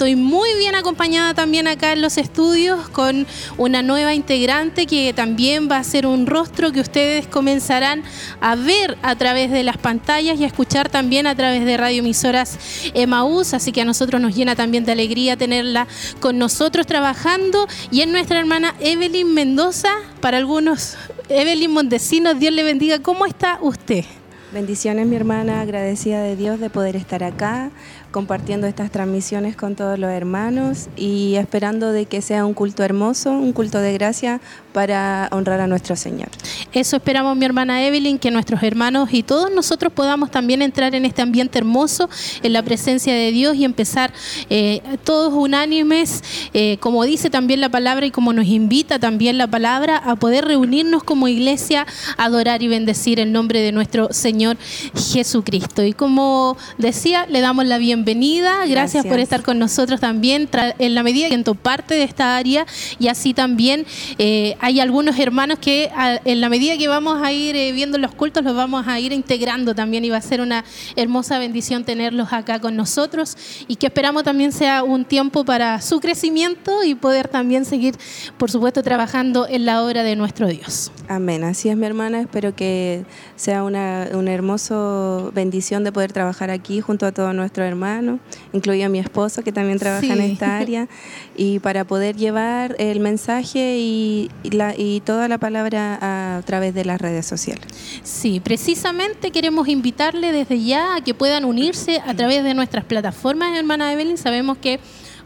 estoy muy bien acompañada también acá en los estudios con una nueva integrante que también va a ser un rostro que ustedes comenzarán a ver a través de las pantallas y a escuchar también a través de radioemisoras Emaús, así que a nosotros nos llena también de alegría tenerla con nosotros trabajando. Y es nuestra hermana Evelyn Mendoza, para algunos Evelyn Montesinos, Dios le bendiga, ¿cómo está usted? Bendiciones mi hermana, agradecida de Dios de poder estar acá, compartiendo estas transmisiones con todos los hermanos y esperando de que sea un culto hermoso, un culto de gracia para honrar a nuestro Señor. Eso esperamos mi hermana Evelyn, que nuestros hermanos y todos nosotros podamos también entrar en este ambiente hermoso, en la presencia de Dios y empezar eh, todos unánimes, eh, como dice también la palabra y como nos invita también la palabra, a poder reunirnos como iglesia, adorar y bendecir el nombre de nuestro Señor Jesucristo. Y como decía, le damos la bienvenida bienvenida. Gracias, por estar con nosotros también en la medida que en tu parte de esta área y así también eh, hay algunos hermanos que en la medida que vamos a ir eh, viendo los cultos los vamos a ir integrando también y va a ser una hermosa bendición tenerlos acá con nosotros y que esperamos también sea un tiempo para su crecimiento y poder también seguir, por supuesto, trabajando en la obra de nuestro Dios. Amén. Así es mi hermana. Espero que sea una, una hermosa bendición de poder trabajar aquí junto a todos nuestros hermanos incluido a mi esposo que también trabaja en esta área, y para poder llevar el mensaje y, la, y toda la palabra a través de las redes sociales. Sí, precisamente queremos invitarle desde ya a que puedan unirse a través de nuestras plataformas, hermana Evelyn. Sabemos que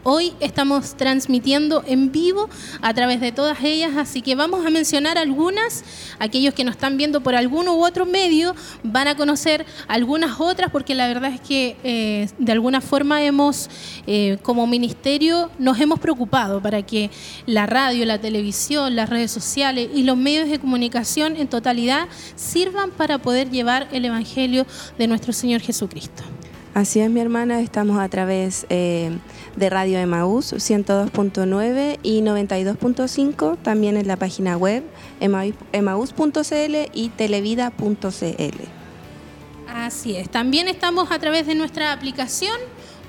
Hoy estamos transmitiendo en vivo a través de todas ellas, así que vamos a mencionar algunas. Aquellos que nos están viendo por alguno u otro medio van a conocer algunas otras, porque la verdad es que eh, de alguna forma hemos, eh, como ministerio, nos hemos preocupado para que la radio, la televisión, las redes sociales y los medios de comunicación en totalidad sirvan para poder llevar el Evangelio de nuestro Señor Jesucristo. Así es, mi hermana, estamos a través eh, de Radio Emaús 102.9 y 92.5, también en la página web emaús.cl y televida.cl. Así es, también estamos a través de nuestra aplicación.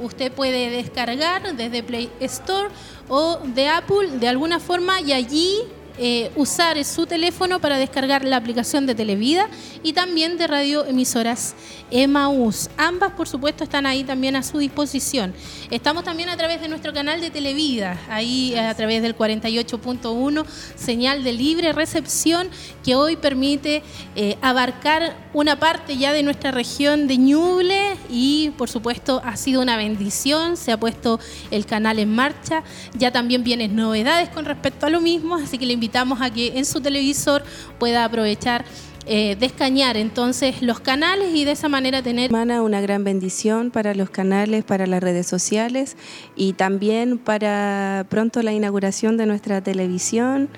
Usted puede descargar desde Play Store o de Apple de alguna forma y allí eh, usar su teléfono para descargar la aplicación de Televida y también de radioemisoras Emaús. Ambas, por supuesto, están ahí también a su disposición. Estamos también a través de nuestro canal de Televida, ahí a través del 48.1, señal de libre recepción, que hoy permite eh, abarcar una parte ya de nuestra región de Ñuble y, por supuesto, ha sido una bendición. Se ha puesto el canal en marcha. Ya también vienen novedades con respecto a lo mismo, así que le invito invitamos a que en su televisor pueda aprovechar eh, descañar entonces los canales y de esa manera tener una gran bendición para los canales, para las redes sociales y también para pronto la inauguración de nuestra televisión.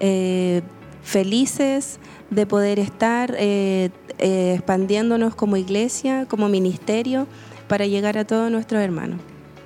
Eh, felices de poder estar eh, expandiéndonos como iglesia, como ministerio, para llegar a todos nuestros hermanos.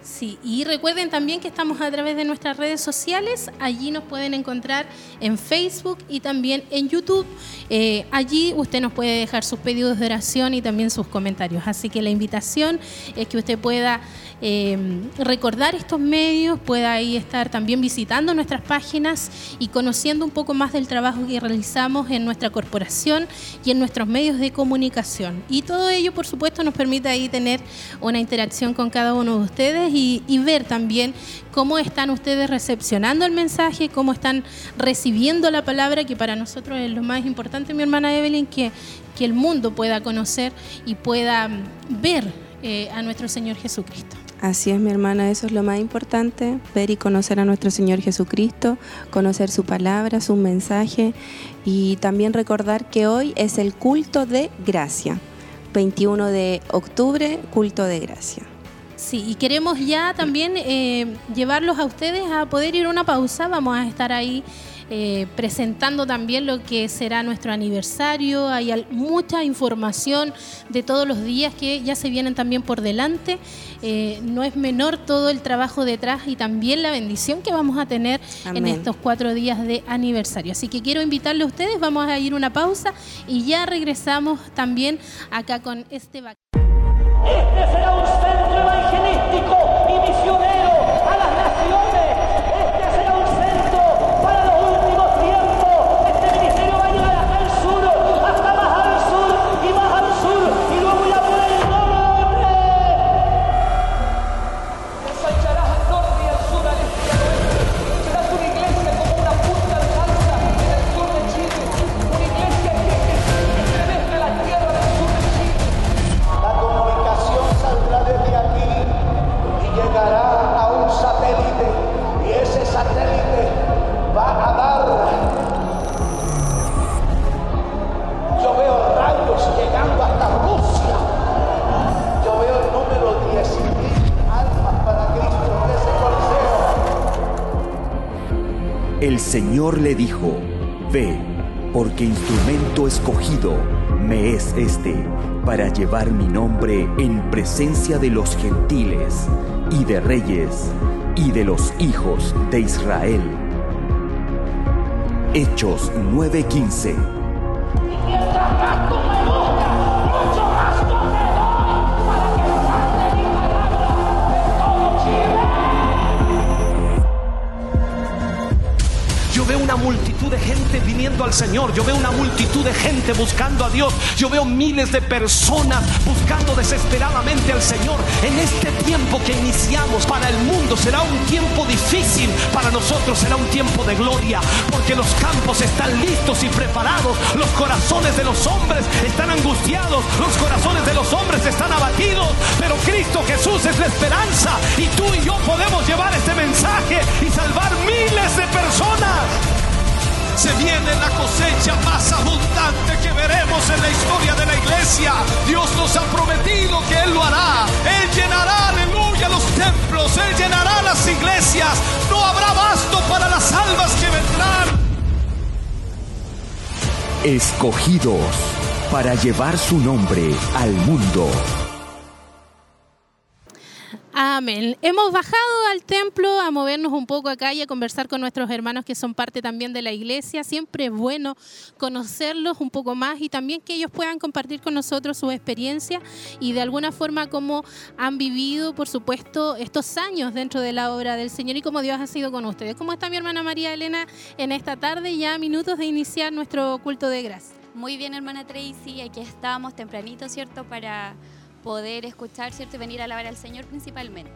Sí, y recuerden también que estamos a través de nuestras redes sociales, allí nos pueden encontrar en Facebook y también en YouTube. Eh, allí usted nos puede dejar sus pedidos de oración y también sus comentarios. Así que la invitación es que usted pueda Em, recordar estos medios, pueda ahí estar también visitando nuestras páginas y conociendo un poco más del trabajo que realizamos en nuestra corporación y en nuestros medios de comunicación. Y todo ello, por supuesto, nos permite ahí tener una interacción con cada uno de ustedes y, ver también cómo están ustedes recepcionando el mensaje, cómo están recibiendo la palabra, que para nosotros es lo más importante, mi hermana Evelyn, que, que el mundo pueda conocer y pueda ver eh, a nuestro Señor Jesucristo. Así es, mi hermana, eso es lo más importante, ver y conocer a nuestro Señor Jesucristo, conocer su palabra, su mensaje y también recordar que hoy es el culto de gracia, 21 de octubre, culto de gracia. Sí, y queremos ya también eh, llevarlos a ustedes a poder ir a una pausa, vamos a estar ahí eh, presentando también lo que será nuestro aniversario. Hay mucha información de todos los días que ya se vienen también por delante. Eh, no es menor todo el trabajo detrás y también la bendición que vamos a tener en estos cuatro días de aniversario. Así que quiero invitarle a ustedes, vamos a ir una pausa y ya regresamos también acá con este Este será un centro evangelístico y misionero El Señor le dijo, Ve, porque instrumento escogido me es este para llevar mi nombre en presencia de los gentiles y de reyes y de los hijos de Israel. Hechos 9:15 gente viniendo al Señor. Yo veo una multitud de gente buscando a Dios. Yo veo miles de personas buscando desesperadamente al Señor. En este tiempo que iniciamos para el mundo será un tiempo difícil. Para nosotros será un tiempo de gloria. Porque los campos están listos y preparados. Los corazones de los hombres están angustiados. Los corazones de los hombres están abatidos. Pero Cristo Jesús es la esperanza. Y tú y yo podemos llevar este mensaje y salvar miles de personas se viene la cosecha más abundante que veremos en la historia de la iglesia. Dios nos ha prometido que Él lo hará. Él llenará, aleluya, los templos. Él llenará las iglesias. No habrá basto para las almas que vendrán. Escogidos para llevar su nombre al mundo. Amén. Hemos bajado al templo a movernos un poco acá y a conversar con nuestros hermanos que son parte también de la iglesia. Siempre es bueno conocerlos un poco más y también que ellos puedan compartir con nosotros su experiencia y de alguna forma cómo han vivido, por supuesto, estos años dentro de la obra del Señor y cómo Dios ha sido con ustedes. ¿Cómo está mi hermana María Elena en esta tarde, ya minutos de iniciar nuestro culto de gracia? Muy bien, hermana Tracy, aquí estamos tempranito, ¿cierto? Para poder escuchar, ¿cierto? Y venir a alabar al Señor principalmente.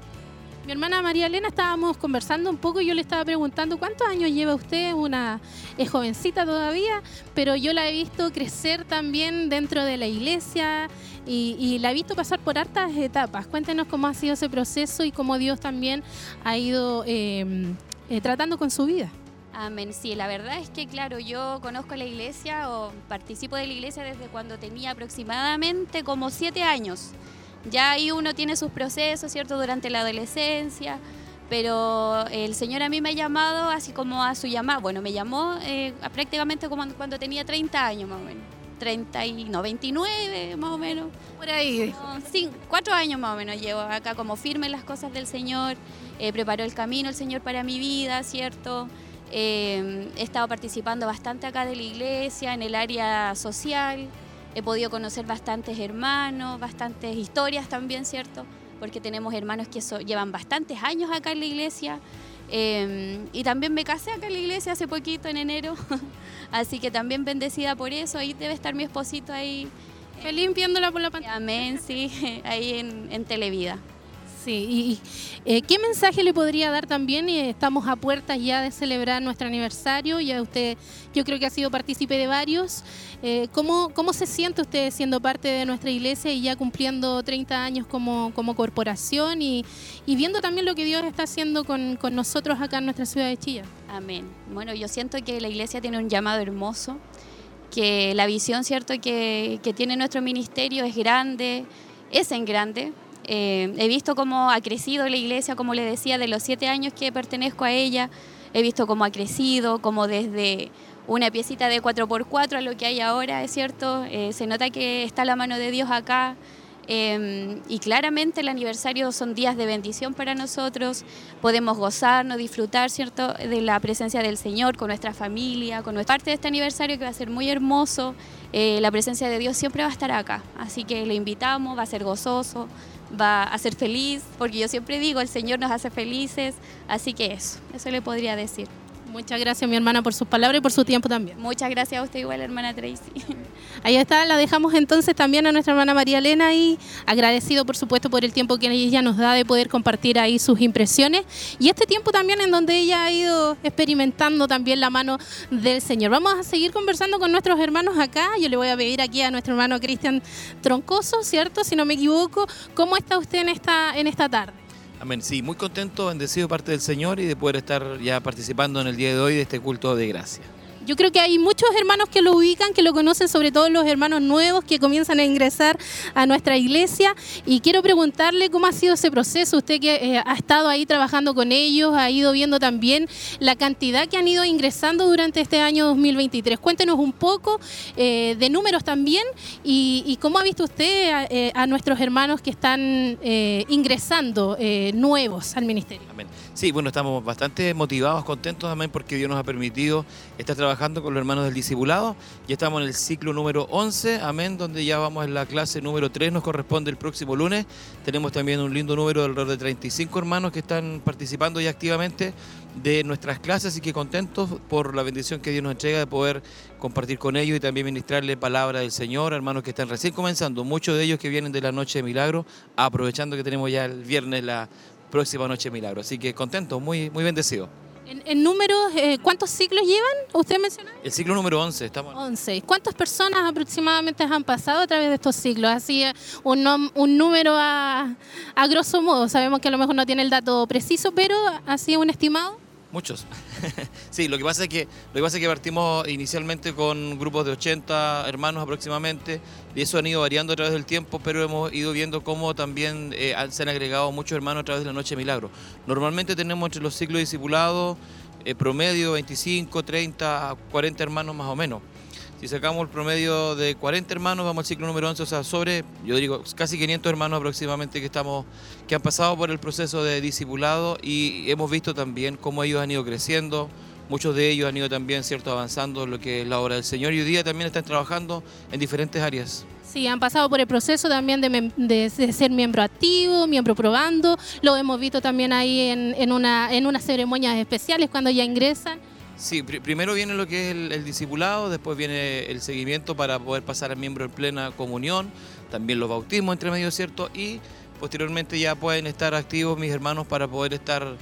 Mi hermana María Elena estábamos conversando un poco y yo le estaba preguntando cuántos años lleva usted, una es jovencita todavía, pero yo la he visto crecer también dentro de la iglesia y, la he visto pasar por hartas etapas. Cuéntenos cómo ha sido ese proceso y cómo Dios también ha ido eh, eh, tratando con su vida. Amén. Sí, la verdad es que, claro, yo conozco la iglesia o participo de la iglesia desde cuando tenía aproximadamente como siete años. Ya ahí uno tiene sus procesos, ¿cierto? Durante la adolescencia, pero el Señor a mí me ha llamado así como a su llamada. Bueno, me llamó eh, prácticamente como cuando tenía 30 años más o menos. 30 y, no, 29 más o menos. Por ahí. sí, cuatro años más o menos llevo acá como firme en las cosas del Señor. Eh, preparó el camino el Señor para mi vida, ¿cierto? Eh, he estado participando bastante acá de la iglesia, en el área social. He podido conocer bastantes hermanos, bastantes historias también, ¿cierto? Porque tenemos hermanos que llevan bastantes años acá en la iglesia. Eh, y también me casé acá en la iglesia hace poquito, en enero. Así que también bendecida por eso. Ahí debe estar mi esposito ahí. Feliz viéndola por la pantalla. Amén, sí, ahí en Televida. Sí, y eh, ¿qué mensaje le podría dar también? estamos a puertas ya de celebrar nuestro aniversario, ya usted, yo creo que ha sido partícipe de varios. Eh, ¿cómo, ¿Cómo se siente usted siendo parte de nuestra iglesia y ya cumpliendo 30 años como, como corporación y, viendo también lo que Dios está haciendo con, con nosotros acá en nuestra ciudad de Chilla? Amén. Bueno, yo siento que la iglesia tiene un llamado hermoso, que la visión, ¿cierto?, que, que tiene nuestro ministerio es grande, es en grande, eh, he visto cómo ha crecido la iglesia, como le decía, de los siete años que pertenezco a ella. He visto cómo ha crecido, como desde una piecita de 4x4 a lo que hay ahora, es cierto. Eh, se nota que está la mano de Dios acá. Eh, y claramente el aniversario son días de bendición para nosotros. Podemos gozarnos, disfrutar, ¿cierto?, de la presencia del Señor con nuestra familia, con nuestra parte de este aniversario que va a ser muy hermoso. la presencia de Dios siempre va a estar acá. Así que le invitamos, va a ser gozoso va a ser feliz, porque yo siempre digo, el Señor nos hace felices, así que eso, eso le podría decir. Muchas gracias, mi hermana, por sus palabras y por su tiempo también. Muchas gracias a usted igual, hermana Tracy. Ahí está, la dejamos entonces también a nuestra hermana María Elena y agradecido, por supuesto, por el tiempo que ella nos da de poder compartir ahí sus impresiones y este tiempo también en donde ella ha ido experimentando también la mano del Señor. Vamos a seguir conversando con nuestros hermanos acá. Yo le voy a pedir aquí a nuestro hermano Cristian Troncoso, ¿cierto? Si no me equivoco, ¿cómo está usted en esta, en esta tarde? Amén. Sí, muy contento, bendecido parte del Señor y de poder estar ya participando en el día de hoy de este culto de gracia. Yo creo que hay muchos hermanos que lo ubican, que lo conocen, sobre todo los hermanos nuevos que comienzan a ingresar a nuestra iglesia. Y quiero preguntarle cómo ha sido ese proceso. Usted que eh, ha estado ahí trabajando con ellos, ha ido viendo también la cantidad que han ido ingresando durante este año 2023. Cuéntenos un poco eh, de números también y, cómo ha visto usted a, eh, nuestros hermanos que están ingresando nuevos al ministerio. Amén. Sí, bueno, estamos bastante motivados, contentos también porque Dios nos ha permitido estar trabajando con los hermanos del discipulado. Ya estamos en el ciclo número 11, amén, donde ya vamos en la clase número 3, nos corresponde el próximo lunes. Tenemos también un lindo número de alrededor de 35 hermanos que están participando ya activamente de nuestras clases, así que contentos por la bendición que Dios nos entrega de poder compartir con ellos y también ministrarle palabra del Señor, hermanos que están recién comenzando, muchos de ellos que vienen de la noche de milagro, aprovechando que tenemos ya el viernes la próxima noche de milagro. Así que contento, muy, muy bendecido. En, números, eh, ¿cuántos ciclos llevan? ¿Usted mencionó? El ciclo número 11. Estamos... 11. ¿Cuántas personas aproximadamente han pasado a través de estos ciclos? Así eh, un, un número a, a grosso modo. Sabemos que a lo mejor no tiene el dato preciso, pero así un estimado. Muchos. sí, lo que pasa es que lo que pasa es que partimos inicialmente con grupos de 80 hermanos aproximadamente y eso han ido variando a través del tiempo, pero hemos ido viendo cómo también eh, se han agregado muchos hermanos a través de la Noche de Milagro. Normalmente tenemos entre los ciclos discipulados eh, promedio 25, 30, 40 hermanos más o menos. Si sacamos el promedio de 40 hermanos, vamos al ciclo número 11, o sea, sobre, yo digo, casi 500 hermanos aproximadamente que, estamos, que han pasado por el proceso de discipulado y hemos visto también cómo ellos han ido creciendo, muchos de ellos han ido también, cierto, avanzando en lo que es la obra del Señor y hoy día también están trabajando en diferentes áreas. Sí, han pasado por el proceso también de, ser miembro activo, miembro probando. Lo hemos visto también ahí en, en, una, en unas ceremonias especiales cuando ya ingresan. Sí, primero viene lo que es el, discipulado, después viene el seguimiento para poder pasar al miembro en plena comunión, también los bautismos entre medio, ¿cierto? Y posteriormente ya pueden estar activos mis hermanos para poder estar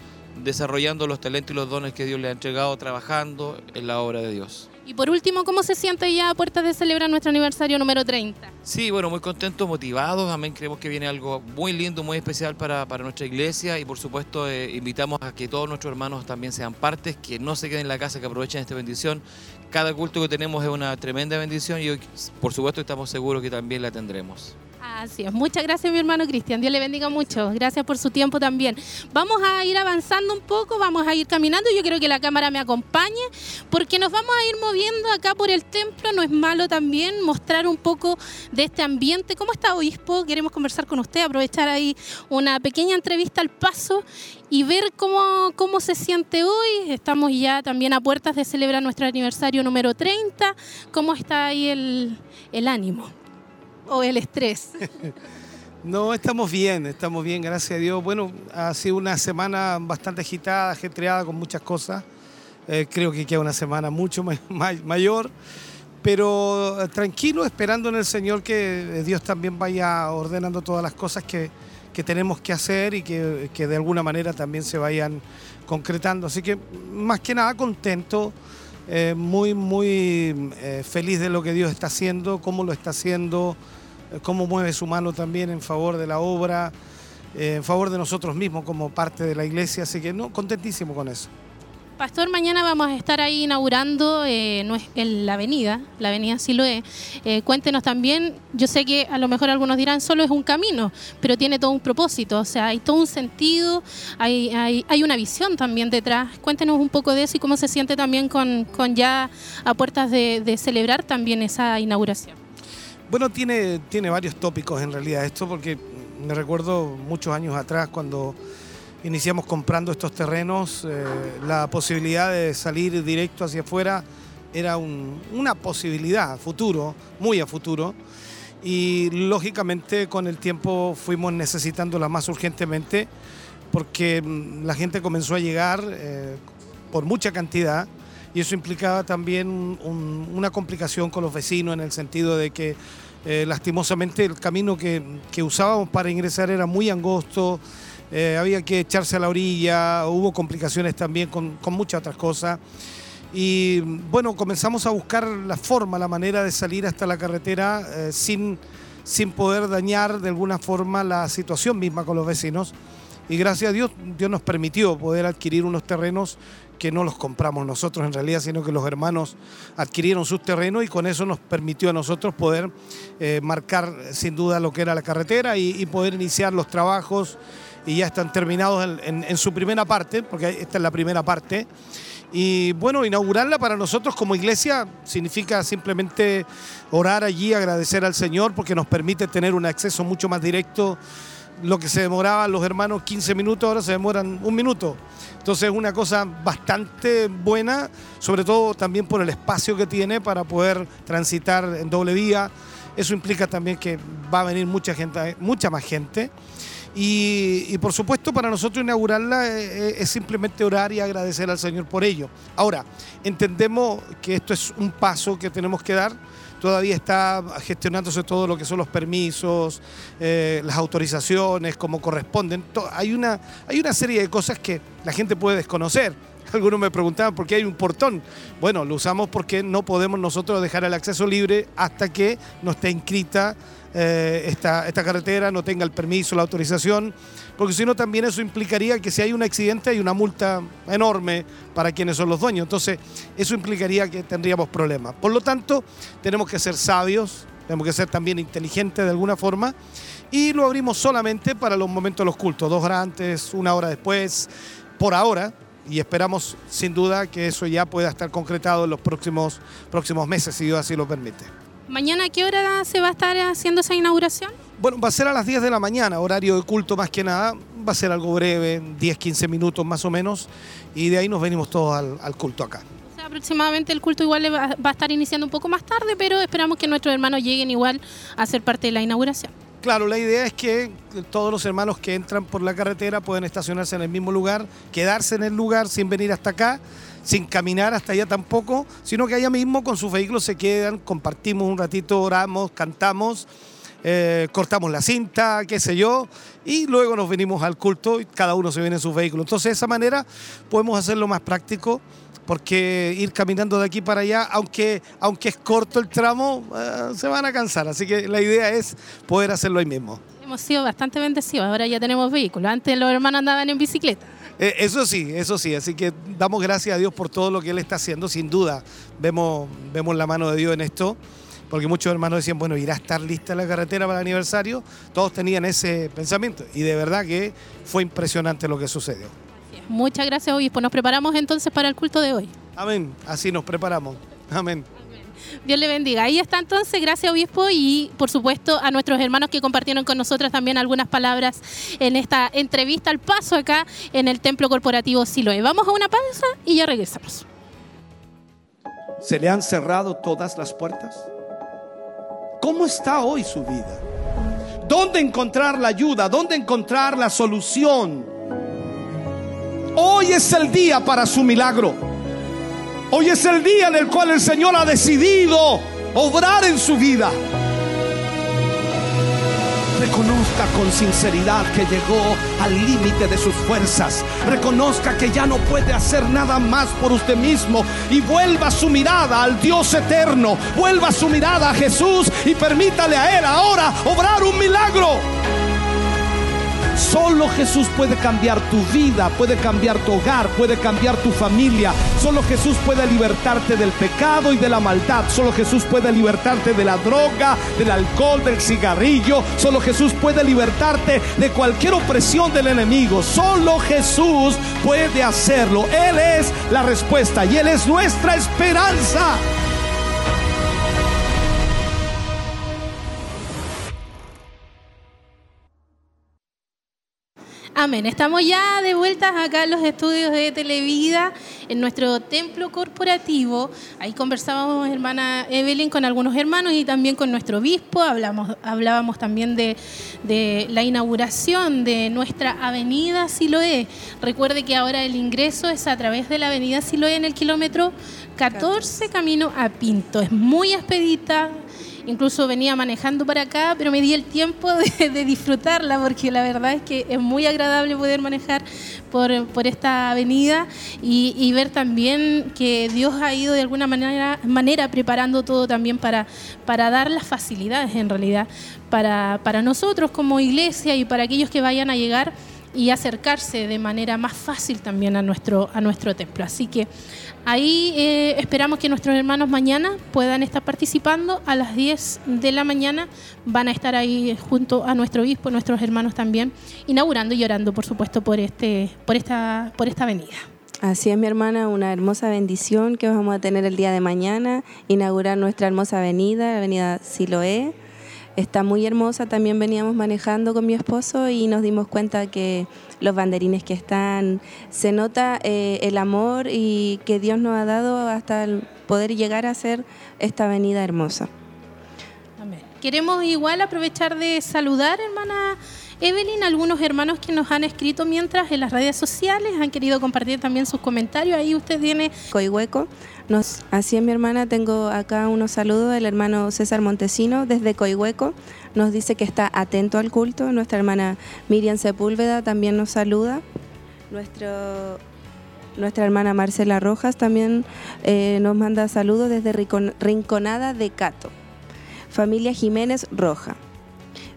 desarrollando los talentos y los dones que Dios les ha entregado trabajando en la obra de Dios. Y por último, ¿cómo se siente ya a puertas de celebrar nuestro aniversario número 30? Sí, bueno, muy contentos, motivados. También creemos que viene algo muy lindo, muy especial para, nuestra iglesia y por supuesto eh, invitamos a que todos nuestros hermanos también sean partes, que no se queden en la casa, que aprovechen esta bendición. Cada culto que tenemos es una tremenda bendición y hoy, por supuesto estamos seguros que también la tendremos. Así es. Muchas gracias, mi hermano Cristian. Dios le bendiga mucho. Gracias por su tiempo también. Vamos a ir avanzando un poco, vamos a ir caminando. Yo quiero que la cámara me acompañe porque nos vamos a ir moviendo acá por el templo. No es malo también mostrar un poco de este ambiente. ¿Cómo está, obispo? Queremos conversar con usted, aprovechar ahí una pequeña entrevista al paso y ver cómo, cómo se siente hoy. Estamos ya también a puertas de celebrar nuestro aniversario número 30. ¿Cómo está ahí el, el ánimo? O el estrés? No, estamos bien, estamos bien, gracias a Dios. Bueno, ha sido una semana bastante agitada, ajetreada con muchas cosas. Eh, creo que queda una semana mucho mayor, pero eh, tranquilo, esperando en el Señor que Dios también vaya ordenando todas las cosas que, tenemos que hacer y que, de alguna manera también se vayan concretando. Así que más que nada contento, eh, muy, muy feliz de lo que Dios está haciendo, cómo lo está haciendo cómo mueve su mano también en favor de la obra, eh, en favor de nosotros mismos como parte de la iglesia, así que no, contentísimo con eso. Pastor, mañana vamos a estar ahí inaugurando eh, la avenida, la avenida Siloé. Eh, cuéntenos también, yo sé que a lo mejor algunos dirán solo es un camino, pero tiene todo un propósito, o sea, hay todo un sentido, hay, una visión también detrás. Cuéntenos un poco de eso y cómo se siente también con ya a puertas de celebrar también esa inauguración. Bueno, tiene, tiene varios tópicos en realidad esto, porque me recuerdo muchos años atrás cuando iniciamos comprando estos terrenos, eh, la posibilidad de salir directo hacia afuera era una posibilidad a futuro, muy a futuro, y lógicamente con el tiempo fuimos necesitándola más urgentemente porque la gente comenzó a llegar eh, por mucha cantidad y eso implicaba también una complicación con los vecinos en el sentido de que eh, lastimosamente el camino que, usábamos para ingresar era muy angosto, eh, había que echarse a la orilla, hubo complicaciones también con, muchas otras cosas. Y bueno, comenzamos a buscar la forma, la manera de salir hasta la carretera eh, sin, sin poder dañar de alguna forma la situación misma con los vecinos. y gracias a Dios, Dios nos permitió poder adquirir unos terrenos que no los compramos nosotros en realidad, sino que los hermanos adquirieron sus terrenos y con eso nos permitió a nosotros poder eh, marcar sin duda lo que era la carretera y, poder iniciar los trabajos y ya están terminados en, su primera parte, porque esta es la primera parte. Y bueno, inaugurarla para nosotros como iglesia significa simplemente orar allí, agradecer al Señor porque nos permite tener un acceso mucho más directo. Lo que se demoraban los hermanos 15 minutos, ahora se demoran un minuto. Entonces es una cosa bastante buena, sobre todo también por el espacio que tiene para poder transitar en doble vía. Eso implica también que va a venir mucha gente, mucha más gente. Y, por supuesto para nosotros inaugurarla eh, eh, es, simplemente orar y agradecer al Señor por ello. Ahora, entendemos que esto es un paso que tenemos que dar. Todavía está gestionándose todo lo que son los permisos, eh, las autorizaciones, como corresponden. Hay una, hay una serie de cosas que la gente puede desconocer. Algunos me preguntaban por qué hay un portón. Bueno, lo usamos porque no podemos nosotros dejar el acceso libre hasta que no esté inscrita eh, esta, esta carretera, no tenga el permiso, la autorización, porque si no también eso implicaría que si hay un accidente hay una multa enorme para quienes son los dueños. Entonces, eso implicaría que tendríamos problemas. Por lo tanto, tenemos que ser sabios, tenemos que ser también inteligentes de alguna forma y lo abrimos solamente para los momentos de los cultos, dos horas antes, una hora después, por ahora, y esperamos sin duda que eso ya pueda estar concretado en los próximos, próximos meses, si Dios así lo permite. ¿Mañana a qué hora se va a estar haciendo esa inauguración? Bueno, va a ser a las 10 de la mañana, horario de culto más que nada. Va a ser algo breve, 10, 15 minutos más o menos. Y de ahí nos venimos todos al, culto acá. O sea, aproximadamente el culto igual va, va a estar iniciando un poco más tarde, pero esperamos que nuestros hermanos lleguen igual a ser parte de la inauguración. Claro, la idea es que todos los hermanos que entran por la carretera pueden estacionarse en el mismo lugar, quedarse en el lugar sin venir hasta acá sin caminar hasta allá tampoco, sino que allá mismo con sus vehículos se quedan, compartimos un ratito, oramos, cantamos, eh, cortamos la cinta, qué sé yo, y luego nos venimos al culto y cada uno se viene en su vehículo. Entonces de esa manera podemos hacerlo más práctico porque ir caminando de aquí para allá, aunque, aunque es corto el tramo, eh, se van a cansar. Así que la idea es poder hacerlo ahí mismo. Hemos sido bastante bendecidos, ahora ya tenemos vehículos. Antes los hermanos andaban en bicicleta. Eh, eso sí, eso sí. Así que damos gracias a Dios por todo lo que Él está haciendo. Sin duda, vemos, vemos la mano de Dios en esto. Porque muchos hermanos decían, bueno, irá a estar lista la carretera para el aniversario. Todos tenían ese pensamiento. Y de verdad que fue impresionante lo que sucedió. Muchas gracias, obispo. Nos preparamos entonces para el culto de hoy. Amén. Así nos preparamos. Amén. Dios le bendiga. Ahí está entonces, gracias obispo y por supuesto a nuestros hermanos que compartieron con nosotros también algunas palabras en esta entrevista al paso acá en el Templo Corporativo Siloé. Vamos a una pausa y ya regresamos. ¿Se le han cerrado todas las puertas? ¿Cómo está hoy su vida? ¿Dónde encontrar la ayuda? ¿Dónde encontrar la solución? Hoy es el día para su milagro. Hoy es el día en el cual el Señor ha decidido obrar en su vida. Reconozca con sinceridad que llegó al límite de sus fuerzas. Reconozca que ya no puede hacer nada más por usted mismo. Y vuelva su mirada al Dios eterno. Vuelva su mirada a Jesús y permítale a Él ahora obrar un milagro. Solo Jesús puede cambiar tu vida, puede cambiar tu hogar, puede cambiar tu familia. Solo Jesús puede libertarte del pecado y de la maldad. Solo Jesús puede libertarte de la droga, del alcohol, del cigarrillo. Solo Jesús puede libertarte de cualquier opresión del enemigo. Solo Jesús puede hacerlo. Él es la respuesta y Él es nuestra esperanza. Amén. Estamos ya de vuelta acá en los estudios de Televida, en nuestro templo corporativo. Ahí conversábamos, hermana Evelyn, con algunos hermanos y también con nuestro obispo. Hablamos, hablábamos también de, de la inauguración de nuestra avenida Siloé. Recuerde que ahora el ingreso es a través de la avenida Siloé en el kilómetro 14, camino a Pinto. Es muy expedita Incluso venía manejando para acá, pero me di el tiempo de, disfrutarla porque la verdad es que es muy agradable poder manejar por, esta avenida y, ver también que Dios ha ido de alguna manera, manera preparando todo también para, para dar las facilidades en realidad para, para nosotros como iglesia y para aquellos que vayan a llegar y acercarse de manera más fácil también a nuestro, a nuestro templo. Así que ahí eh, esperamos que nuestros hermanos mañana puedan estar participando. A las 10 de la mañana van a estar ahí junto a nuestro obispo, nuestros hermanos también, inaugurando y orando, por supuesto, por, este, por, esta, por esta avenida. Así es, mi hermana, una hermosa bendición que vamos a tener el día de mañana, inaugurar nuestra hermosa avenida, la avenida Siloé. Está muy hermosa, también veníamos manejando con mi esposo y nos dimos cuenta que los banderines que están, se nota eh, el amor y que Dios nos ha dado hasta el poder llegar a ser esta avenida hermosa. Queremos igual aprovechar de saludar, hermana Evelyn, algunos hermanos que nos han escrito mientras en las redes sociales, han querido compartir también sus comentarios. Ahí usted tiene... Coihueco. Nos, así es mi hermana, tengo acá unos saludos del hermano César Montesino desde Coihueco. Nos dice que está atento al culto. Nuestra hermana Miriam Sepúlveda también nos saluda. Nuestra hermana Marcela Rojas también eh, nos manda saludos desde Rinconada de Cato. Familia Jiménez Roja.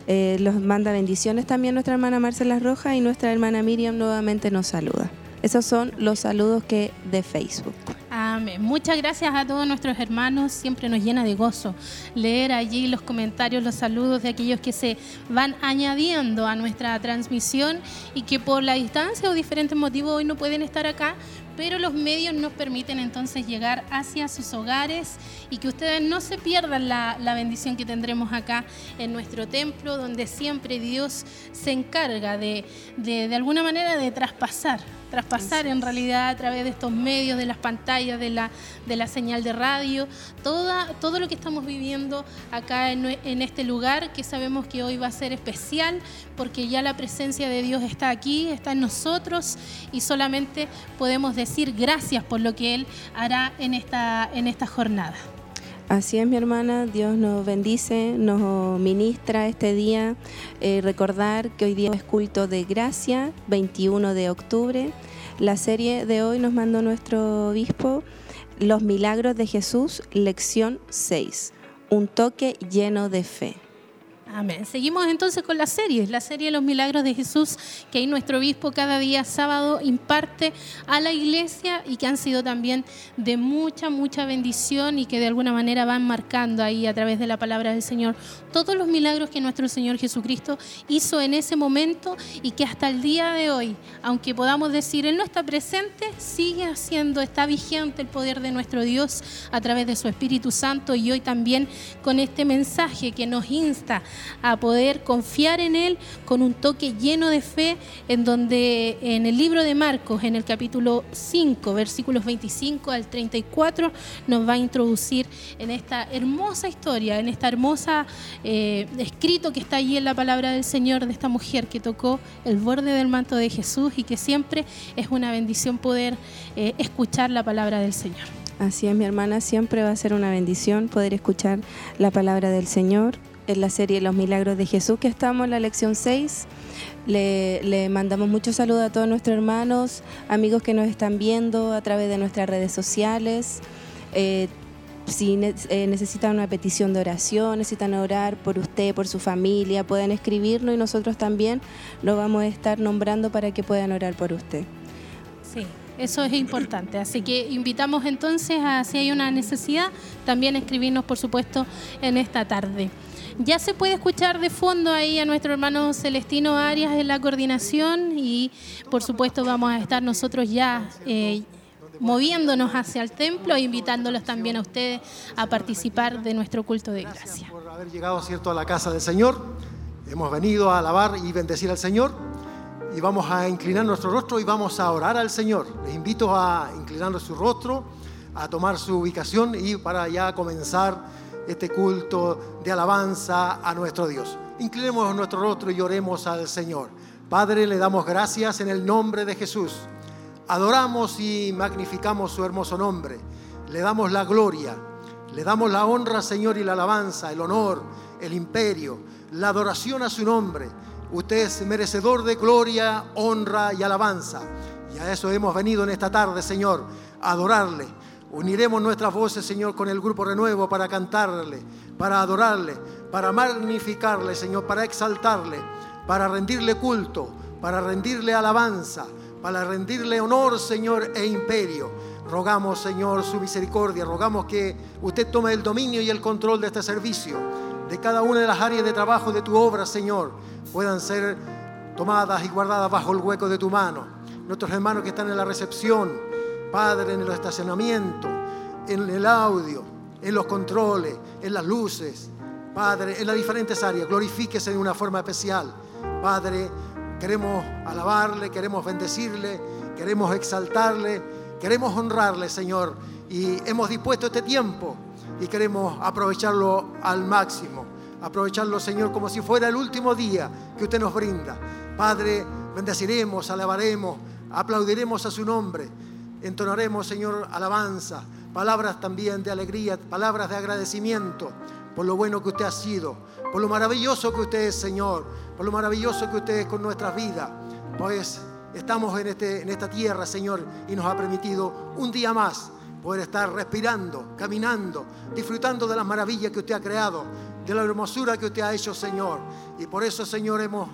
Eh, los manda bendiciones también nuestra hermana Marcela Roja y nuestra hermana Miriam nuevamente nos saluda. Esos son los saludos que de Facebook. Amén. Muchas gracias a todos nuestros hermanos. Siempre nos llena de gozo leer allí los comentarios, los saludos de aquellos que se van añadiendo a nuestra transmisión y que por la distancia o diferentes motivos hoy no pueden estar acá, pero los medios nos permiten entonces llegar hacia sus hogares y que ustedes no se pierdan la, bendición que tendremos acá en nuestro templo, donde siempre Dios se encarga de, de, alguna manera de traspasar, traspasar en realidad a través de estos medios, de las pantallas, de la, de la señal de radio, toda, todo lo que estamos viviendo acá en, este lugar, que sabemos que hoy va a ser especial, porque ya la presencia de Dios está aquí, está en nosotros y solamente podemos decir gracias por lo que Él hará en esta, en esta jornada. Así es, mi hermana, Dios nos bendice, nos ministra este día. Eh, recordar que hoy día es culto de gracia, 21 de octubre. La serie de hoy nos mandó nuestro obispo, Los Milagros de Jesús, lección 6, un toque lleno de fe. Amén. Seguimos entonces con la serie, la serie de los milagros de Jesús que ahí nuestro obispo cada día sábado imparte a la iglesia y que han sido también de mucha, mucha bendición y que de alguna manera van marcando ahí a través de la palabra del Señor todos los milagros que nuestro Señor Jesucristo hizo en ese momento y que hasta el día de hoy, aunque podamos decir Él no está presente, sigue haciendo, está vigente el poder de nuestro Dios a través de su Espíritu Santo y hoy también con este mensaje que nos insta a poder confiar en Él con un toque lleno de fe, en donde en el libro de Marcos, en el capítulo 5, versículos 25 al 34, nos va a introducir en esta hermosa historia, en esta hermosa eh, escrito que está allí en la palabra del Señor de esta mujer que tocó el borde del manto de Jesús y que siempre es una bendición poder eh, escuchar la palabra del Señor. Así es, mi hermana, siempre va a ser una bendición poder escuchar la palabra del Señor en la serie Los Milagros de Jesús, que estamos en la lección 6. Le, mandamos muchos saludos a todos nuestros hermanos, amigos que nos están viendo a través de nuestras redes sociales. Eh, si eh, necesitan una petición de oración, necesitan orar por usted, por su familia, pueden escribirnos y nosotros también lo vamos a estar nombrando para que puedan orar por usted. Sí, eso es importante. Así que invitamos entonces a, si hay una necesidad, también escribirnos, por supuesto, en esta tarde. Ya se puede escuchar de fondo ahí a nuestro hermano Celestino Arias en la coordinación y por supuesto vamos a estar nosotros ya eh, moviéndonos hacia el templo e invitándolos también a ustedes a participar de nuestro culto de gracia. por haber llegado cierto a la casa del Señor. Hemos venido a alabar y bendecir al Señor y vamos a inclinar nuestro rostro y vamos a orar al Señor. Les invito a inclinar su rostro, a tomar su ubicación y para ya comenzar este culto de alabanza a nuestro Dios. Inclinemos nuestro rostro y oremos al Señor. Padre, le damos gracias en el nombre de Jesús. Adoramos y magnificamos su hermoso nombre. Le damos la gloria, le damos la honra, Señor, y la alabanza, el honor, el imperio, la adoración a su nombre. Usted es merecedor de gloria, honra y alabanza. Y a eso hemos venido en esta tarde, Señor, a adorarle Uniremos nuestras voces, Señor, con el grupo Renuevo para cantarle, para adorarle, para magnificarle, Señor, para exaltarle, para rendirle culto, para rendirle alabanza, para rendirle honor, Señor, e imperio. Rogamos, Señor, su misericordia, rogamos que usted tome el dominio y el control de este servicio, de cada una de las áreas de trabajo de tu obra, Señor, puedan ser tomadas y guardadas bajo el hueco de tu mano. Nuestros hermanos que están en la recepción, Padre, en el estacionamiento, en el audio, en los controles, en las luces, Padre, en las diferentes áreas, glorifíquese de una forma especial. Padre, queremos alabarle, queremos bendecirle, queremos exaltarle, queremos honrarle, Señor. Y hemos dispuesto este tiempo y queremos aprovecharlo al máximo. Aprovecharlo, Señor, como si fuera el último día que usted nos brinda. Padre, bendeciremos, alabaremos, aplaudiremos a su nombre, entonaremos, Señor, alabanza, palabras también de alegría, palabras de agradecimiento por lo bueno que usted ha sido, por lo maravilloso que usted es, Señor, por lo maravilloso que usted es con nuestras vidas. Pues estamos en, este, en esta tierra, Señor, y nos ha permitido un día más poder estar respirando, caminando, disfrutando de las maravillas que usted ha creado, de la hermosura que usted ha hecho, Señor. Y por eso, Señor, hemos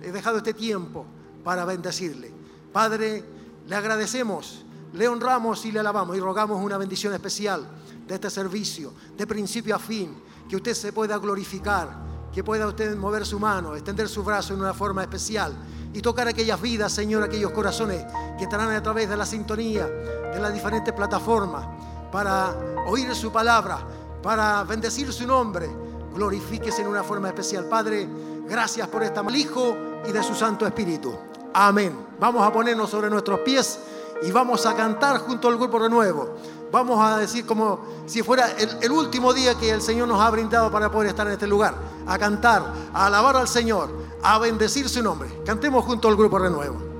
dejado este tiempo para bendecirle. Padre, le agradecemos, le honramos y le alabamos y rogamos una bendición especial de este servicio, de principio a fin, que usted se pueda glorificar, que pueda usted mover su mano, extender su brazo en una forma especial y tocar aquellas vidas, Señor, aquellos corazones que estarán a través de la sintonía de las diferentes plataformas para oír su palabra, para bendecir su nombre. Glorifíquese en una forma especial. Padre, gracias por esta Hijo y de su Santo Espíritu. Amén. Vamos a ponernos sobre nuestros pies y vamos a cantar junto al grupo renuevo. Vamos a decir como si fuera el, último día que el Señor nos ha brindado para poder estar en este lugar. A cantar, a alabar al Señor, a bendecir su nombre. Cantemos junto al grupo renuevo.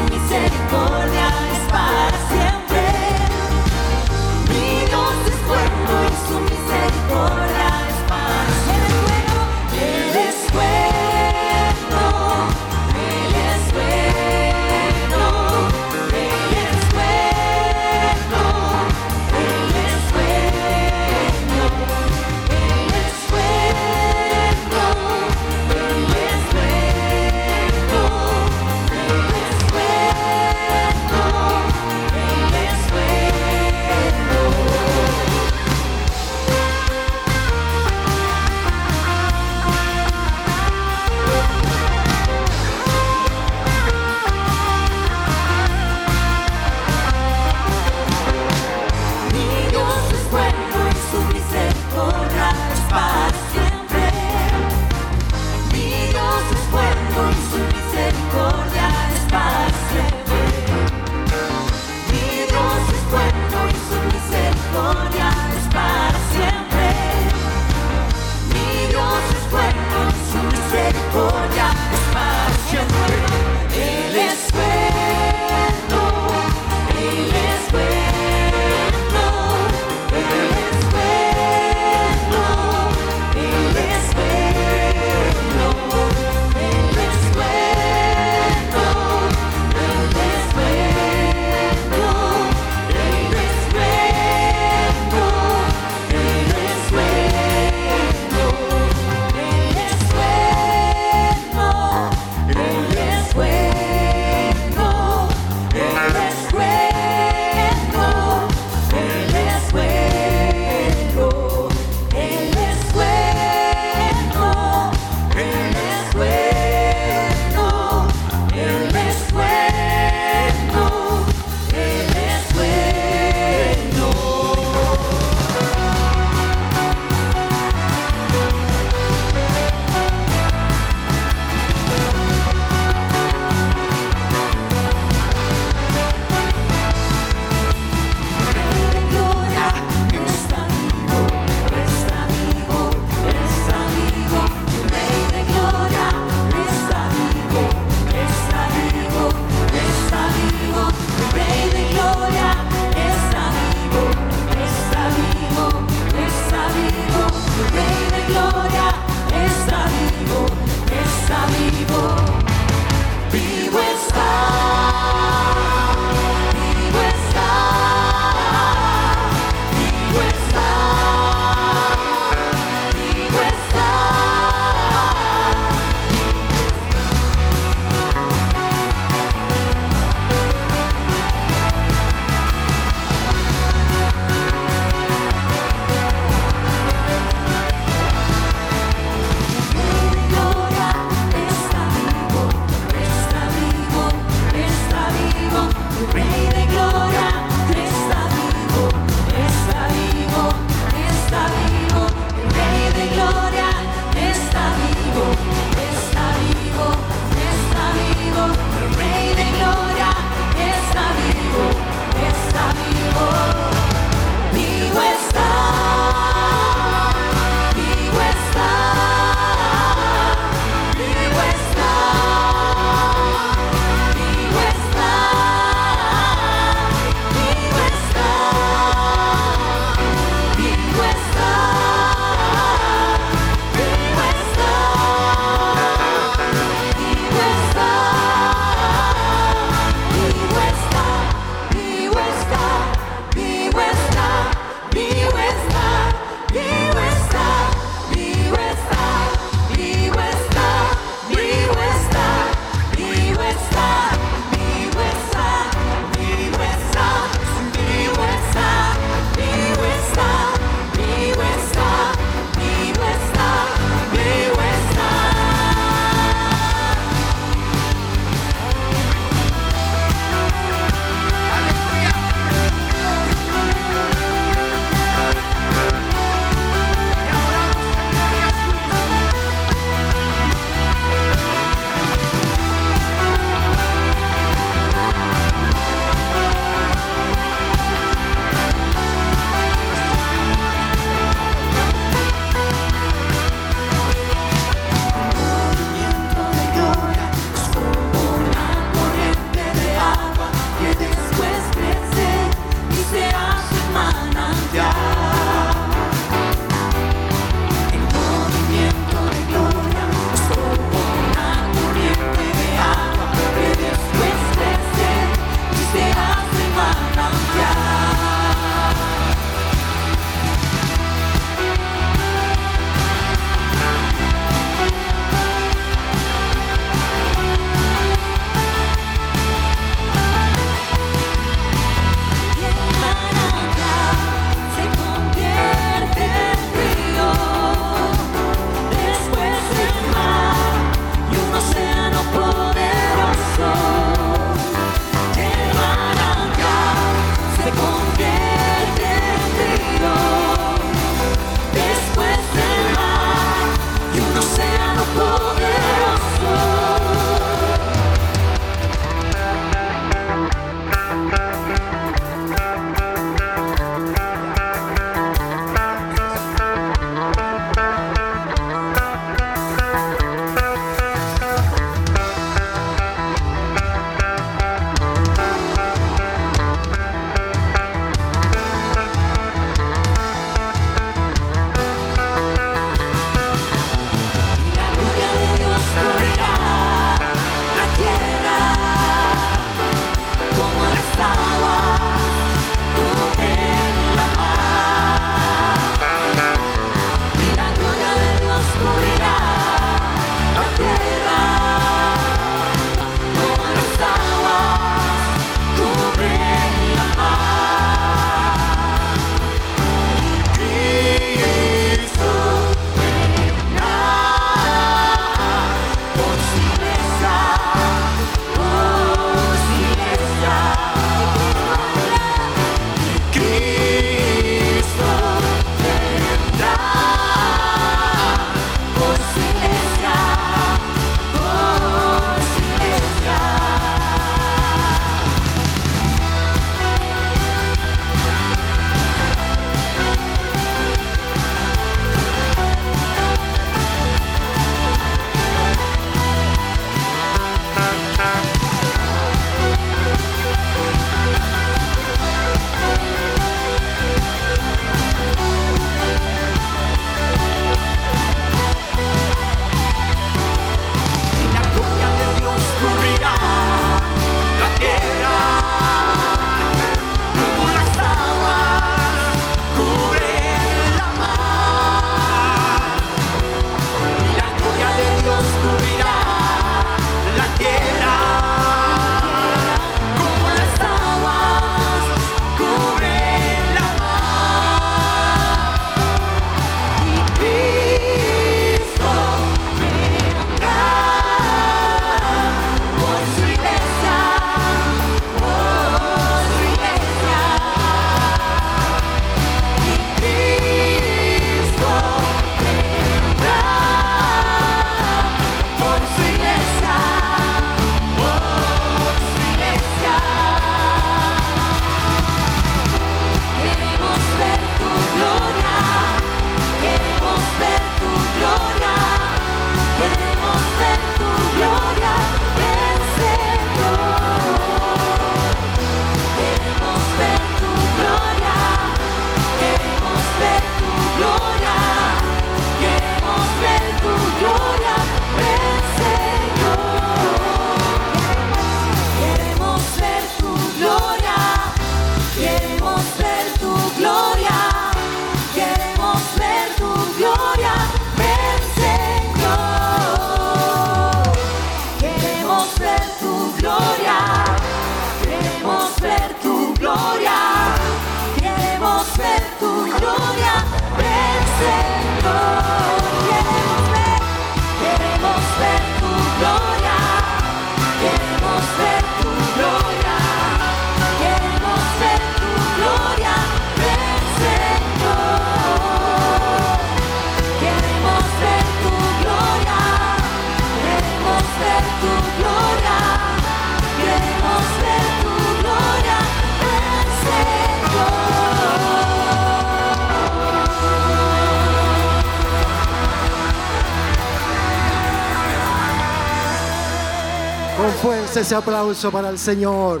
Ese aplauso para el Señor.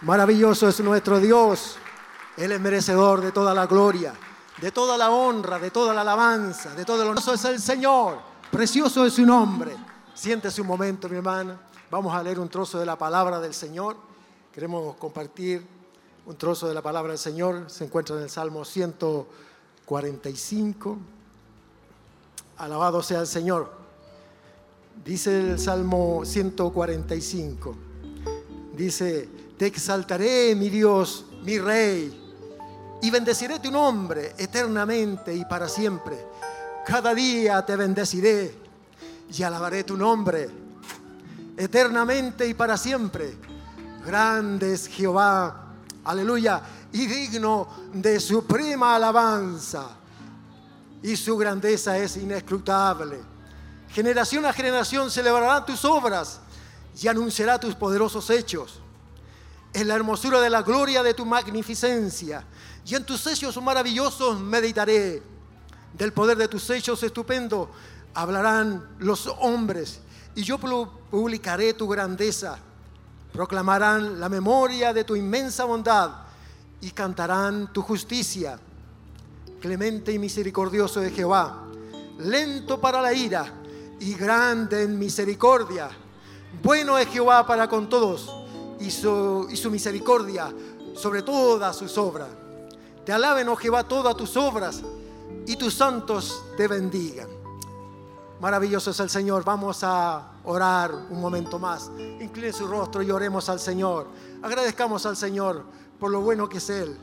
Maravilloso es nuestro Dios. Él es merecedor de toda la gloria, de toda la honra, de toda la alabanza, de todo el honor. es el Señor. Precioso es su nombre. Siéntese un momento, mi hermana. Vamos a leer un trozo de la palabra del Señor. Queremos compartir un trozo de la palabra del Señor. Se encuentra en el Salmo 145. Alabado sea el Señor. Dice el Salmo 145, dice, te exaltaré, mi Dios, mi Rey, y bendeciré tu nombre eternamente y para siempre. Cada día te bendeciré y alabaré tu nombre eternamente y para siempre. Grande es Jehová, aleluya, y digno de suprema alabanza, y su grandeza es inescrutable. Generación a generación celebrará tus obras y anunciará tus poderosos hechos. En la hermosura de la gloria de tu magnificencia y en tus hechos maravillosos meditaré. Del poder de tus hechos estupendos hablarán los hombres y yo publicaré tu grandeza. Proclamarán la memoria de tu inmensa bondad y cantarán tu justicia. Clemente y misericordioso de Jehová, lento para la ira y grande en misericordia. Bueno es Jehová para con todos y su, misericordia sobre todas sus obras. Te alaben, oh Jehová, todas tus obras y tus santos te bendigan. Maravilloso es el Señor. Vamos a orar un momento más. Incline su rostro y oremos al Señor. Agradezcamos al Señor por lo bueno que es Él,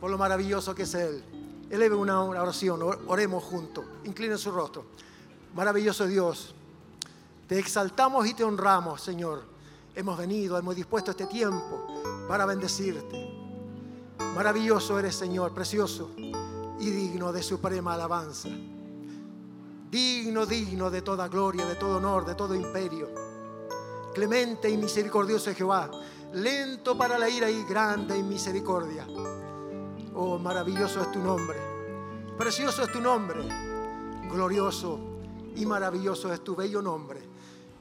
por lo maravilloso que es Él. Eleve una oración, oremos juntos. Incline su rostro. Maravilloso Dios, te exaltamos y te honramos, Señor. Hemos venido, hemos dispuesto este tiempo para bendecirte. Maravilloso eres, Señor, precioso y digno de suprema alabanza. Digno, digno de toda gloria, de todo honor, de todo imperio. Clemente y misericordioso Jehová, lento para la ira y grande en misericordia. Oh, maravilloso es tu nombre. Precioso es tu nombre. Glorioso y maravilloso es tu bello nombre.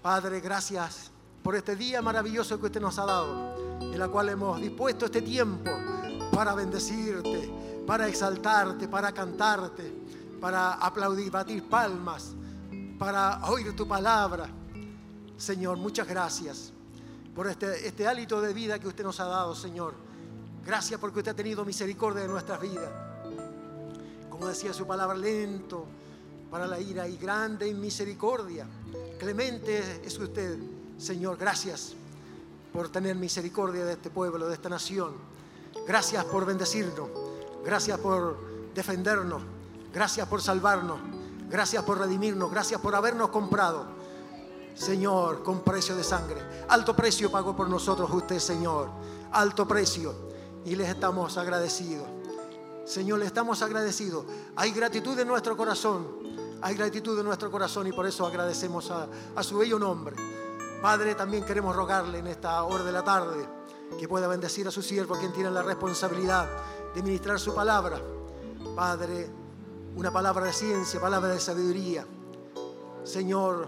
Padre, gracias por este día maravilloso que usted nos ha dado, en la cual hemos dispuesto este tiempo para bendecirte, para exaltarte, para cantarte, para aplaudir, batir palmas, para oír tu palabra. Señor, muchas gracias por este, este hálito de vida que usted nos ha dado, Señor. Gracias porque usted ha tenido misericordia de nuestras vidas. Como decía su palabra, lento para la ira y grande en misericordia. Clemente es usted, Señor. Gracias por tener misericordia de este pueblo, de esta nación. Gracias por bendecirnos. Gracias por defendernos. Gracias por salvarnos. Gracias por redimirnos. Gracias por habernos comprado. Señor, con precio de sangre. Alto precio pagó por nosotros usted, Señor. Alto precio. Y les estamos agradecidos. Señor, le estamos agradecidos. Hay gratitud en nuestro corazón. Hay gratitud en nuestro corazón y por eso agradecemos a, a su bello nombre. Padre, también queremos rogarle en esta hora de la tarde que pueda bendecir a su siervo, quien tiene la responsabilidad de ministrar su palabra. Padre, una palabra de ciencia, palabra de sabiduría. Señor,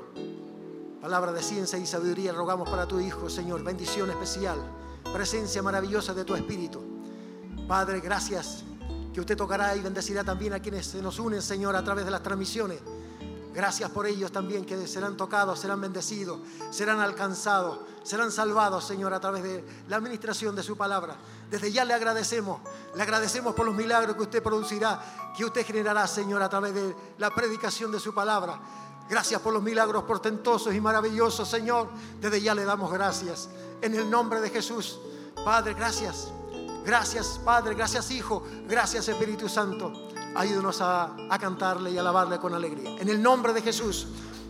palabra de ciencia y sabiduría rogamos para tu Hijo, Señor, bendición especial, presencia maravillosa de tu Espíritu. Padre, gracias que usted tocará y bendecirá también a quienes se nos unen, Señor, a través de las transmisiones. Gracias por ellos también que serán tocados, serán bendecidos, serán alcanzados, serán salvados, Señor, a través de la administración de su palabra. Desde ya le agradecemos, le agradecemos por los milagros que usted producirá, que usted generará, Señor, a través de la predicación de su palabra. Gracias por los milagros portentosos y maravillosos, Señor. Desde ya le damos gracias. En el nombre de Jesús. Padre, gracias. Gracias Padre, gracias Hijo, gracias Espíritu Santo. Ayúdanos a, cantarle y alabarle con alegría. En el nombre de Jesús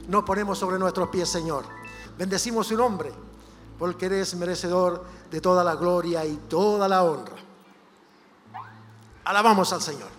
nos ponemos sobre nuestros pies, Señor. Bendecimos su nombre. porque eres merecedor de toda la gloria y toda la honra. Alabamos al Señor.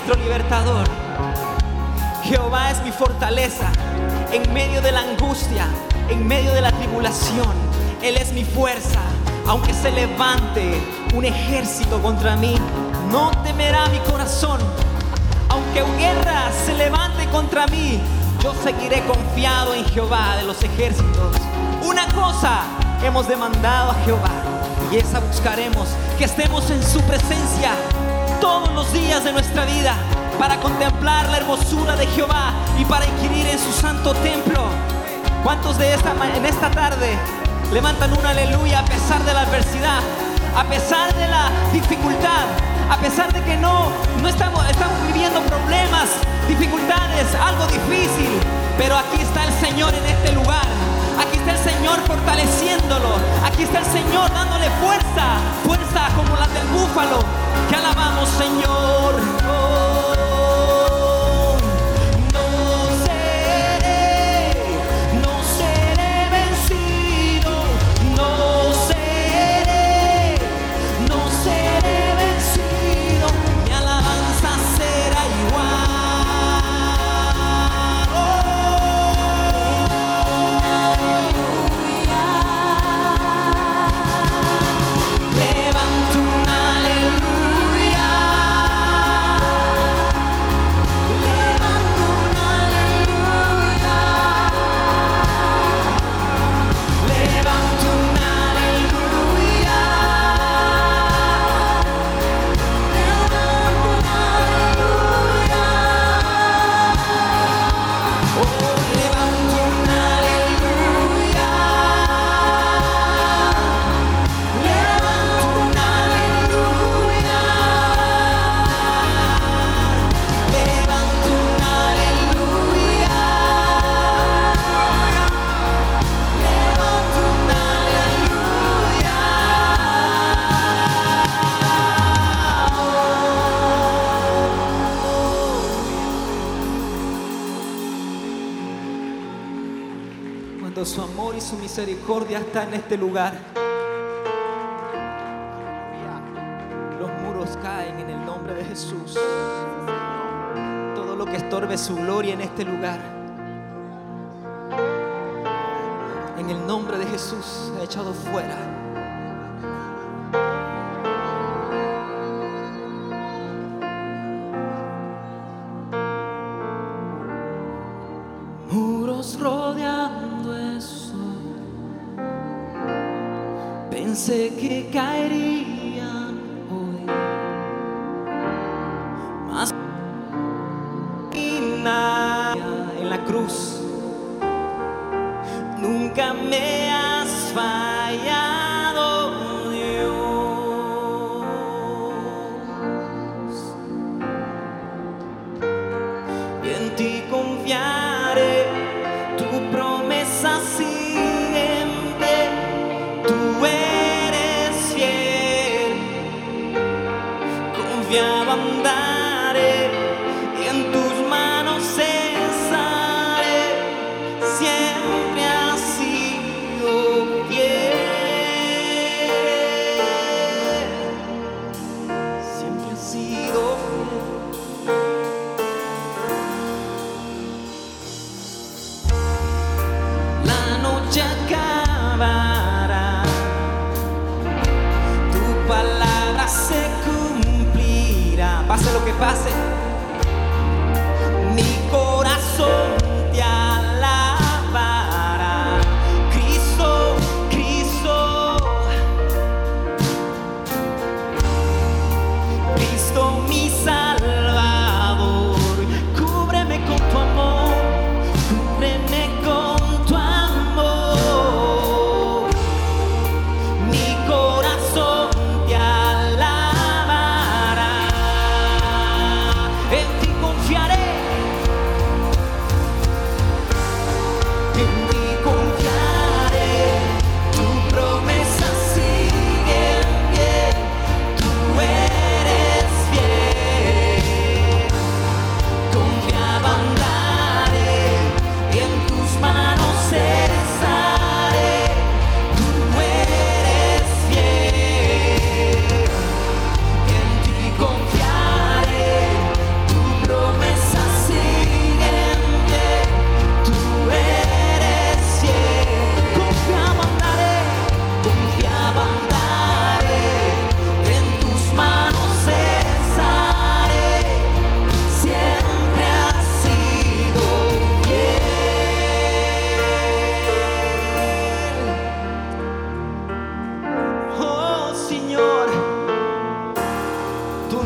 Nuestro libertador. Jehová es mi fortaleza en medio de la angustia, en medio de la tribulación. Él es mi fuerza. Aunque se levante un ejército contra mí, no temerá mi corazón. Aunque guerra se levante contra mí, yo seguiré confiado en Jehová de los ejércitos. Una cosa hemos demandado a Jehová y esa buscaremos, que estemos en su presencia todos los días de nuestra vida para contemplar la hermosura de Jehová y para inquirir en su santo templo. ¿Cuántos de esta en esta tarde levantan un aleluya a pesar de la adversidad, a pesar de la dificultad, a pesar de que no no estamos estamos viviendo problemas, dificultades, algo difícil, pero aquí está el Señor en este lugar. Fortaleciéndolo. Aquí está el Señor dándole fuerza, fuerza como la del búfalo. Que alabamos, Señor. Oh, misericordia está en este lugar. Los muros caen en el nombre de Jesús. Todo lo que estorbe su gloria en este lugar. En el nombre de Jesús ha echado fuera. Pensé que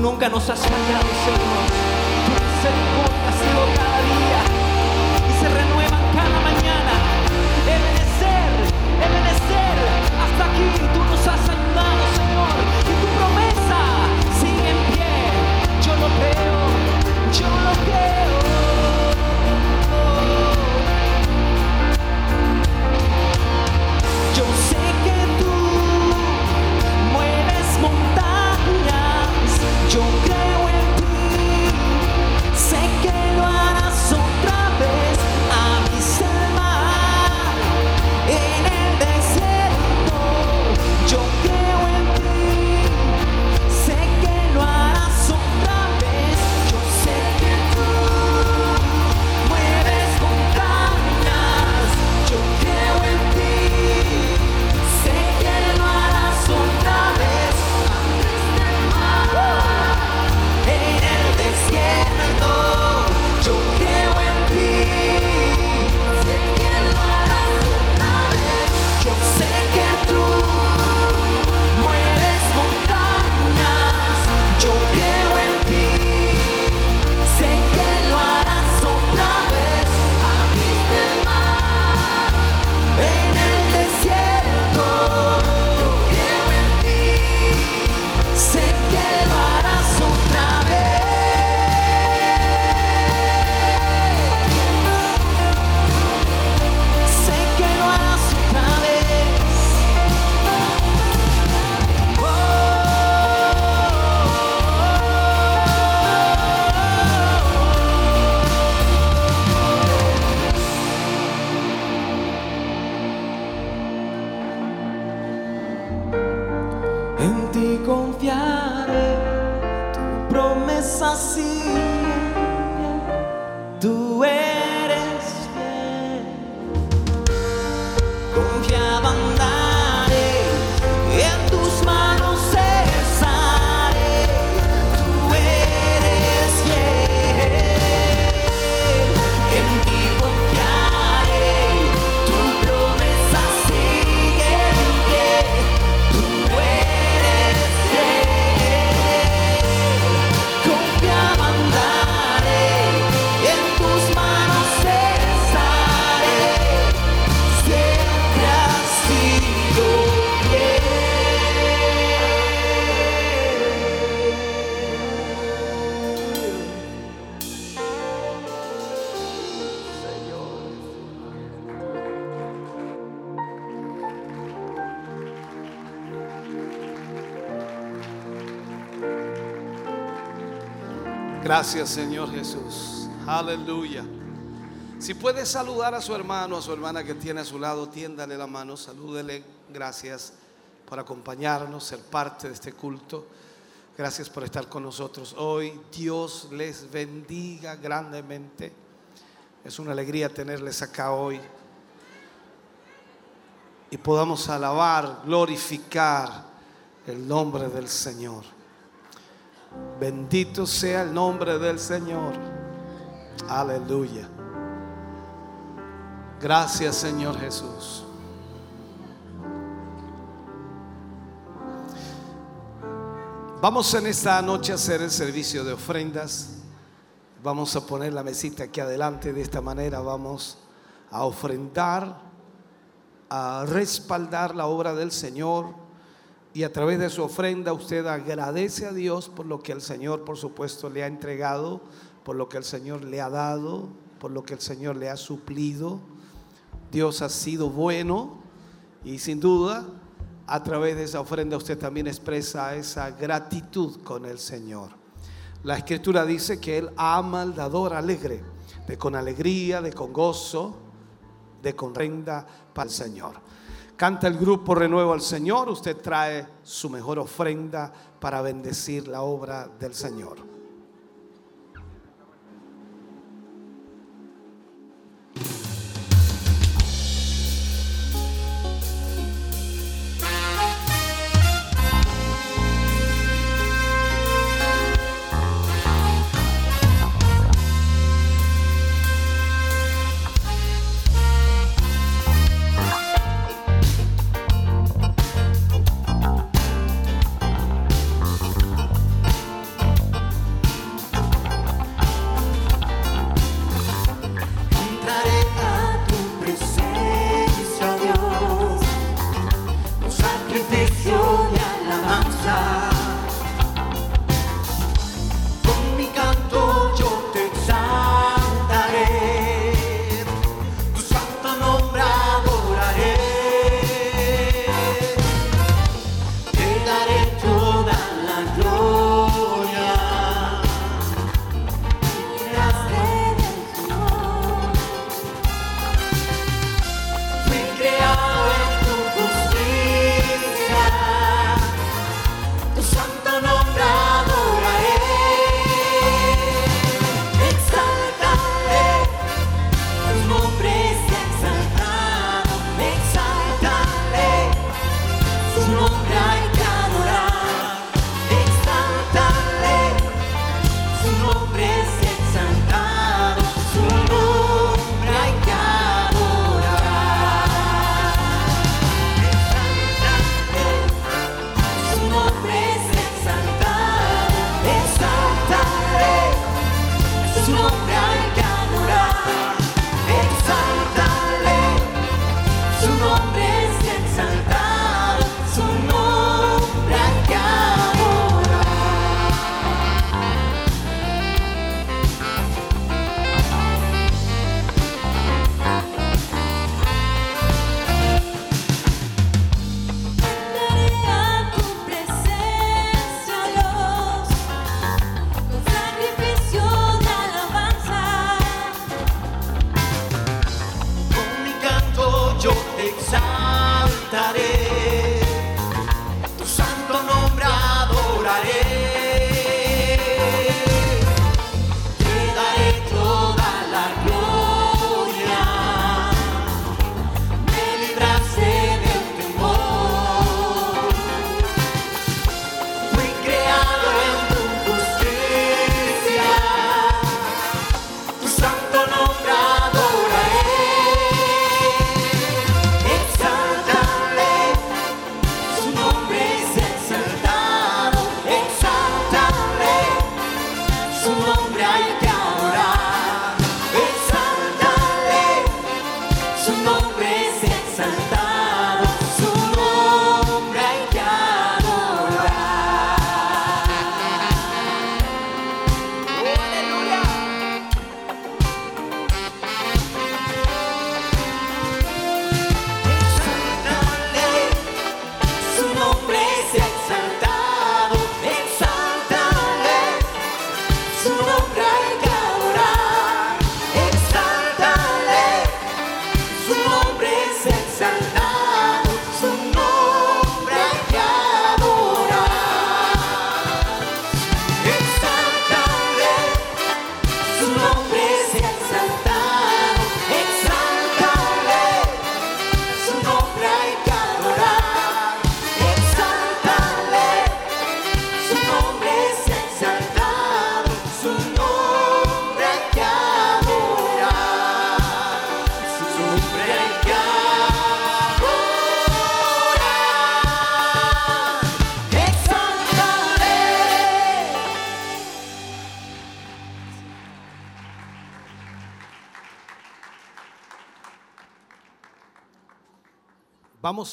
nunca nos has fallado, Señor. Gracias Señor Jesús. Aleluya. Si puede saludar a su hermano, a su hermana que tiene a su lado, tiéndale la mano, salúdele. Gracias por acompañarnos, ser parte de este culto. Gracias por estar con nosotros hoy. Dios les bendiga grandemente. Es una alegría tenerles acá hoy. Y podamos alabar, glorificar el nombre del Señor. Bendito sea el nombre del Señor. Aleluya. Gracias Señor Jesús. Vamos en esta noche a hacer el servicio de ofrendas. Vamos a poner la mesita aquí adelante. De esta manera vamos a ofrendar, a respaldar la obra del Señor. Y a través de su ofrenda usted agradece a Dios por lo que el Señor, por supuesto, le ha entregado, por lo que el Señor le ha dado, por lo que el Señor le ha suplido. Dios ha sido bueno y sin duda a través de esa ofrenda usted también expresa esa gratitud con el Señor. La escritura dice que Él ama al dador alegre, de con alegría, de con gozo, de con renda para el Señor. Canta el grupo Renuevo al Señor, usted trae su mejor ofrenda para bendecir la obra del Señor.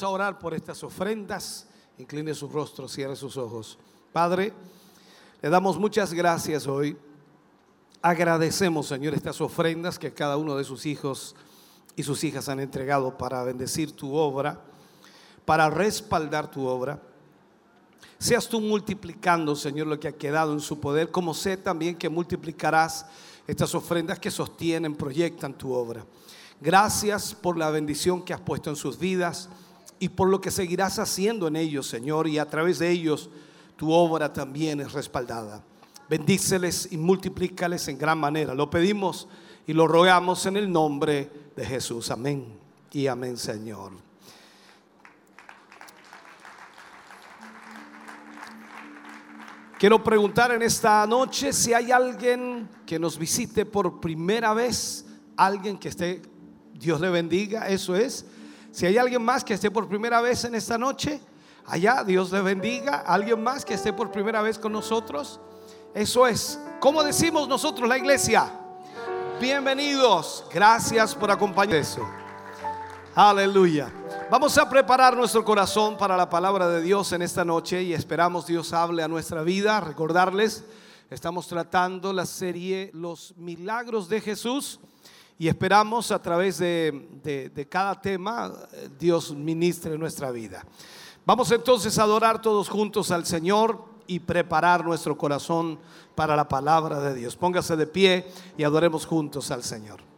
A orar por estas ofrendas. Incline su rostro, cierre sus ojos. Padre, le damos muchas gracias hoy. Agradecemos, Señor, estas ofrendas que cada uno de sus hijos y sus hijas han entregado para bendecir tu obra, para respaldar tu obra. Seas tú multiplicando, Señor, lo que ha quedado en su poder, como sé también que multiplicarás estas ofrendas que sostienen, proyectan tu obra. Gracias por la bendición que has puesto en sus vidas y por lo que seguirás haciendo en ellos, Señor, y a través de ellos tu obra también es respaldada. Bendíceles y multiplícales en gran manera. Lo pedimos y lo rogamos en el nombre de Jesús. Amén y amén, Señor. Quiero preguntar en esta noche si hay alguien que nos visite por primera vez, alguien que esté, Dios le bendiga, eso es. Si hay alguien más que esté por primera vez en esta noche, allá, Dios le bendiga. Alguien más que esté por primera vez con nosotros, eso es. ¿Cómo decimos nosotros la iglesia? Bienvenidos, gracias por acompañarnos. Aleluya. Vamos a preparar nuestro corazón para la palabra de Dios en esta noche y esperamos Dios hable a nuestra vida. Recordarles, estamos tratando la serie Los Milagros de Jesús y esperamos a través de, de- cada tema eh, Dios ministre nuestra vida. Vamos entonces a adorar todos juntos al Señor y preparar nuestro corazón para la palabra de Dios. Póngase de pie y adoremos juntos al Señor.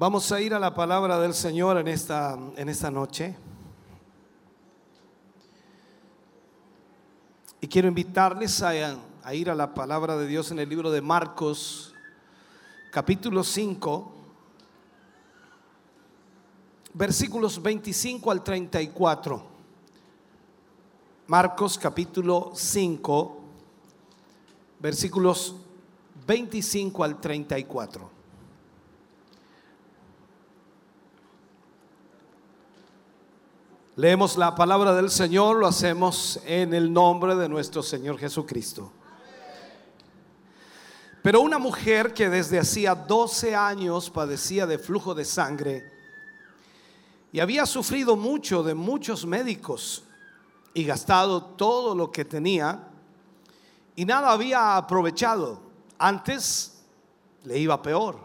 Vamos a ir a la palabra del Señor en esta, noche. Y quiero invitarles a, a ir a la palabra de Dios en el libro de Marcos, capítulo 5, versículos 25 al 34. Marcos capítulo 5, versículos 25 al 34. Leemos la palabra del Señor, lo hacemos en el nombre de nuestro Señor Jesucristo. Pero una mujer que desde hacía 12 años padecía de flujo de sangre y había sufrido mucho de muchos médicos y gastado todo lo que tenía y nada había aprovechado. Antes le iba peor.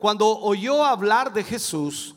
Cuando oyó hablar de Jesús,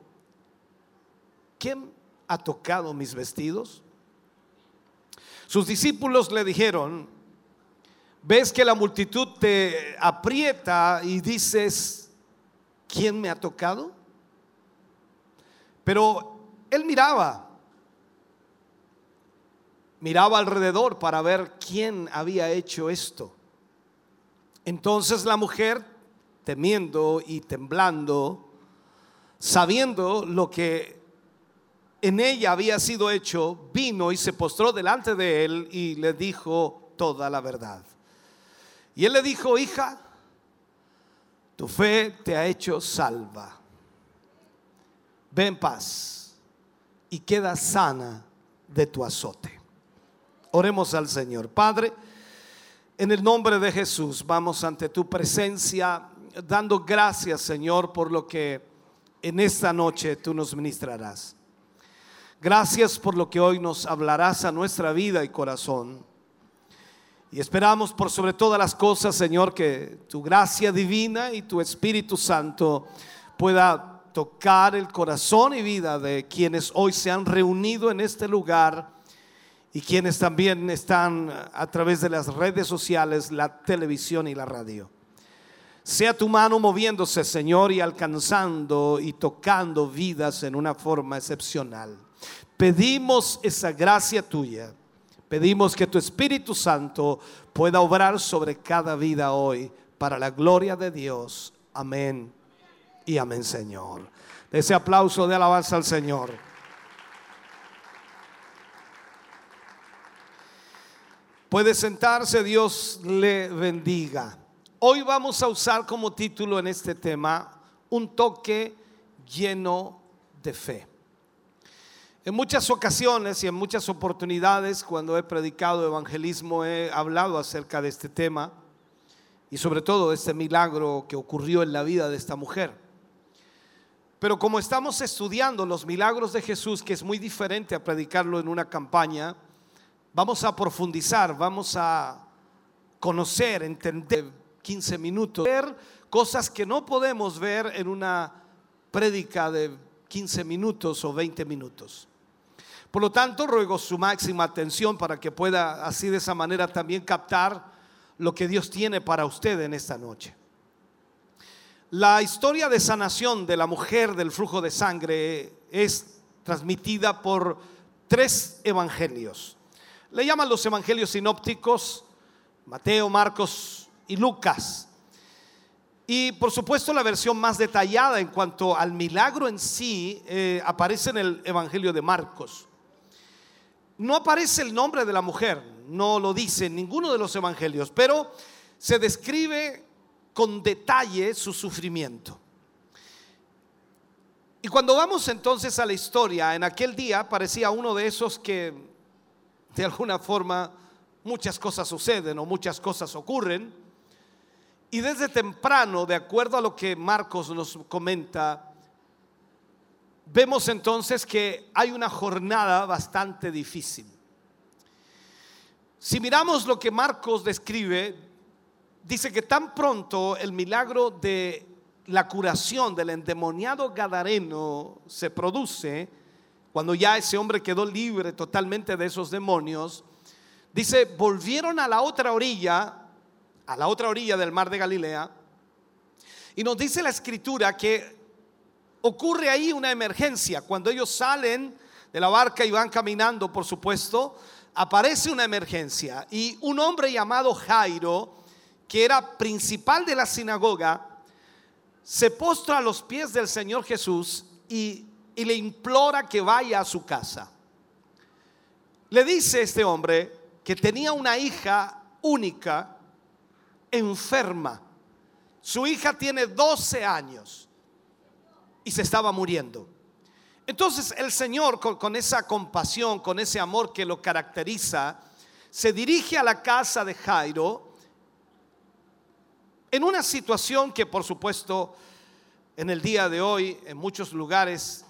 ¿quién ha tocado mis vestidos? Sus discípulos le dijeron, ves que la multitud te aprieta y dices, ¿quién me ha tocado? Pero él miraba, miraba alrededor para ver quién había hecho esto. Entonces la mujer, temiendo y temblando, sabiendo lo que en ella había sido hecho, vino y se postró delante de él y le dijo toda la verdad. Y él le dijo, hija, tu fe te ha hecho salva. Ve en paz y queda sana de tu azote. Oremos al Señor. Padre, en el nombre de Jesús vamos ante tu presencia dando gracias, Señor, por lo que en esta noche tú nos ministrarás. Gracias por lo que hoy nos hablarás a nuestra vida y corazón. Y esperamos por sobre todas las cosas, Señor, que tu gracia divina y tu Espíritu Santo pueda tocar el corazón y vida de quienes hoy se han reunido en este lugar y quienes también están a través de las redes sociales, la televisión y la radio. Sea tu mano moviéndose, Señor, y alcanzando y tocando vidas en una forma excepcional. Pedimos esa gracia tuya. Pedimos que tu Espíritu Santo pueda obrar sobre cada vida hoy para la gloria de Dios. Amén y amén, Señor. Ese aplauso de alabanza al Señor. Puede sentarse, Dios le bendiga. Hoy vamos a usar como título en este tema un toque lleno de fe. En muchas ocasiones y en muchas oportunidades cuando he predicado evangelismo he hablado acerca de este tema y sobre todo de este milagro que ocurrió en la vida de esta mujer. Pero como estamos estudiando los milagros de Jesús, que es muy diferente a predicarlo en una campaña, vamos a profundizar, vamos a conocer, entender 15 minutos, ver cosas que no podemos ver en una prédica de 15 minutos o 20 minutos. Por lo tanto, ruego su máxima atención para que pueda así de esa manera también captar lo que Dios tiene para usted en esta noche. La historia de sanación de la mujer del flujo de sangre es transmitida por tres evangelios. Le llaman los evangelios sinópticos, Mateo, Marcos y Lucas. Y por supuesto la versión más detallada en cuanto al milagro en sí eh, aparece en el Evangelio de Marcos. No aparece el nombre de la mujer, no lo dice en ninguno de los evangelios, pero se describe con detalle su sufrimiento. Y cuando vamos entonces a la historia, en aquel día parecía uno de esos que de alguna forma muchas cosas suceden o muchas cosas ocurren. Y desde temprano, de acuerdo a lo que Marcos nos comenta, vemos entonces que hay una jornada bastante difícil. Si miramos lo que Marcos describe, dice que tan pronto el milagro de la curación del endemoniado gadareno se produce, cuando ya ese hombre quedó libre totalmente de esos demonios, dice, volvieron a la otra orilla, a la otra orilla del mar de Galilea, y nos dice la escritura que ocurre ahí una emergencia. Cuando ellos salen de la barca y van caminando, por supuesto, aparece una emergencia. Y un hombre llamado Jairo, que era principal de la sinagoga, se postra a los pies del Señor Jesús y, y le implora que vaya a su casa. Le dice este hombre que tenía una hija única, enferma. Su hija tiene 12 años y se estaba muriendo. Entonces el Señor, con, esa compasión, con ese amor que lo caracteriza, se dirige a la casa de Jairo en una situación que por supuesto en el día de hoy en muchos lugares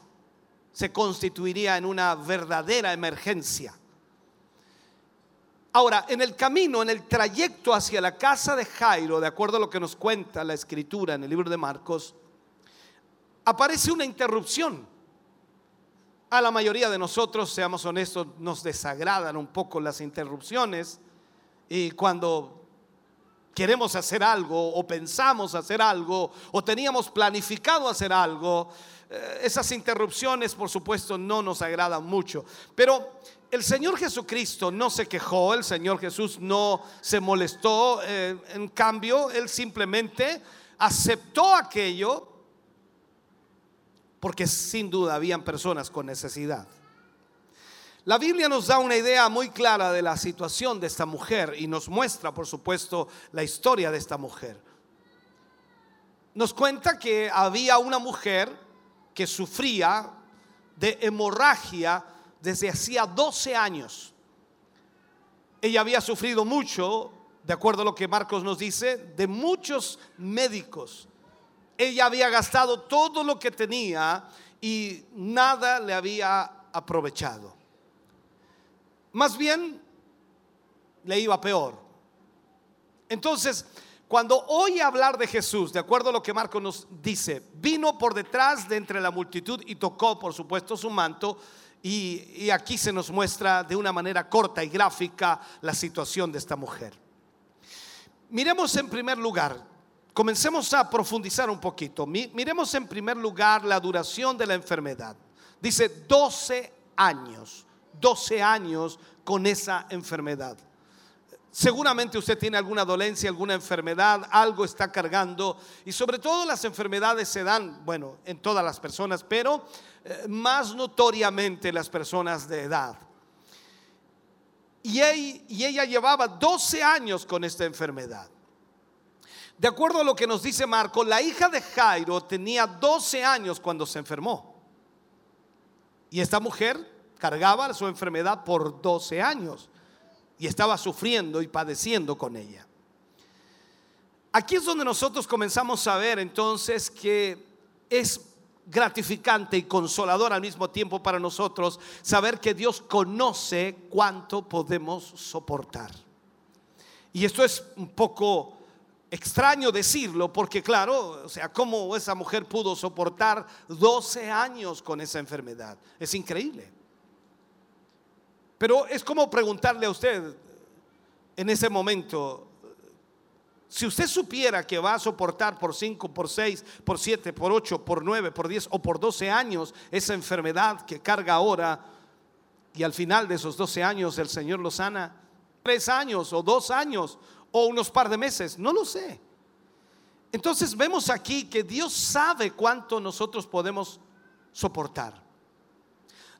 se constituiría en una verdadera emergencia. Ahora, en el camino, en el trayecto hacia la casa de Jairo, de acuerdo a lo que nos cuenta la escritura en el libro de Marcos, aparece una interrupción. A la mayoría de nosotros, seamos honestos, nos desagradan un poco las interrupciones y cuando queremos hacer algo o pensamos hacer algo o teníamos planificado hacer algo, eh, esas interrupciones por supuesto no nos agradan mucho. Pero el Señor Jesucristo no se quejó, el Señor Jesús no se molestó, eh, en cambio, Él simplemente aceptó aquello porque sin duda habían personas con necesidad. La Biblia nos da una idea muy clara de la situación de esta mujer y nos muestra, por supuesto, la historia de esta mujer. Nos cuenta que había una mujer que sufría de hemorragia desde hacía 12 años. Ella había sufrido mucho, de acuerdo a lo que Marcos nos dice, de muchos médicos. Ella había gastado todo lo que tenía y nada le había aprovechado. Más bien le iba peor. Entonces, cuando oye hablar de Jesús, de acuerdo a lo que Marcos nos dice, vino por detrás de entre la multitud y tocó, por supuesto, su manto. Y, y, aquí se nos muestra de una manera corta y gráfica la situación de esta mujer. Miremos en primer lugar, comencemos a profundizar un poquito. Miremos en primer lugar la duración de la enfermedad. Dice 12 años. 12 años con esa enfermedad. Seguramente usted tiene alguna dolencia, alguna enfermedad, algo está cargando y sobre todo las enfermedades se dan, bueno, en todas las personas, pero eh, más notoriamente las personas de edad. Y ella, y ella llevaba 12 años con esta enfermedad. De acuerdo a lo que nos dice Marco, la hija de Jairo tenía 12 años cuando se enfermó. Y esta mujer cargaba su enfermedad por 12 años y estaba sufriendo y padeciendo con ella. Aquí es donde nosotros comenzamos a ver entonces que es gratificante y consolador al mismo tiempo para nosotros saber que Dios conoce cuánto podemos soportar. Y esto es un poco extraño decirlo porque claro, o sea, cómo esa mujer pudo soportar 12 años con esa enfermedad. Es increíble. Pero es como preguntarle a usted en ese momento, si usted supiera que va a soportar por 5, por 6, por 7, por 8, por 9, por 10 o por 12 años esa enfermedad que carga ahora y al final de esos 12 años el Señor lo sana, 3 años o 2 años o unos par de meses, no lo sé. Entonces vemos aquí que Dios sabe cuánto nosotros podemos soportar.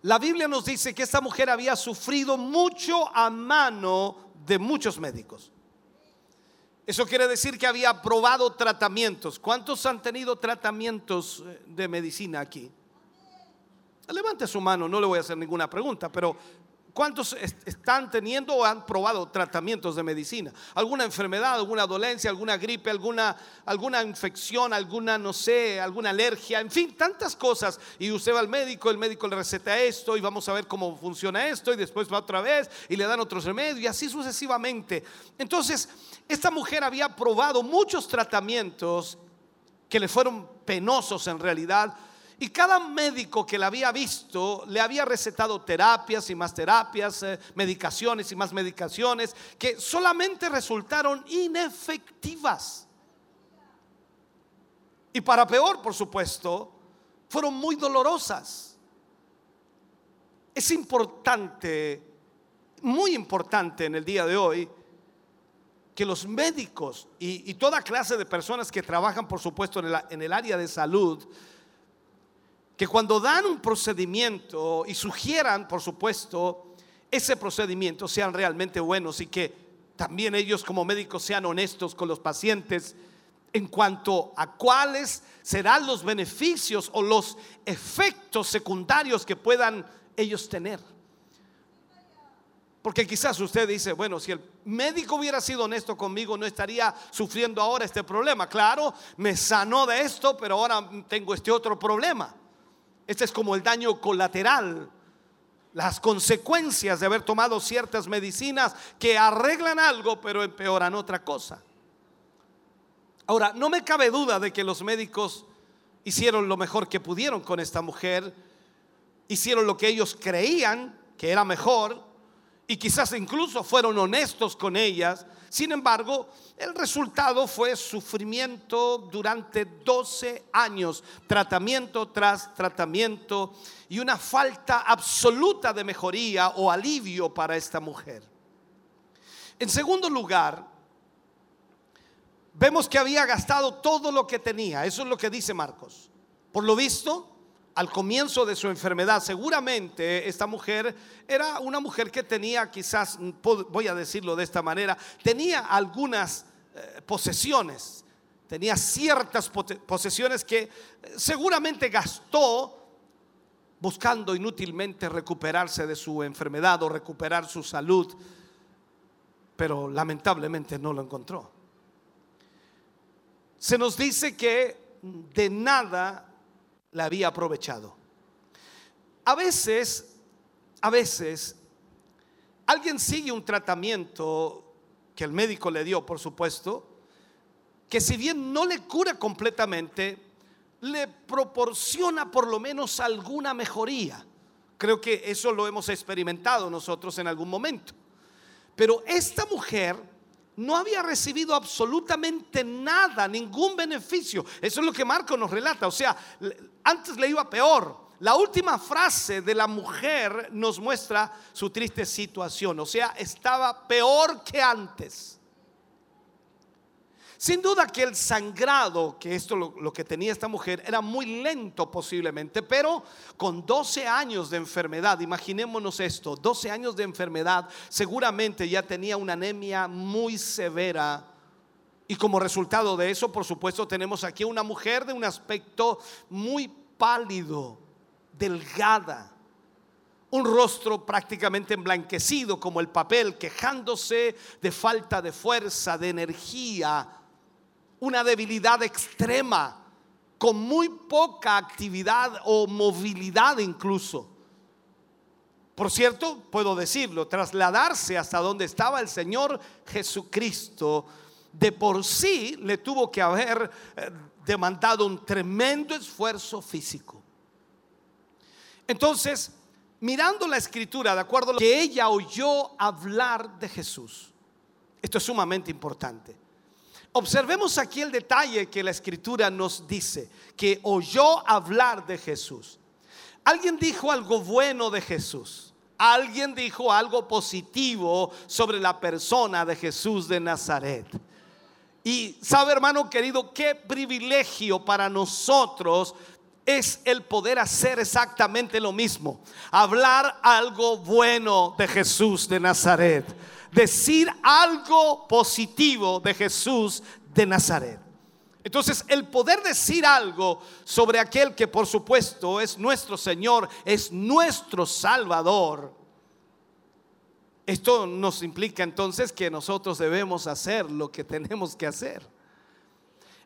La Biblia nos dice que esta mujer había sufrido mucho a mano de muchos médicos. Eso quiere decir que había probado tratamientos. ¿Cuántos han tenido tratamientos eh, de medicina aquí? Levante su mano, no le voy a hacer ninguna pregunta, pero ¿Cuántos est- están teniendo o han probado tratamientos de medicina? ¿Alguna enfermedad, alguna dolencia, alguna gripe, alguna, alguna infección, alguna, no sé, alguna alergia? En fin, tantas cosas. Y usted va al médico, el médico le receta esto y vamos a ver cómo funciona esto y después va otra vez y le dan otros remedios y así sucesivamente. Entonces, esta mujer había probado muchos tratamientos que le fueron penosos en realidad. Y cada médico que la había visto le había recetado terapias y más terapias, eh, medicaciones y más medicaciones, que solamente resultaron inefectivas. Y para peor, por supuesto, fueron muy dolorosas. Es importante, muy importante en el día de hoy, que los médicos y, toda clase de personas que trabajan, por supuesto, en el área de salud, que cuando dan un procedimiento y sugieran, por supuesto, ese procedimiento sean realmente buenos y que también ellos como médicos sean honestos con los pacientes en cuanto a cuáles serán los beneficios o los efectos secundarios que puedan ellos tener. Porque quizás usted dice, bueno, si el médico hubiera sido honesto conmigo, no estaría sufriendo ahora este problema. Claro, me sanó de esto, pero ahora tengo este otro problema. Este es como el daño colateral, las consecuencias de haber tomado ciertas medicinas que arreglan algo, pero empeoran otra cosa. Ahora, no me cabe duda de que los médicos hicieron lo mejor que pudieron con esta mujer, hicieron lo que ellos creían que era mejor y quizás incluso fueron honestos con ellas. Sin embargo, el resultado fue sufrimiento durante 12 años, tratamiento tras tratamiento y una falta absoluta de mejoría o alivio para esta mujer. En segundo lugar, vemos que había gastado todo lo que tenía. Eso es lo que dice Marcos. Por lo visto, al comienzo de su enfermedad, seguramente esta mujer era una mujer que tenía, quizás, voy a decirlo de esta manera, tenía algunas eh, posesiones, tenía ciertas posesiones que eh, seguramente gastó buscando inútilmente recuperarse de su enfermedad o recuperar su salud, pero lamentablemente no lo encontró. Se nos dice que de nada la había aprovechado. A veces, a veces, alguien sigue un tratamiento que el médico le dio, por supuesto, que si bien no le cura completamente, le proporciona por lo menos alguna mejoría. Creo que eso lo hemos experimentado nosotros en algún momento. Pero esta mujer no había recibido absolutamente nada, ningún beneficio. Eso es lo que Marco nos relata. O sea, antes le iba peor. La última frase de la mujer nos muestra su triste situación. O sea, estaba peor que antes. Sin duda que el sangrado, que esto lo, que tenía esta mujer, era muy lento posiblemente, pero con 12 años de enfermedad, imaginémonos esto, 12 años de enfermedad, seguramente ya tenía una anemia muy severa. Y como resultado de eso, por supuesto, tenemos aquí una mujer de un aspecto muy pálido, delgada, un rostro prácticamente emblanquecido como el papel, quejándose de falta de fuerza, de energía, una debilidad extrema, con muy poca actividad o movilidad incluso. Por cierto, puedo decirlo, trasladarse hasta donde estaba el Señor Jesucristo, de por sí le tuvo que haber eh, demandado un tremendo esfuerzo físico. Entonces, mirando la escritura, de acuerdo a lo que ella oyó hablar de Jesús, esto es sumamente importante. Observemos aquí el detalle que la escritura nos dice, que oyó hablar de Jesús. Alguien dijo algo bueno de Jesús. Alguien dijo algo positivo sobre la persona de Jesús de Nazaret. Y sabe hermano querido, qué privilegio para nosotros es el poder hacer exactamente lo mismo. Hablar algo bueno de Jesús de Nazaret decir algo positivo de Jesús de Nazaret. Entonces, el poder decir algo sobre aquel que por supuesto es nuestro Señor, es nuestro Salvador, Esto nos implica entonces que nosotros debemos hacer lo que tenemos que hacer.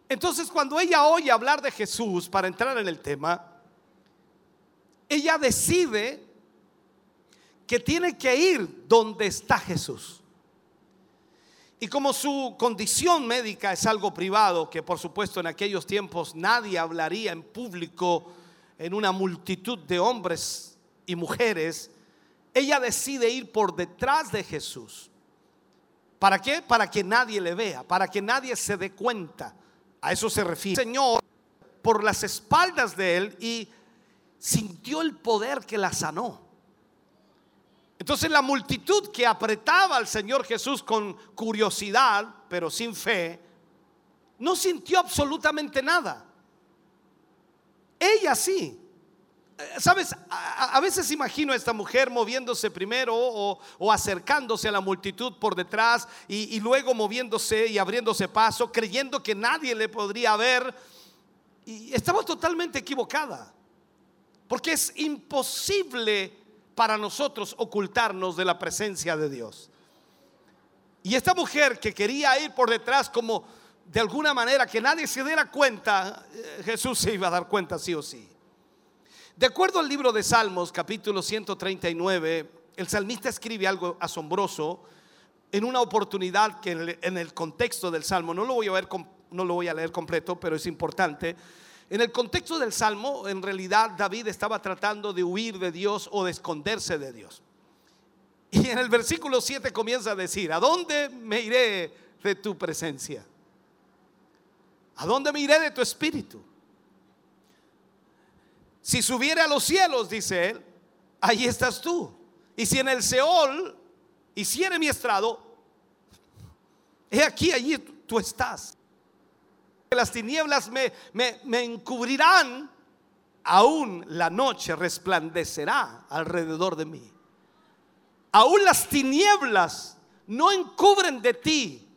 Entonces cuando ella oye hablar de Jesús, para entrar en el tema, ella decide que tiene que ir donde está Jesús. Y como su condición médica es algo privado, que por supuesto en aquellos tiempos nadie hablaría en público en una multitud de hombres y mujeres, ella decide ir por detrás de Jesús. ¿Para qué? Para que nadie le vea, para que nadie se dé cuenta. A eso se refiere. El Señor, por las espaldas de él y sintió el poder que la sanó. Entonces la multitud que apretaba al Señor Jesús con curiosidad, pero sin fe, no sintió absolutamente nada. Ella sí. Eh, Sabes, a, veces imagino a esta mujer moviéndose primero o, o acercándose a la multitud por detrás y, y luego moviéndose y abriéndose paso, creyendo que nadie le podría ver. Y estaba totalmente equivocada. Porque es imposible para nosotros ocultarnos de la presencia de Dios. Y esta mujer que quería ir por detrás como de alguna manera que nadie se diera cuenta, eh, Jesús se iba a dar cuenta sí o sí. De acuerdo al libro de Salmos, capítulo 139, el salmista escribe algo asombroso en una oportunidad que en el, contexto del Salmo, no lo voy a leer completo, pero es importante. En el contexto del Salmo, en realidad David estaba tratando de huir de Dios o de esconderse de Dios. Y en el versículo 7 comienza a decir, ¿a dónde me iré de tu presencia? ¿A dónde me iré de tu espíritu? Si subiere a los cielos, dice él, ahí estás tú. Y si en el Seol hiciere mi estrado, he aquí, allí tú estás. Las tinieblas me, me, me encubrirán, aún la noche resplandecerá alrededor de mí. Aún las tinieblas no encubren de ti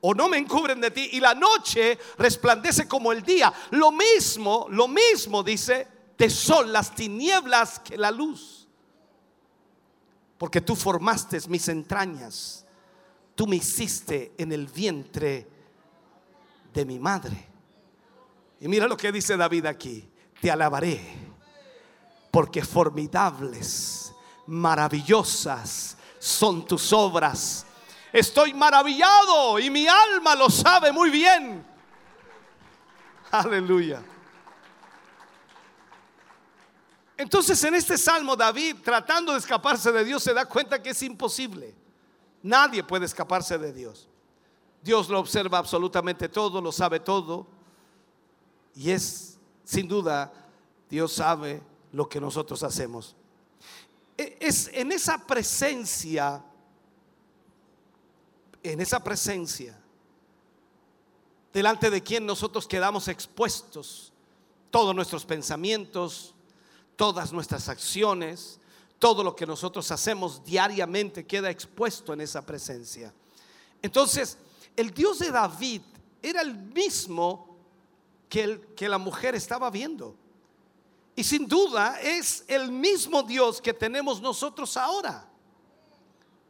o no me encubren de ti y la noche resplandece como el día. Lo mismo, lo mismo dice, te son las tinieblas que la luz. Porque tú formaste mis entrañas, tú me hiciste en el vientre de mi madre. Y mira lo que dice David aquí, te alabaré, porque formidables, maravillosas son tus obras. Estoy maravillado y mi alma lo sabe muy bien. Aleluya. Entonces en este salmo David, tratando de escaparse de Dios, se da cuenta que es imposible. Nadie puede escaparse de Dios. Dios lo observa absolutamente todo, lo sabe todo. Y es, sin duda, Dios sabe lo que nosotros hacemos. E- Es en esa presencia, en esa presencia, delante de quien nosotros quedamos expuestos, todos nuestros pensamientos, todas nuestras acciones, todo lo que nosotros hacemos diariamente queda expuesto en esa presencia. Entonces, el Dios de David era el mismo que, el- que la mujer estaba viendo. Y sin duda es el mismo Dios que tenemos nosotros ahora.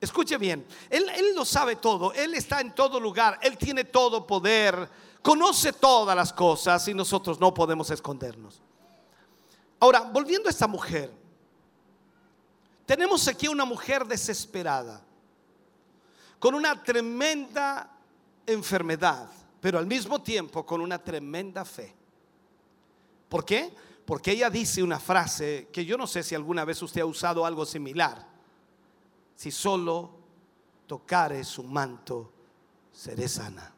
Escuche bien, él, él lo sabe todo, Él está en todo lugar, Él tiene todo poder, conoce todas las cosas y nosotros no podemos escondernos. Ahora, volviendo a esta mujer, tenemos aquí una mujer desesperada, con una tremenda enfermedad, pero al mismo tiempo con una tremenda fe. ¿Por qué? Porque ella dice una frase que yo no sé si alguna vez usted ha usado algo similar. Si solo tocare su manto, seré sana.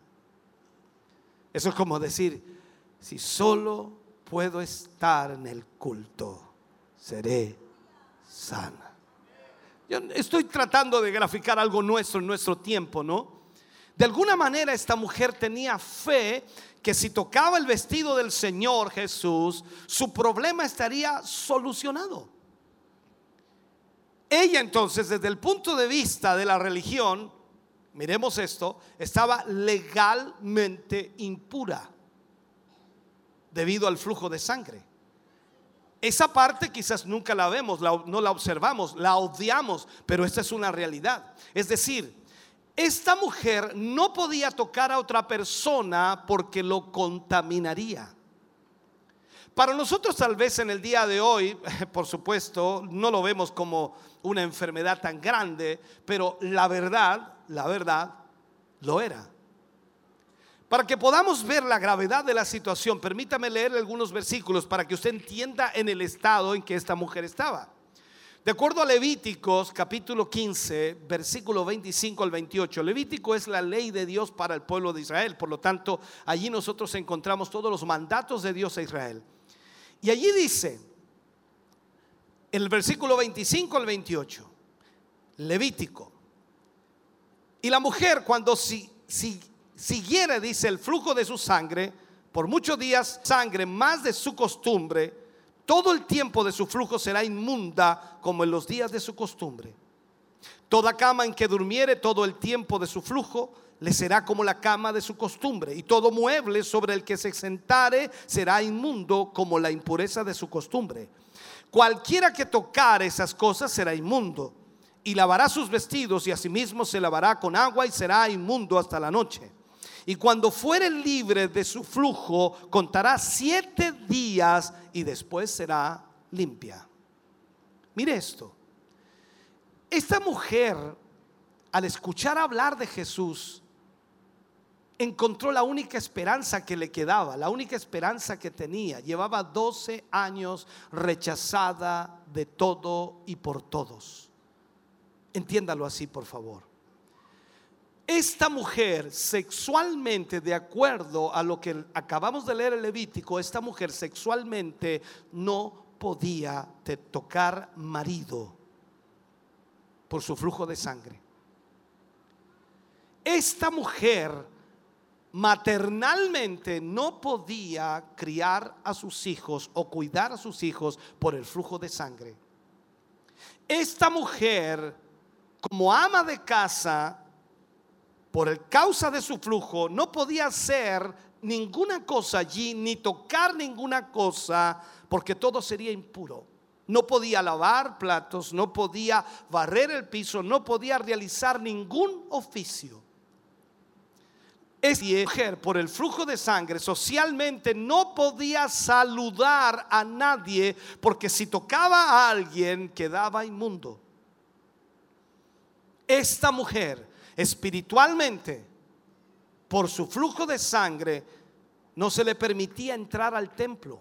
Eso es como decir, si solo puedo estar en el culto, seré sana. Yo estoy tratando de graficar algo nuestro en nuestro tiempo, ¿no? De alguna manera esta mujer tenía fe que si tocaba el vestido del Señor Jesús, su problema estaría solucionado. Ella entonces, desde el punto de vista de la religión, miremos esto, estaba legalmente impura debido al flujo de sangre. Esa parte quizás nunca la vemos, no la observamos, la odiamos, pero esta es una realidad. Es decir, esta mujer no podía tocar a otra persona porque lo contaminaría. Para nosotros tal vez en el día de hoy, por supuesto, no lo vemos como una enfermedad tan grande, pero la verdad, la verdad, lo era. Para que podamos ver la gravedad de la situación, permítame leer algunos versículos para que usted entienda en el estado en que esta mujer estaba. De acuerdo a Levíticos capítulo 15, versículo 25 al 28, Levítico es la ley de Dios para el pueblo de Israel, por lo tanto, allí nosotros encontramos todos los mandatos de Dios a Israel. Y allí dice, el versículo 25 al 28, Levítico, y la mujer cuando si, si- siguiere, dice, el flujo de su sangre, por muchos días sangre más de su costumbre, todo el tiempo de su flujo será inmunda como en los días de su costumbre. Toda cama en que durmiere todo el tiempo de su flujo le será como la cama de su costumbre, y todo mueble sobre el que se sentare será inmundo como la impureza de su costumbre. Cualquiera que tocare esas cosas será inmundo, y lavará sus vestidos, y asimismo se lavará con agua y será inmundo hasta la noche. Y cuando fuere libre de su flujo, contará siete días y después será limpia. Mire esto. Esta mujer, al escuchar hablar de Jesús, encontró la única esperanza que le quedaba, la única esperanza que tenía. Llevaba 12 años rechazada de todo y por todos. Entiéndalo así, por favor. Esta mujer sexualmente, de acuerdo a lo que acabamos de leer en Levítico, esta mujer sexualmente no podía tocar marido por su flujo de sangre. Esta mujer maternalmente no podía criar a sus hijos o cuidar a sus hijos por el flujo de sangre. Esta mujer, como ama de casa, por el causa de su flujo, no podía hacer ninguna cosa allí, ni tocar ninguna cosa, porque todo sería impuro. No podía lavar platos, no podía barrer el piso, no podía realizar ningún oficio. Esta mujer, por el flujo de sangre, socialmente no podía saludar a nadie, porque si tocaba a alguien quedaba inmundo. Esta mujer, espiritualmente, por su flujo de sangre, no se le permitía entrar al templo.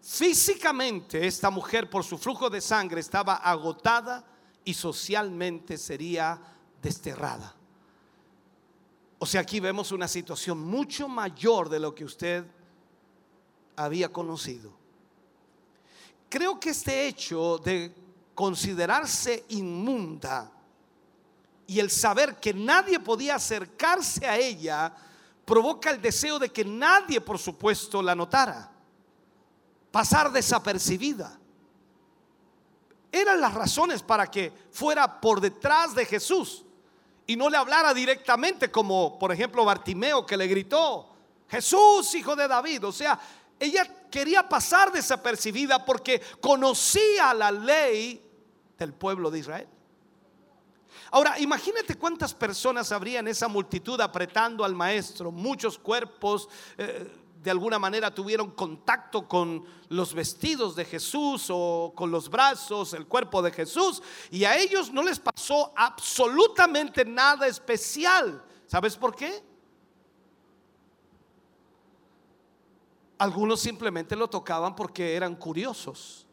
Físicamente, esta mujer, por su flujo de sangre, estaba agotada y socialmente sería desterrada. O sea, aquí vemos una situación mucho mayor de lo que usted había conocido. Creo que este hecho de considerarse inmunda y el saber que nadie podía acercarse a ella provoca el deseo de que nadie, por supuesto, la notara. Pasar desapercibida. Eran las razones para que fuera por detrás de Jesús y no le hablara directamente como, por ejemplo, Bartimeo que le gritó, Jesús, hijo de David. O sea, ella quería pasar desapercibida porque conocía la ley del pueblo de Israel. Ahora, imagínate cuántas personas habría en esa multitud apretando al maestro. Muchos cuerpos eh, de alguna manera tuvieron contacto con los vestidos de Jesús o con los brazos, el cuerpo de Jesús. Y a ellos no les pasó absolutamente nada especial. ¿Sabes por qué? Algunos simplemente lo tocaban porque eran curiosos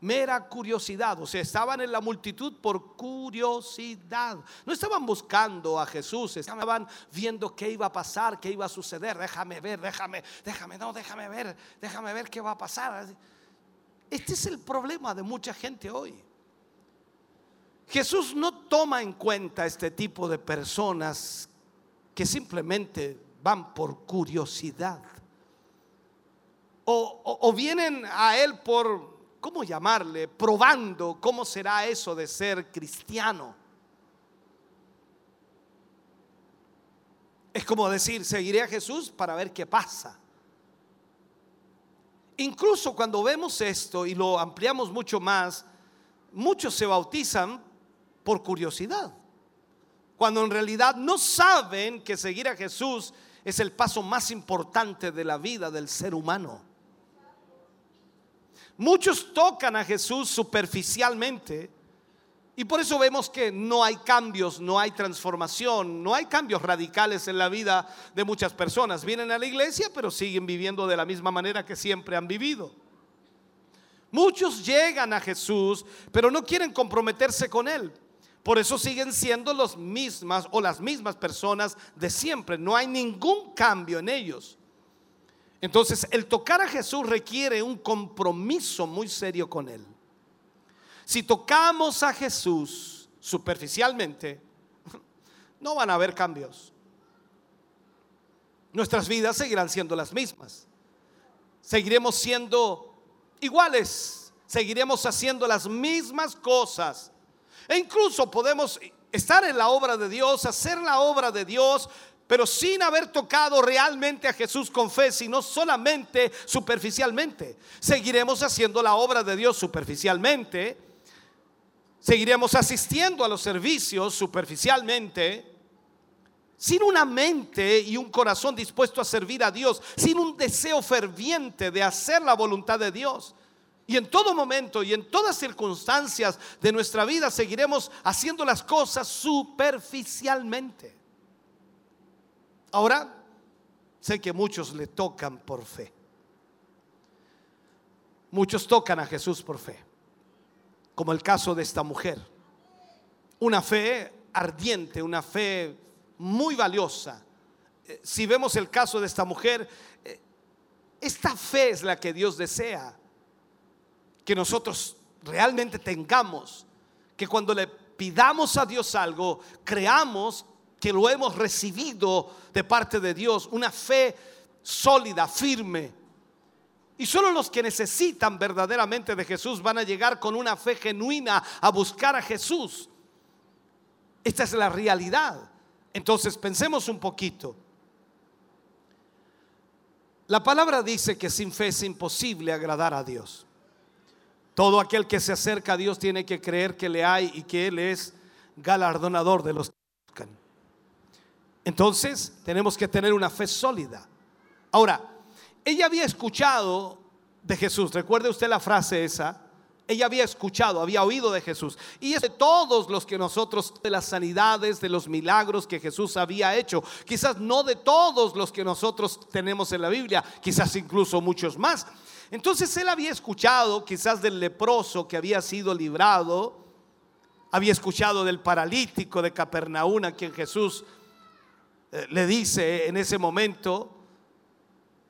mera curiosidad, o sea, estaban en la multitud por curiosidad. No estaban buscando a Jesús, estaban viendo qué iba a pasar, qué iba a suceder. Déjame ver, déjame, déjame, no, déjame ver, déjame ver qué va a pasar. Este es el problema de mucha gente hoy. Jesús no toma en cuenta este tipo de personas que simplemente van por curiosidad. O, vienen a Él por ¿cómo llamarle? Probando cómo será eso de ser cristiano. Es como decir, seguiré a Jesús para ver qué pasa. Incluso cuando vemos esto y lo ampliamos mucho más, muchos se bautizan por curiosidad, cuando en realidad no saben que seguir a Jesús es el paso más importante de la vida del ser humano. Muchos tocan a Jesús superficialmente y por eso vemos que no hay cambios, no hay transformación, no hay cambios radicales en la vida de muchas personas. Vienen a la iglesia pero siguen viviendo de la misma manera que siempre han vivido. Muchos llegan a Jesús pero no quieren comprometerse con Él. Por eso siguen siendo las mismas o las mismas personas de siempre. No hay ningún cambio en ellos. Entonces, el tocar a Jesús requiere un compromiso muy serio con Él. Si tocamos a Jesús superficialmente, no van a haber cambios. Nuestras vidas seguirán siendo las mismas. Seguiremos siendo iguales. Seguiremos haciendo las mismas cosas. E incluso podemos estar en la obra de Dios, hacer la obra de Dios, pero sin haber tocado realmente a Jesús con fe, sino solamente superficialmente. Seguiremos haciendo la obra de Dios superficialmente. Seguiremos asistiendo a los servicios superficialmente. Sin una mente y un corazón dispuesto a servir a Dios, sin un deseo ferviente de hacer la voluntad de Dios. Y en todo momento y en todas circunstancias de nuestra vida seguiremos haciendo las cosas superficialmente. Ahora, sé que muchos le tocan por fe. Muchos tocan a Jesús por fe, como el caso de esta mujer. Una fe ardiente, una fe muy valiosa. Eh, Si vemos el caso de esta mujer, eh, esta fe es la que Dios desea que nosotros realmente tengamos, que cuando le pidamos a Dios algo, creamos que lo hemos recibido de parte de Dios, una fe sólida, firme. Y solo los que necesitan verdaderamente de Jesús van a llegar con una fe genuina a buscar a Jesús. Esta es la realidad. Entonces pensemos un poquito. La palabra dice que sin fe es imposible agradar a Dios. Todo aquel que se acerca a Dios tiene que creer que le hay y que Él es galardonador de los. Entonces tenemos que tener una fe sólida. Ahora, ella había escuchado de Jesús, recuerde usted la frase esa, ella había escuchado, había oído de Jesús. Y es de todos los que nosotros, de las sanidades, de los milagros que Jesús había hecho. Quizás no de todos los que nosotros tenemos en la Biblia, quizás incluso muchos más. Entonces él había escuchado quizás del leproso que había sido librado, había escuchado del paralítico de Capernaum a quien Jesús le dice en ese momento,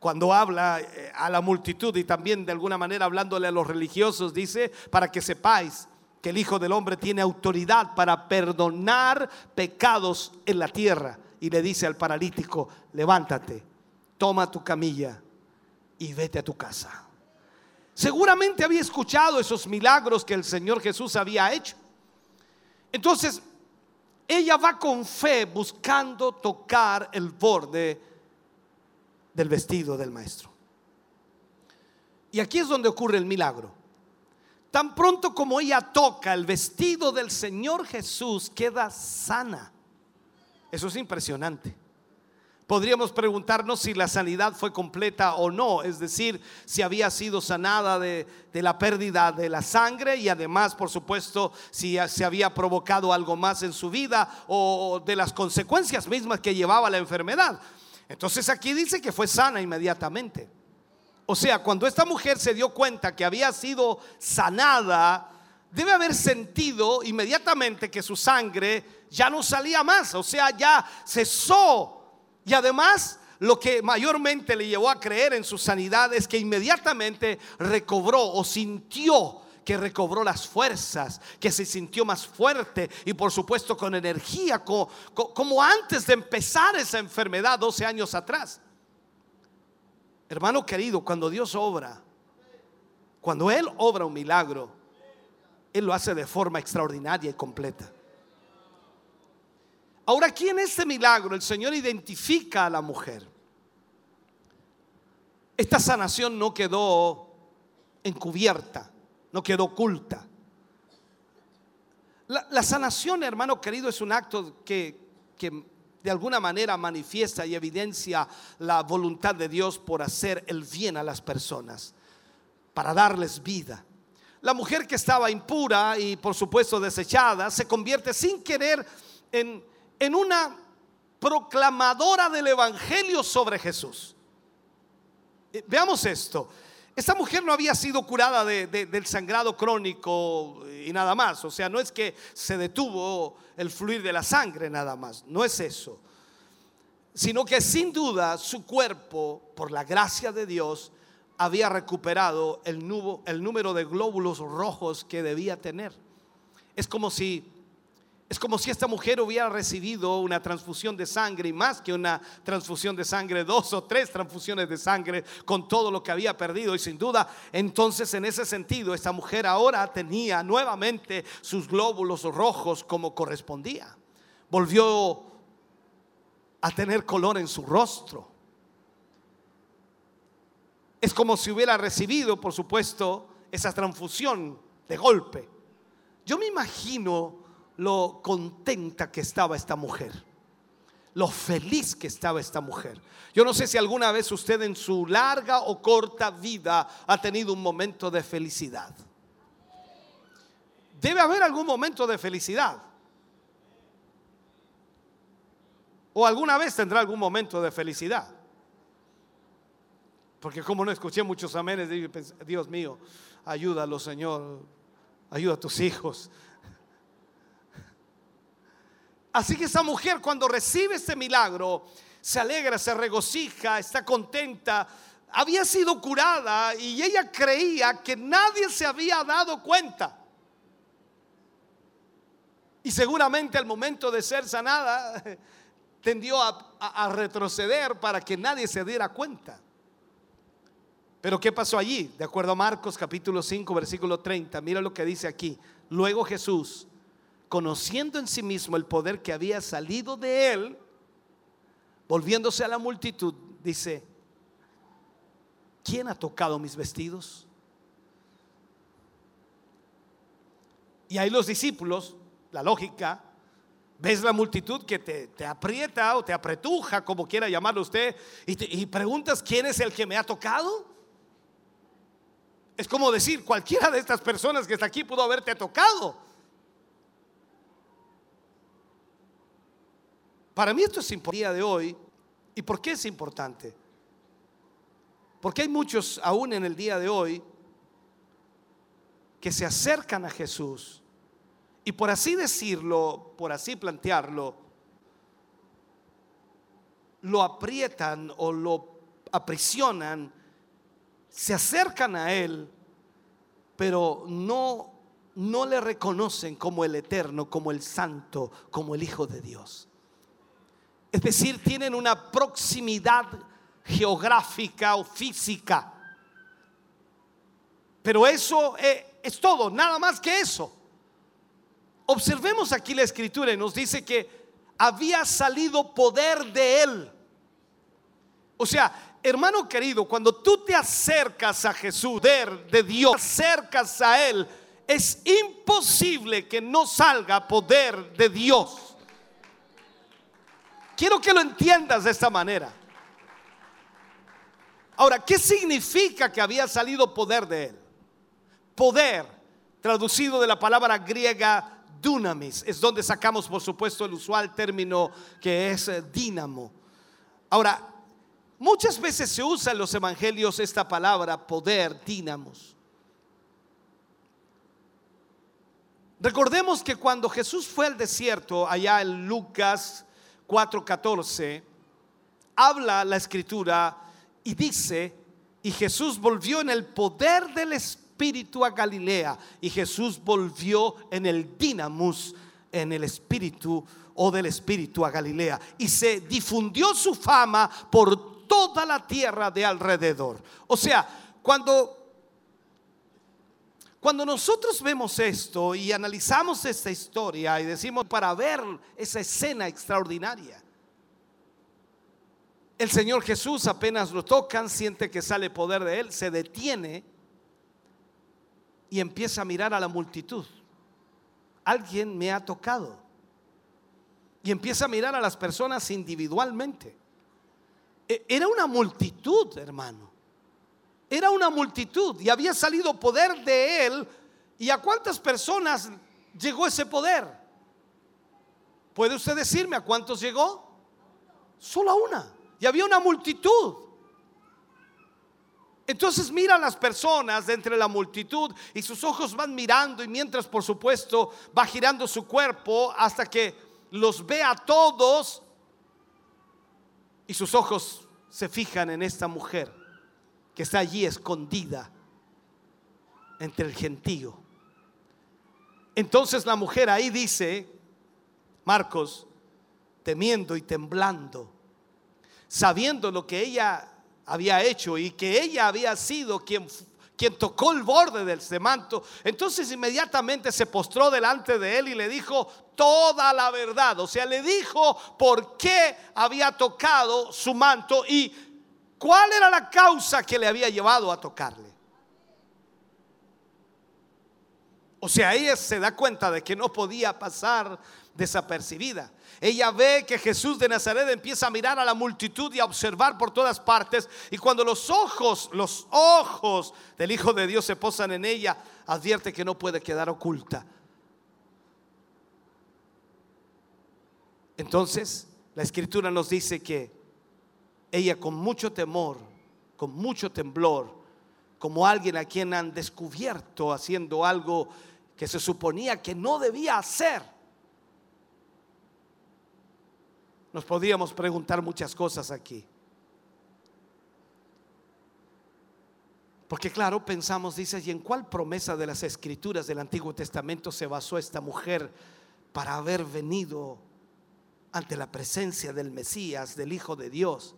cuando habla eh, a la multitud y también de alguna manera hablándole a los religiosos, dice, para que sepáis que el Hijo del Hombre tiene autoridad para perdonar pecados en la tierra. Y le dice al paralítico, levántate, toma tu camilla y vete a tu casa. Seguramente había escuchado esos milagros que el Señor Jesús había hecho. Entonces, ella va con fe buscando tocar el borde del vestido del maestro. Y aquí es donde ocurre el milagro. Tan pronto como ella toca el vestido del Señor Jesús, queda sana. Eso es impresionante. Podríamos preguntarnos si la sanidad fue completa o no, es decir, si había sido sanada de, la pérdida de la sangre y además, por supuesto, si se había provocado algo más en su vida o de las consecuencias mismas que llevaba la enfermedad. Entonces aquí dice que fue sana inmediatamente. O sea, cuando esta mujer se dio cuenta que había sido sanada, debe haber sentido inmediatamente que su sangre ya no salía más, o sea, ya cesó y además, lo que mayormente le llevó a creer en su sanidad es que inmediatamente recobró o sintió que recobró las fuerzas, que se sintió más fuerte y por supuesto con energía, como, antes de empezar esa enfermedad 12 años atrás. Hermano querido, cuando Dios obra, cuando Él obra un milagro, Él lo hace de forma extraordinaria y completa. Ahora aquí en este milagro el Señor identifica a la mujer. esta sanación no quedó encubierta, no quedó oculta. La, sanación, hermano querido, es un acto que, que de alguna manera manifiesta y evidencia la voluntad de Dios por hacer el bien a las personas, para darles vida. La mujer que estaba impura y por supuesto desechada se convierte sin querer en, en una proclamadora del Evangelio sobre Jesús. Eh, Veamos esto. Esta mujer no había sido curada de- de- del sangrado crónico y nada más. O sea, no es que se detuvo el fluir de la sangre nada más. No es eso. Sino que sin duda su cuerpo, por la gracia de Dios, había recuperado el número de glóbulos rojos que debía tener. Es como si es como si esta mujer hubiera recibido una transfusión de sangre y más que una transfusión de sangre, dos o tres transfusiones de sangre con todo lo que había perdido. Y sin duda, entonces en ese sentido, esta mujer ahora tenía nuevamente sus glóbulos rojos como correspondía. Volvió a tener color en su rostro. Es como si hubiera recibido, por supuesto, esa transfusión de golpe. Yo me imagino lo contenta que estaba esta mujer, lo feliz que estaba esta mujer. Yo no sé si alguna vez usted en su larga o corta vida ha tenido un momento de felicidad. Debe haber algún momento de felicidad. O alguna vez tendrá algún momento de felicidad. Porque como no escuché muchos amenes, pens- Dios mío, ayúdalo Señor, ayuda a tus hijos. Así que esa mujer cuando recibe este milagro, se alegra, se regocija, está contenta. Había sido curada y ella creía que nadie se había dado cuenta. Y seguramente al momento de ser sanada, tendió a, retroceder para que nadie se diera cuenta. Pero ¿qué pasó allí? De acuerdo a Marcos capítulo 5, versículo 30, mira lo que dice aquí. Luego Jesús, conociendo en sí mismo el poder que había salido de él, volviéndose a la multitud, dice, ¿quién ha tocado mis vestidos? Y ahí los discípulos, la lógica, ves la multitud que te, aprieta o te apretuja, como quiera llamarlo usted, y, te- y preguntas, ¿quién es el que me ha tocado? Es como decir, cualquiera de estas personas que está aquí pudo haberte tocado. Para mí esto es importante de hoy. ¿Y por qué es importante? Porque hay muchos aún en el día de hoy que se acercan a Jesús y por así decirlo, por así plantearlo, lo aprietan o lo aprisionan, se acercan a Él, pero no, no le reconocen como el eterno, como el santo, como el Hijo de Dios. Es decir, tienen una proximidad geográfica o física. Pero eso eh, es todo, nada más que eso. Observemos aquí la escritura y nos dice que había salido poder de él. O sea, hermano querido, cuando tú te acercas a Jesús, de Dios, te acercas a él, es imposible que no salga poder de Dios. Quiero que lo entiendas de esta manera. Ahora, ¿qué significa que había salido poder de él? Poder, traducido de la palabra griega dunamis, es donde sacamos, por supuesto, el usual término que es eh, dínamo. Ahora, muchas veces se usa en los evangelios esta palabra poder, dínamos. Recordemos que cuando Jesús fue al desierto, allá en Lucas 4:14, habla la escritura y dice, y Jesús volvió en el poder del Espíritu a Galilea, y Jesús volvió en el dinamus, en el Espíritu o del Espíritu a Galilea, y se difundió su fama por toda la tierra de alrededor. O sea, cuando cuando nosotros vemos esto y analizamos esta historia y decimos para ver esa escena extraordinaria, El Señor Jesús apenas lo tocan, siente que sale poder de él, se detiene y empieza a mirar a la multitud. Alguien me ha tocado. Y empieza a mirar a las personas individualmente. E- Era una multitud, hermano. Era una multitud y había salido poder de él. ¿Y a cuántas personas llegó ese poder? ¿Puede usted decirme a cuántos llegó? Solo a una. Y había una multitud. Entonces mira a las personas de entre la multitud y sus ojos van mirando y mientras por supuesto va girando su cuerpo hasta que los ve a todos y sus ojos se fijan en esta mujer que está allí escondida entre el gentío. Entonces la mujer ahí dice, Marcos, temiendo y temblando, sabiendo lo que ella había hecho y que ella había sido quien, quien tocó el borde del manto, entonces inmediatamente se postró delante de él y le dijo toda la verdad. O sea, le dijo por qué había tocado su manto y cuál era la causa que le había llevado a tocarle. O sea, ella se da cuenta de que no podía pasar desapercibida. Ella ve que Jesús de Nazaret empieza a mirar a la multitud y a observar por todas partes. Y cuando los ojos, los ojos del Hijo de Dios se posan en ella, advierte que no puede quedar oculta. Entonces, la escritura nos dice que ella con mucho temor, con mucho temblor, como alguien a quien han descubierto haciendo algo que se suponía que no debía hacer, nos podríamos preguntar muchas cosas aquí. Porque claro, pensamos, dice, ¿y en cuál promesa de las escrituras del Antiguo Testamento se basó esta mujer para haber venido ante la presencia del Mesías, del Hijo de Dios?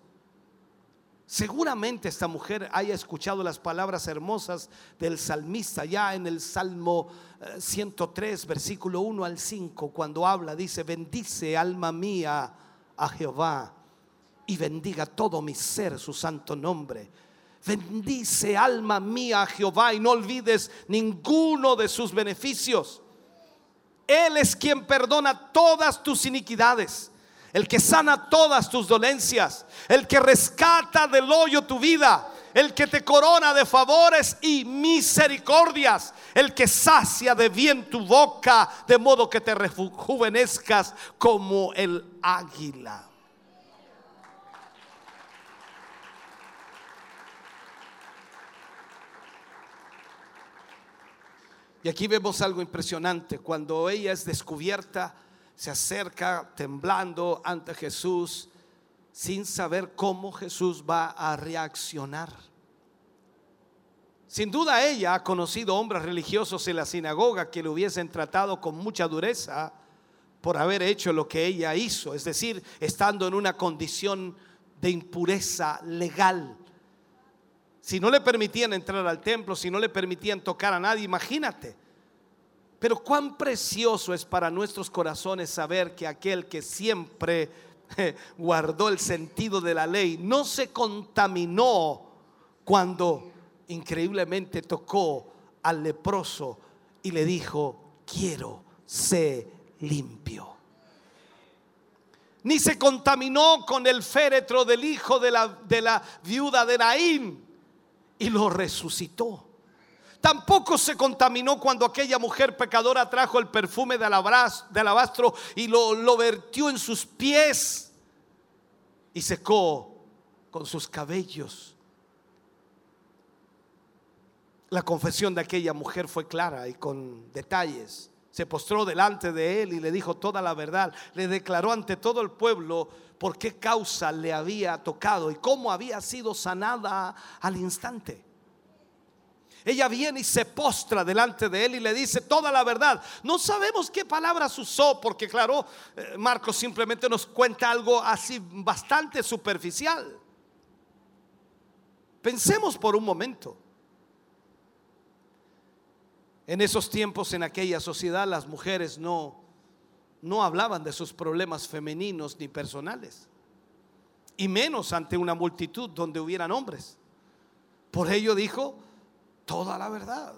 Seguramente esta mujer haya escuchado las palabras hermosas del salmista ya en el Salmo eh, 103, versículo 1 al 5, cuando habla, dice, bendice alma mía a Jehová y bendiga todo mi ser su santo nombre. Bendice alma mía a Jehová y no olvides ninguno de sus beneficios. Él es quien perdona todas tus iniquidades, el que sana todas tus dolencias, el que rescata del hoyo tu vida, el que te corona de favores y misericordias, el que sacia de bien tu boca, de modo que te rejuvenezcas como el águila. Y aquí vemos algo impresionante. Cuando ella es descubierta, se acerca temblando ante Jesús sin saber cómo Jesús va a reaccionar. Sin duda ella ha conocido hombres religiosos en la sinagoga que le hubiesen tratado con mucha dureza por haber hecho lo que ella hizo, es decir, estando en una condición de impureza legal. Si no le permitían entrar al templo, si no le permitían tocar a nadie, imagínate. Pero cuán precioso es para nuestros corazones saber que aquel que siempre guardó el sentido de la ley no se contaminó cuando increíblemente tocó al leproso y le dijo, quiero ser limpio. Ni se contaminó con el féretro del hijo de la, de la viuda de Naín y lo resucitó. Tampoco se contaminó cuando aquella mujer pecadora trajo el perfume de, alabastro y lo vertió en sus pies y secó con sus cabellos. La confesión de aquella mujer fue clara y con detalles. Se postró delante de él y le dijo toda la verdad. Le declaró ante todo el pueblo por qué causa le había tocado y cómo había sido sanada al instante. Ella viene y se postra delante de él y le dice toda la verdad. No sabemos qué palabras usó porque claro, eh, Marcos simplemente nos cuenta algo así bastante superficial. Pensemos por un momento. En esos tiempos, en aquella sociedad, las mujeres no, no hablaban de sus problemas femeninos ni personales. y menos ante una multitud donde hubieran hombres. Por ello dijo toda la verdad.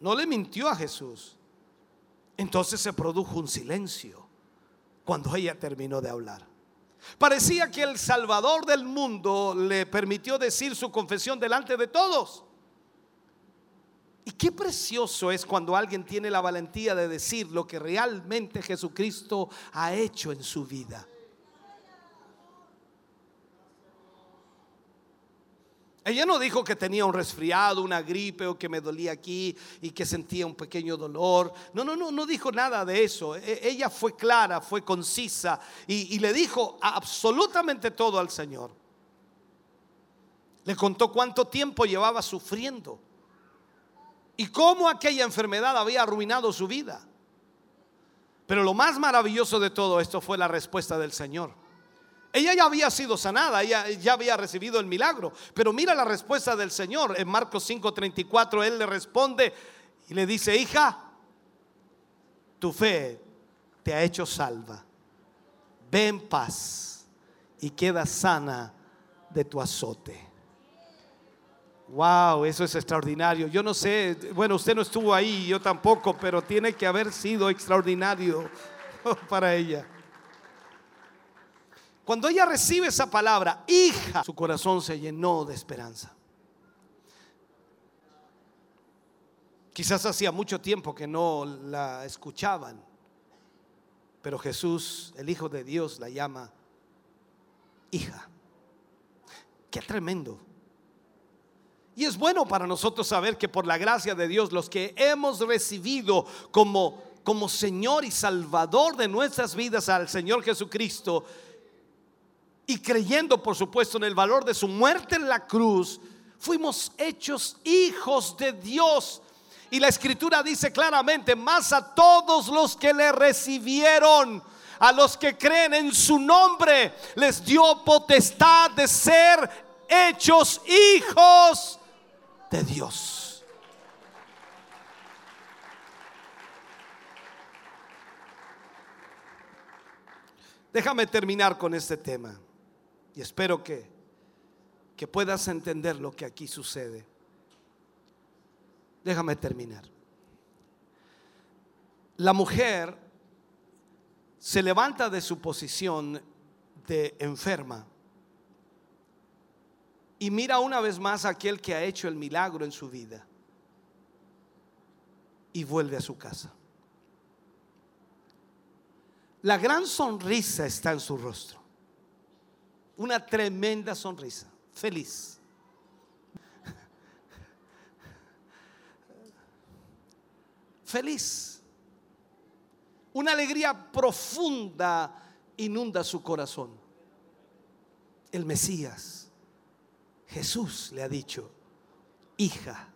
No le mintió a Jesús. Entonces se produjo un silencio cuando ella terminó de hablar. Parecía que el Salvador del mundo le permitió decir su confesión delante de todos. Y qué precioso es cuando alguien tiene la valentía de decir lo que realmente Jesucristo ha hecho en su vida. Ella no dijo que tenía un resfriado, una gripe o que me dolía aquí y que sentía un pequeño dolor. No, no, no, no dijo nada de eso. E- Ella fue clara, fue concisa y, y le dijo absolutamente todo al Señor. Le contó cuánto tiempo llevaba sufriendo y cómo aquella enfermedad había arruinado su vida. Pero lo más maravilloso de todo esto fue la respuesta del Señor. Ella ya había sido sanada, ella ya había recibido el milagro. Pero mira la respuesta del Señor. En Marcos 5:34 Él le responde y le dice, hija, tu fe te ha hecho salva. Ve en paz y queda sana de tu azote. Wow, eso es extraordinario. Yo no sé, bueno, usted no estuvo ahí, yo tampoco, pero tiene que haber sido extraordinario para ella. Cuando ella recibe esa palabra, hija, su corazón se llenó de esperanza. Quizás hacía mucho tiempo que no la escuchaban, pero Jesús, el Hijo de Dios, la llama hija. Qué tremendo. Y es bueno para nosotros saber que por la gracia de Dios, los que hemos recibido como, como Señor y Salvador de nuestras vidas al Señor Jesucristo, y creyendo por supuesto en el valor de su muerte en la cruz, fuimos hechos hijos de Dios. Y la escritura dice claramente, más a todos los que le recibieron, a los que creen en su nombre, les dio potestad de ser hechos hijos de Dios. Déjame terminar con este tema y espero que, que puedas entender lo que aquí sucede. Déjame terminar. La mujer se levanta de su posición de enferma y mira una vez más a aquel que ha hecho el milagro en su vida y vuelve a su casa. La gran sonrisa está en su rostro. Una tremenda sonrisa, feliz. Feliz. Una alegría profunda inunda su corazón. El Mesías, Jesús le ha dicho, hija,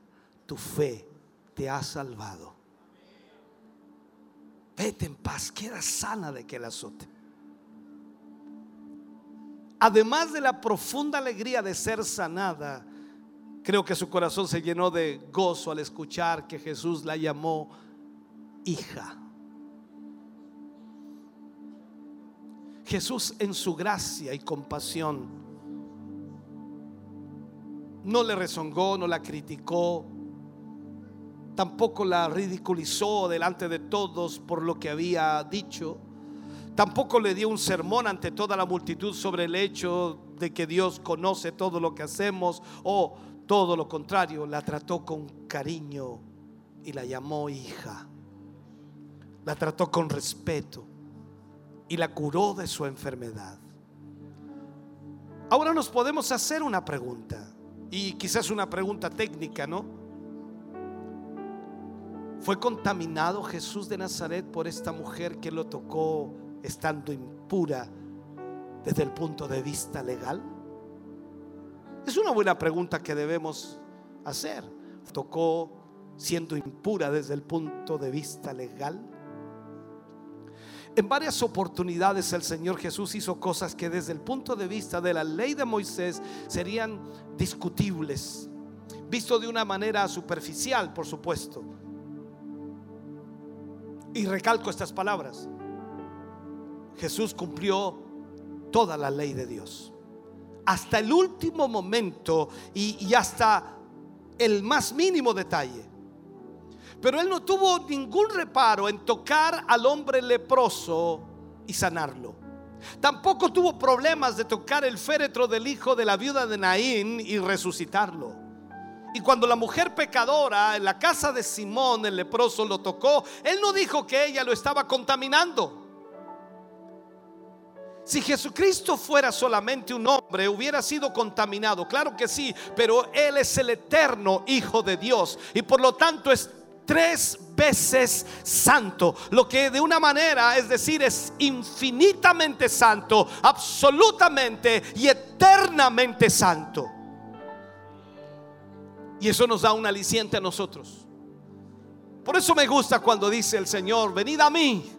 tu fe te ha salvado. Vete en paz, queda sana de que el azote. Además de la profunda alegría de ser sanada, creo que su corazón se llenó de gozo al escuchar que Jesús la llamó hija. Jesús en su gracia y compasión no le rezongó, no la criticó, tampoco la ridiculizó delante de todos por lo que había dicho. Tampoco le dio un sermón ante toda la multitud sobre el hecho de que Dios conoce todo lo que hacemos o todo lo contrario, la trató con cariño y la llamó hija. La trató con respeto y la curó de su enfermedad. Ahora nos podemos hacer una pregunta y quizás una pregunta técnica, ¿no? ¿Fue contaminado Jesús de Nazaret por esta mujer que lo tocó estando impura desde el punto de vista legal? Es una buena pregunta que debemos hacer. ¿Tocó siendo impura desde el punto de vista legal? En varias oportunidades el Señor Jesús hizo cosas que desde el punto de vista de la ley de Moisés serían discutibles, visto de una manera superficial, por supuesto. Y recalco estas palabras. Jesús cumplió toda la ley de Dios. Hasta el último momento y, hasta el más mínimo detalle. Pero él no tuvo ningún reparo en tocar al hombre leproso y sanarlo. Tampoco tuvo problemas de tocar el féretro del hijo de la viuda de Naín y resucitarlo. Y cuando la mujer pecadora en la casa de Simón el leproso lo tocó, él no dijo que ella lo estaba contaminando. Si Jesucristo fuera solamente un hombre, hubiera sido contaminado. Claro que sí, pero Él es el eterno Hijo de Dios y por lo tanto es tres veces santo. Lo que de una manera, es decir, es infinitamente santo, absolutamente y eternamente santo. Y eso nos da un aliciente a nosotros. Por eso me gusta cuando dice el Señor, venid a mí,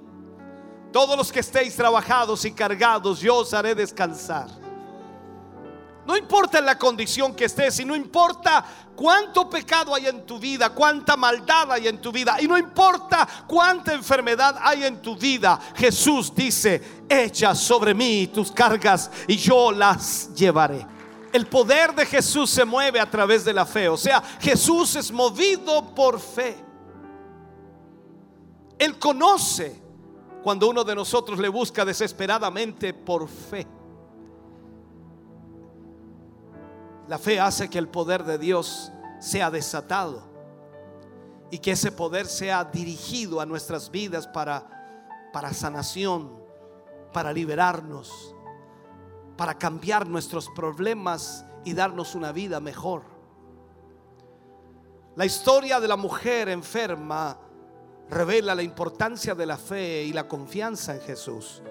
todos los que estéis trabajados y cargados, yo os haré descansar. No importa la condición que estés y no importa cuánto pecado hay en tu vida, cuánta maldad hay en tu vida y no importa cuánta enfermedad hay en tu vida. Jesús dice, echa sobre mí tus cargas y yo las llevaré. El poder de Jesús se mueve a través de la fe. O sea, Jesús es movido por fe. Él conoce cuando uno de nosotros le busca desesperadamente por fe. La fe hace que el poder de Dios sea desatado y que ese poder sea dirigido a nuestras vidas para, para sanación, para liberarnos, para cambiar nuestros problemas y darnos una vida mejor. La historia de la mujer enferma revela la importancia de la fe y la confianza en Jesús,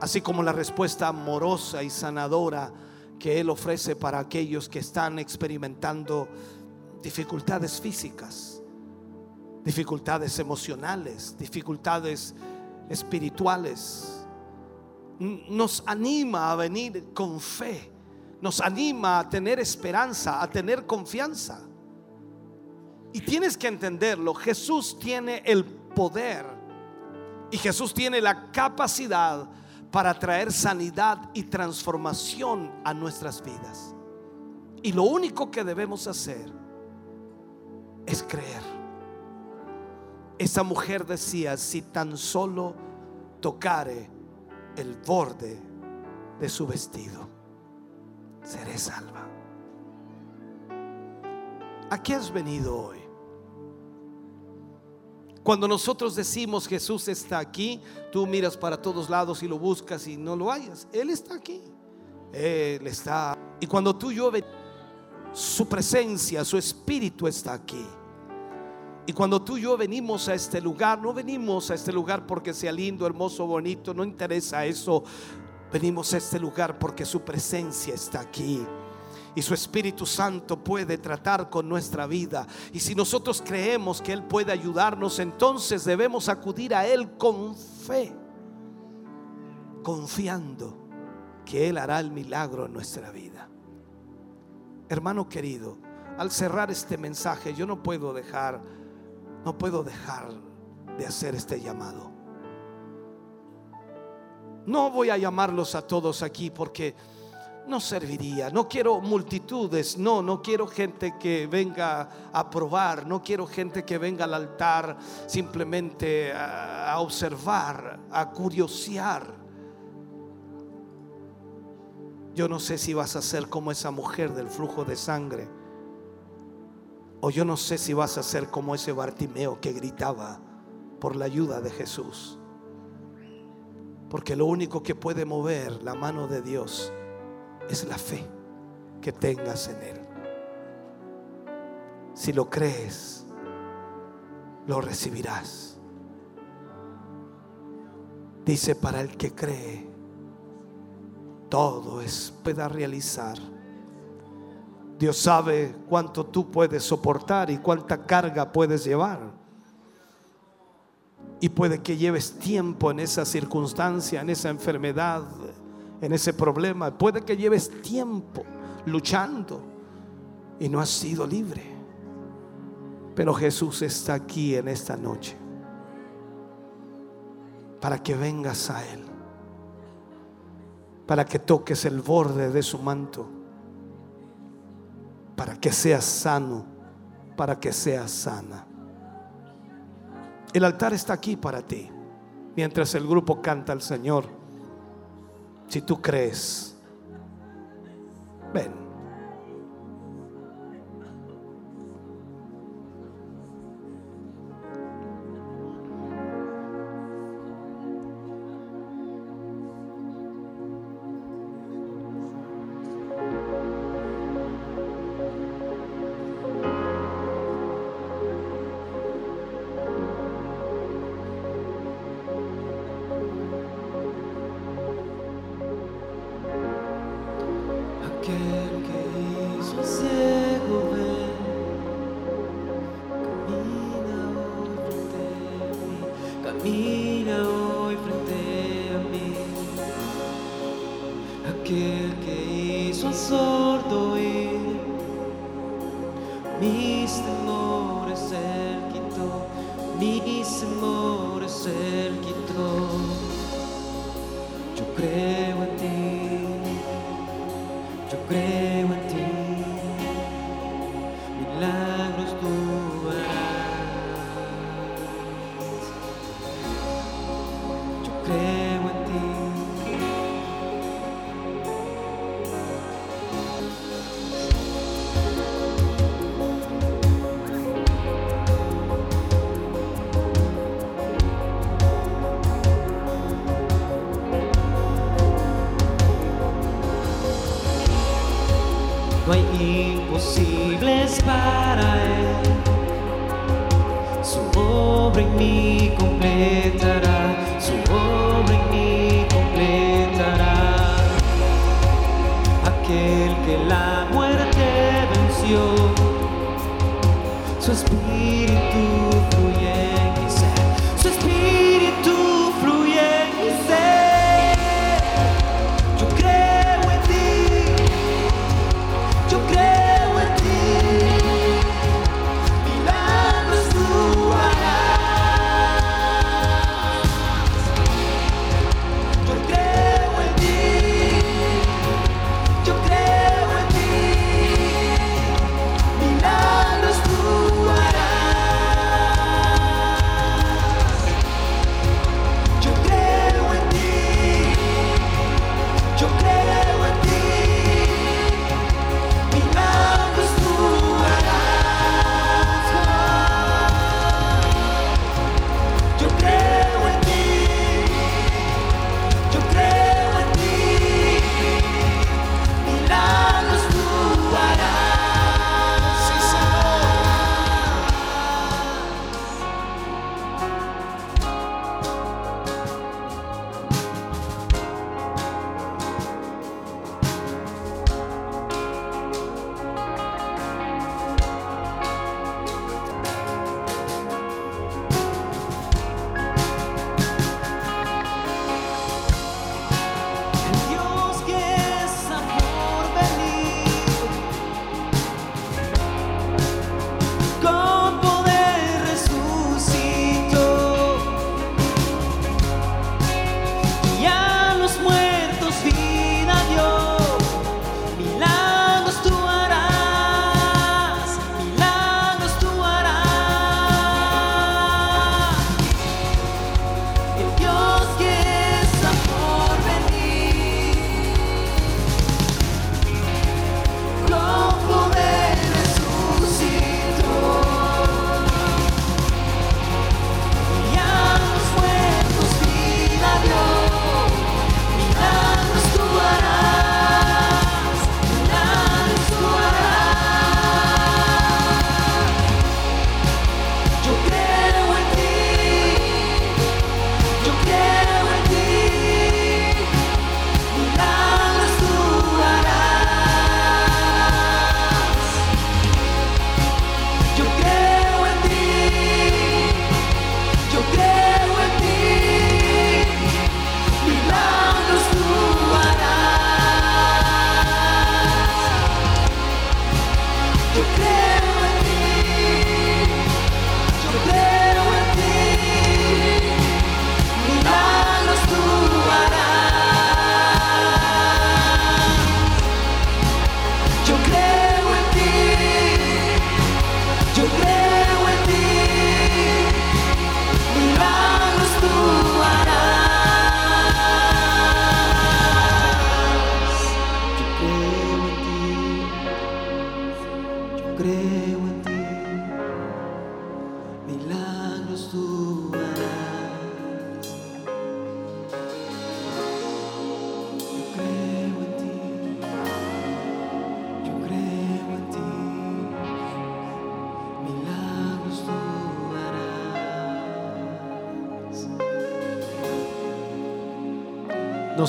así como la respuesta amorosa y sanadora que Él ofrece para aquellos que están experimentando dificultades físicas, dificultades emocionales, dificultades espirituales. Nos anima a venir con fe, nos anima a tener esperanza, a tener confianza. Y tienes que entenderlo, Jesús tiene el poder y Jesús tiene la capacidad para traer sanidad y transformación a nuestras vidas. Y lo único que debemos hacer es creer. Esa mujer decía, si tan solo tocare el borde de su vestido, seré salva. ¿A qué has venido hoy? Cuando nosotros decimos Jesús está aquí, tú miras para todos lados y lo buscas y no lo hayas. Él está aquí. Él está. Y cuando tú llueve, su presencia, su espíritu está aquí. Y cuando tú y yo venimos a este lugar, no venimos a este lugar porque sea lindo, hermoso, bonito, no interesa eso. Venimos a este lugar porque su presencia está aquí y su Espíritu Santo puede tratar con nuestra vida. Y si nosotros creemos que Él puede ayudarnos, entonces debemos acudir a Él con fe, confiando que Él hará el milagro en nuestra vida. Hermano querido, al cerrar este mensaje, yo no puedo dejar, no puedo dejar de hacer este llamado. No voy a llamarlos a todos aquí porque no serviría. No quiero multitudes, no, no quiero gente que venga a probar, no quiero gente que venga al altar simplemente a, observar, a curiosear. Yo no sé si vas a ser como esa mujer del flujo de sangre. O yo no sé si vas a ser como ese Bartimeo que gritaba por la ayuda de Jesús. Porque lo único que puede mover la mano de Dios es la fe que tengas en Él. Si lo crees, lo recibirás. Dice, para el que cree, todo es pueda realizar. Dios sabe cuánto tú puedes soportar y cuánta carga puedes llevar. Y puede que lleves tiempo en esa circunstancia, en esa enfermedad, en ese problema. Puede que lleves tiempo luchando y no has sido libre. Pero Jesús está aquí en esta noche para que vengas a Él para que toques el borde de su manto, para que seas sano, para que seas sana. El altar está aquí para ti, mientras el grupo canta al Señor. Si tú crees, ven.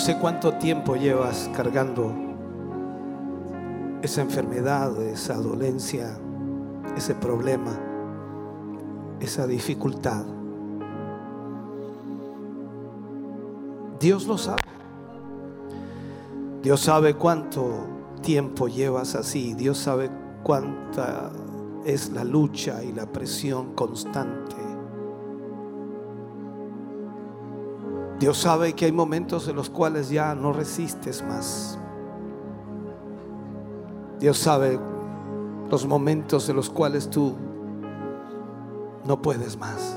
Sé cuánto tiempo llevas cargando esa enfermedad, esa dolencia, ese problema, esa dificultad. Dios lo sabe. Dios sabe cuánto tiempo llevas así. Dios sabe cuánta es la lucha y la presión constante. Dios sabe que hay momentos en los cuales ya no resistes más. Dios sabe los momentos en los cuales tú no puedes más.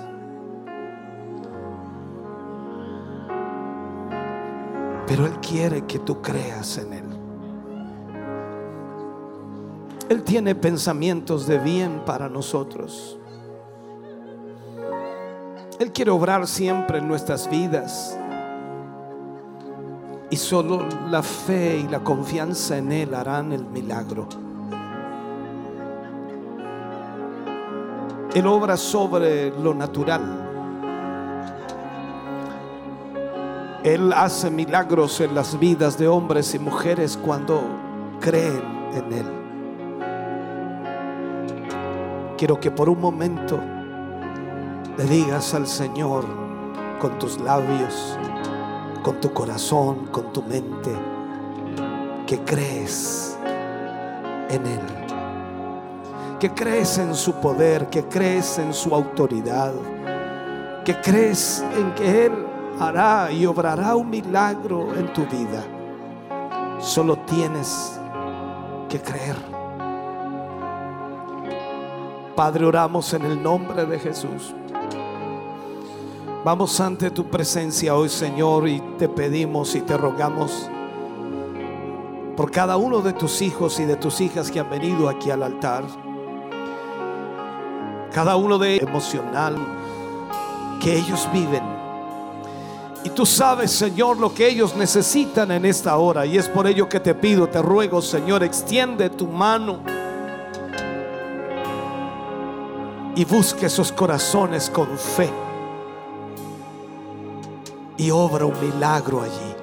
Pero Él quiere que tú creas en Él. Él tiene pensamientos de bien para nosotros. Él quiere obrar siempre en nuestras vidas. Y solo la fe y la confianza en Él harán el milagro. Él obra sobre lo natural. Él hace milagros en las vidas de hombres y mujeres cuando creen en Él. Quiero que por un momento le digas al Señor con tus labios, con tu corazón, con tu mente, que crees en Él, que crees en su poder, que crees en su autoridad, que crees en que Él hará y obrará un milagro en tu vida. Solo tienes que creer. Padre, oramos en el nombre de Jesús. Vamos ante tu presencia hoy, Señor, y te pedimos y te rogamos por cada uno de tus hijos y de tus hijas que han venido aquí al altar. Cada uno de ellos emocional que ellos viven. Y tú sabes, Señor, lo que ellos necesitan en esta hora. Y es por ello que te pido, te ruego, Señor, extiende tu mano. Y busque esos corazones con fe y obra un milagro allí.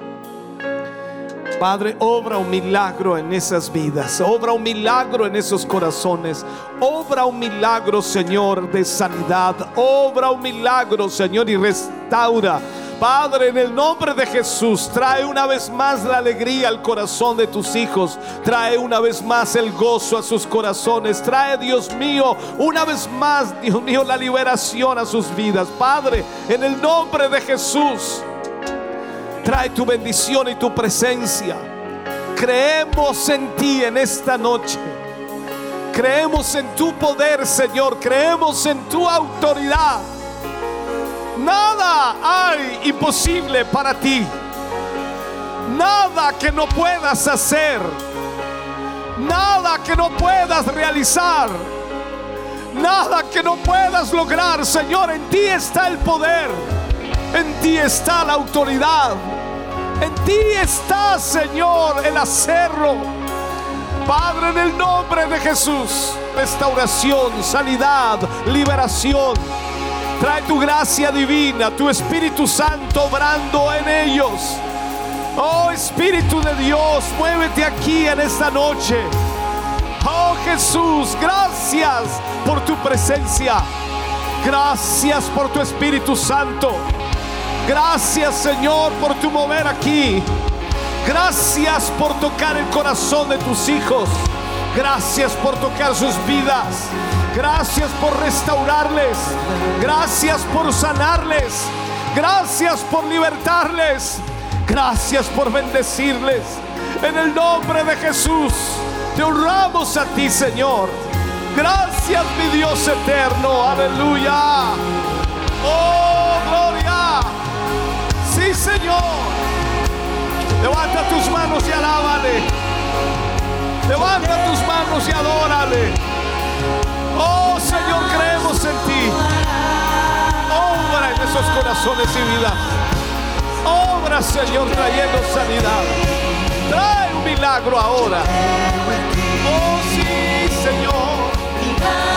Padre, obra un milagro en esas vidas, obra un milagro en esos corazones, obra un milagro, Señor, de sanidad, obra un milagro, Señor, y restaura. Padre, en el nombre de Jesús, trae una vez más la alegría al corazón de tus hijos. Trae una vez más el gozo a sus corazones. Trae, Dios mío, una vez más, Dios mío, la liberación a sus vidas. Padre, en el nombre de Jesús, trae tu bendición y tu presencia. Creemos en ti en esta noche. Creemos en tu poder, Señor. Creemos en tu autoridad. Nada hay imposible para ti. Nada que no puedas hacer. Nada que no puedas realizar. Nada que no puedas lograr. Señor, en ti está el poder. En ti está la autoridad. En ti está, Señor, el hacerlo. Padre, en el nombre de Jesús, restauración, sanidad, liberación. Trae tu gracia divina, tu Espíritu Santo obrando en ellos. Oh Espíritu de Dios, muévete aquí en esta noche. Oh Jesús, gracias por tu presencia. Gracias por tu Espíritu Santo. Gracias Señor por tu mover aquí. Gracias por tocar el corazón de tus hijos. Gracias por tocar sus vidas. Gracias por restaurarles. Gracias por sanarles. Gracias por libertarles. Gracias por bendecirles. En el nombre de Jesús, te honramos a ti, Señor. Gracias, mi Dios eterno. Aleluya. Oh, gloria. Sí, Señor. Levanta tus manos y alábale. Levanta tus manos y adórale. Oh Señor, creemos en ti. Obra en esos corazones y vida. Obra, Señor, trayendo sanidad. Trae un milagro ahora. Oh sí, Señor.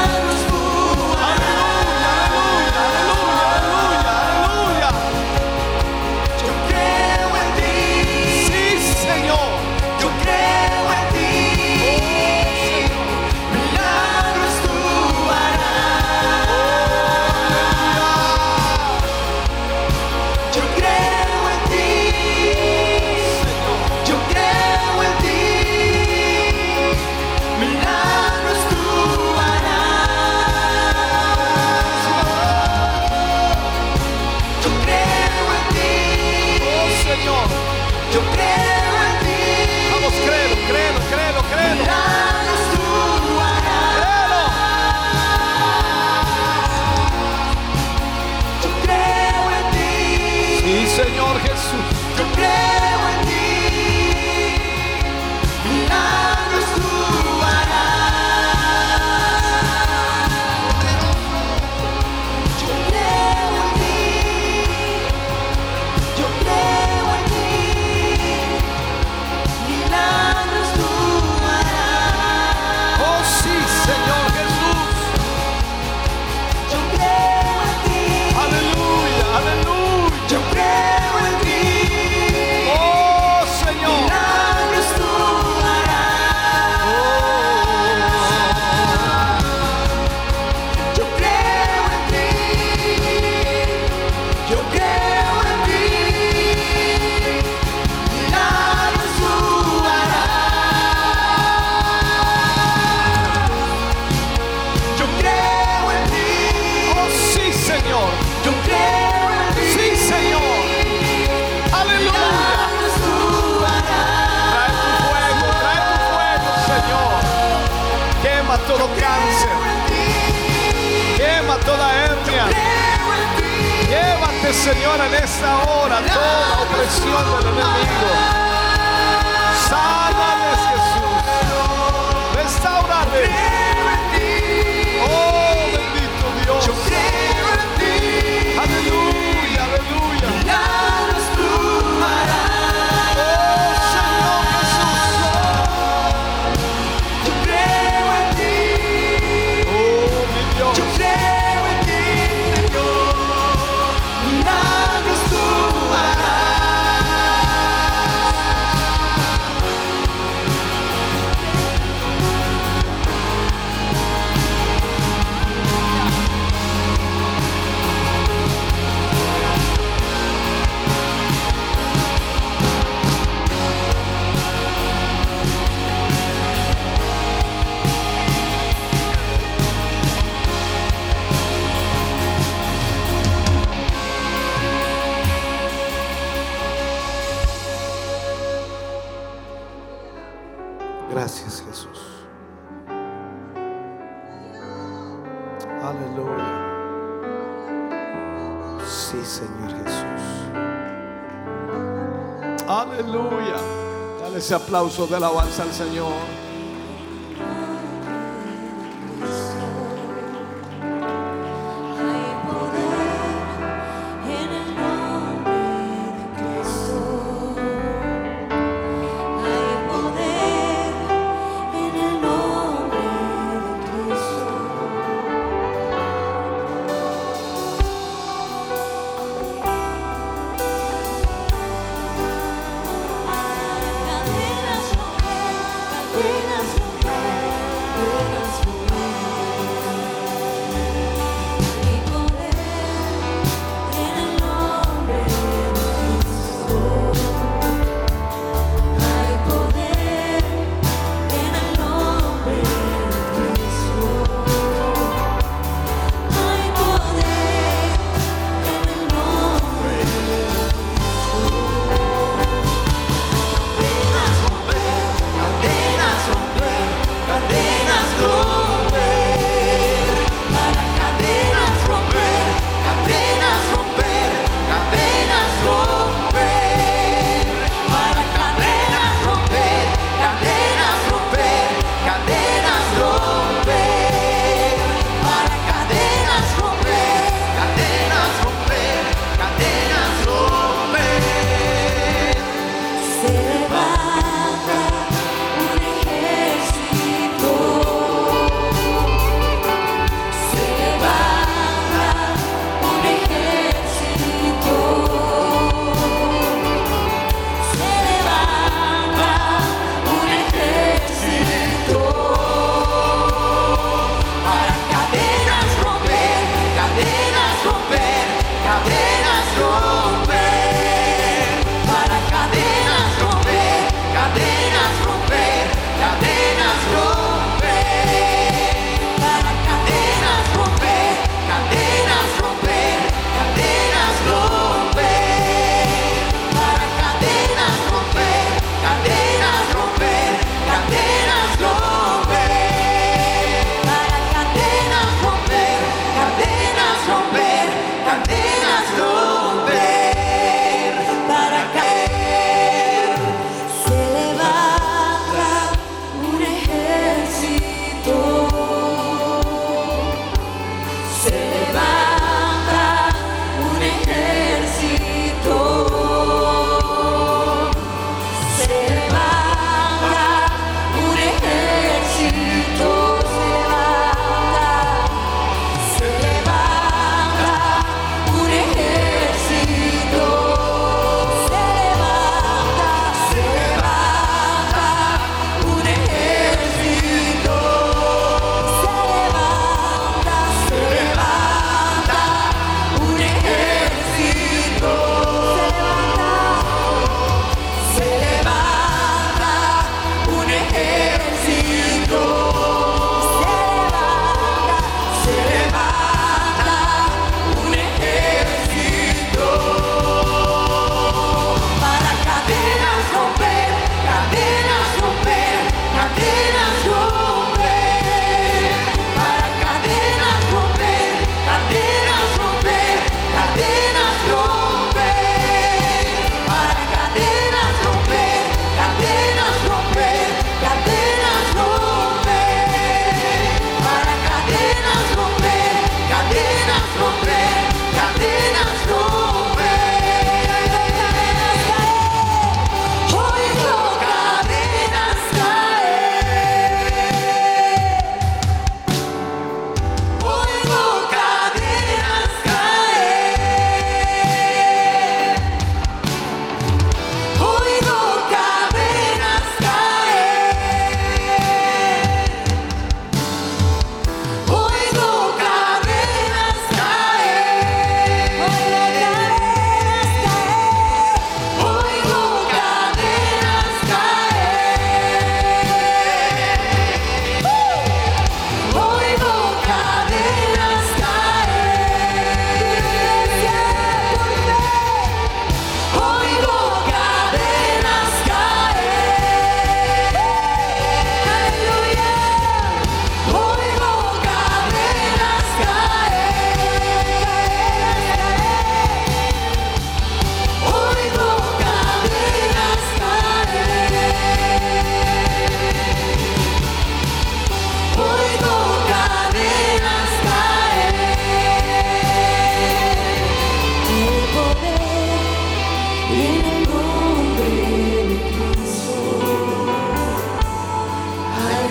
Señor, en esta hora toda opresión del enemigo. Sánales, Jesús. Restaurales. Aleluya. Sí, Señor Jesús. Aleluya. Dale ese aplauso de alabanza al Señor.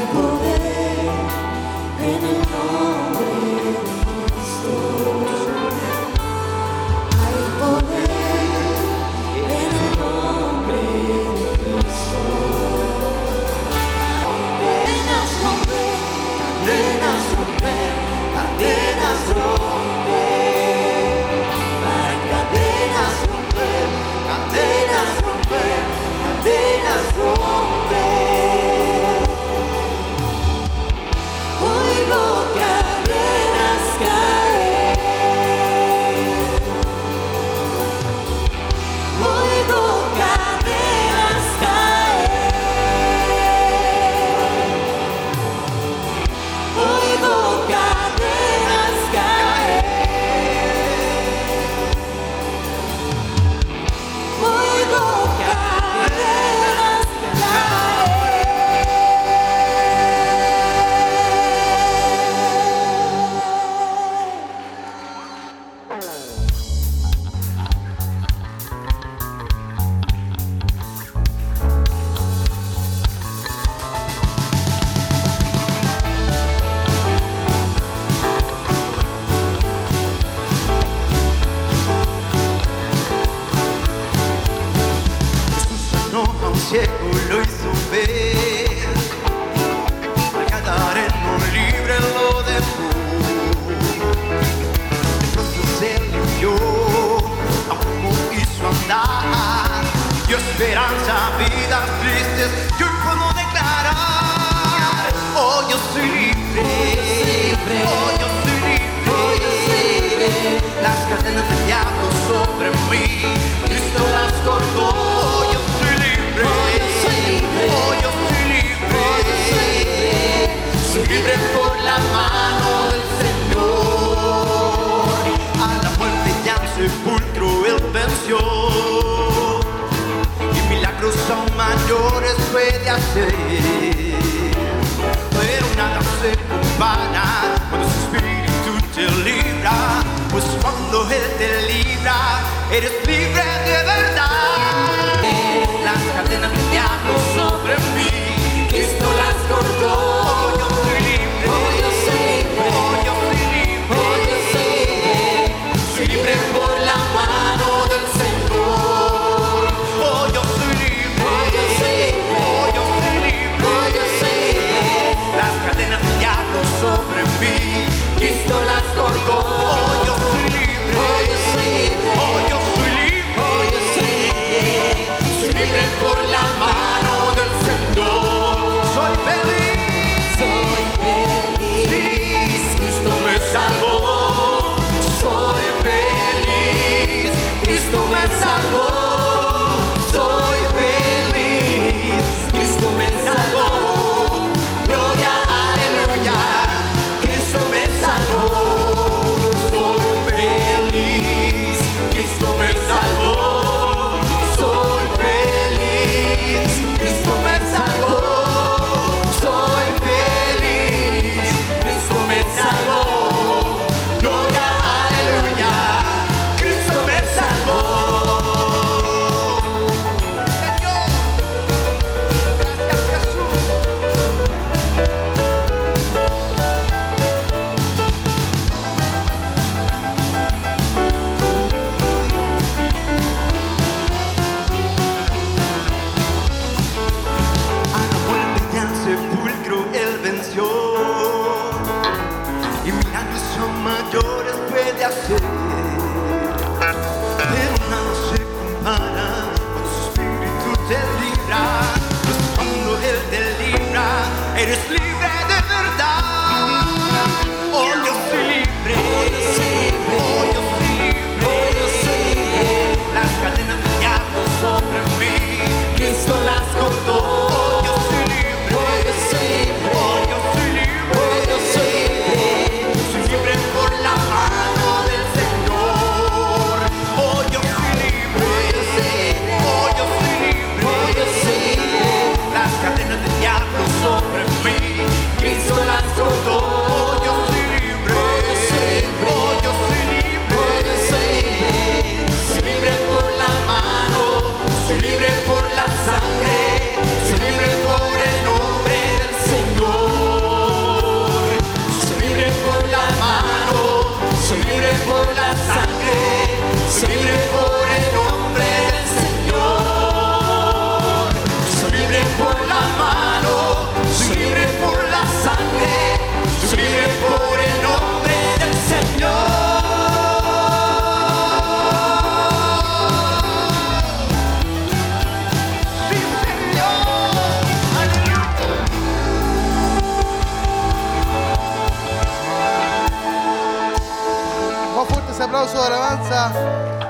people.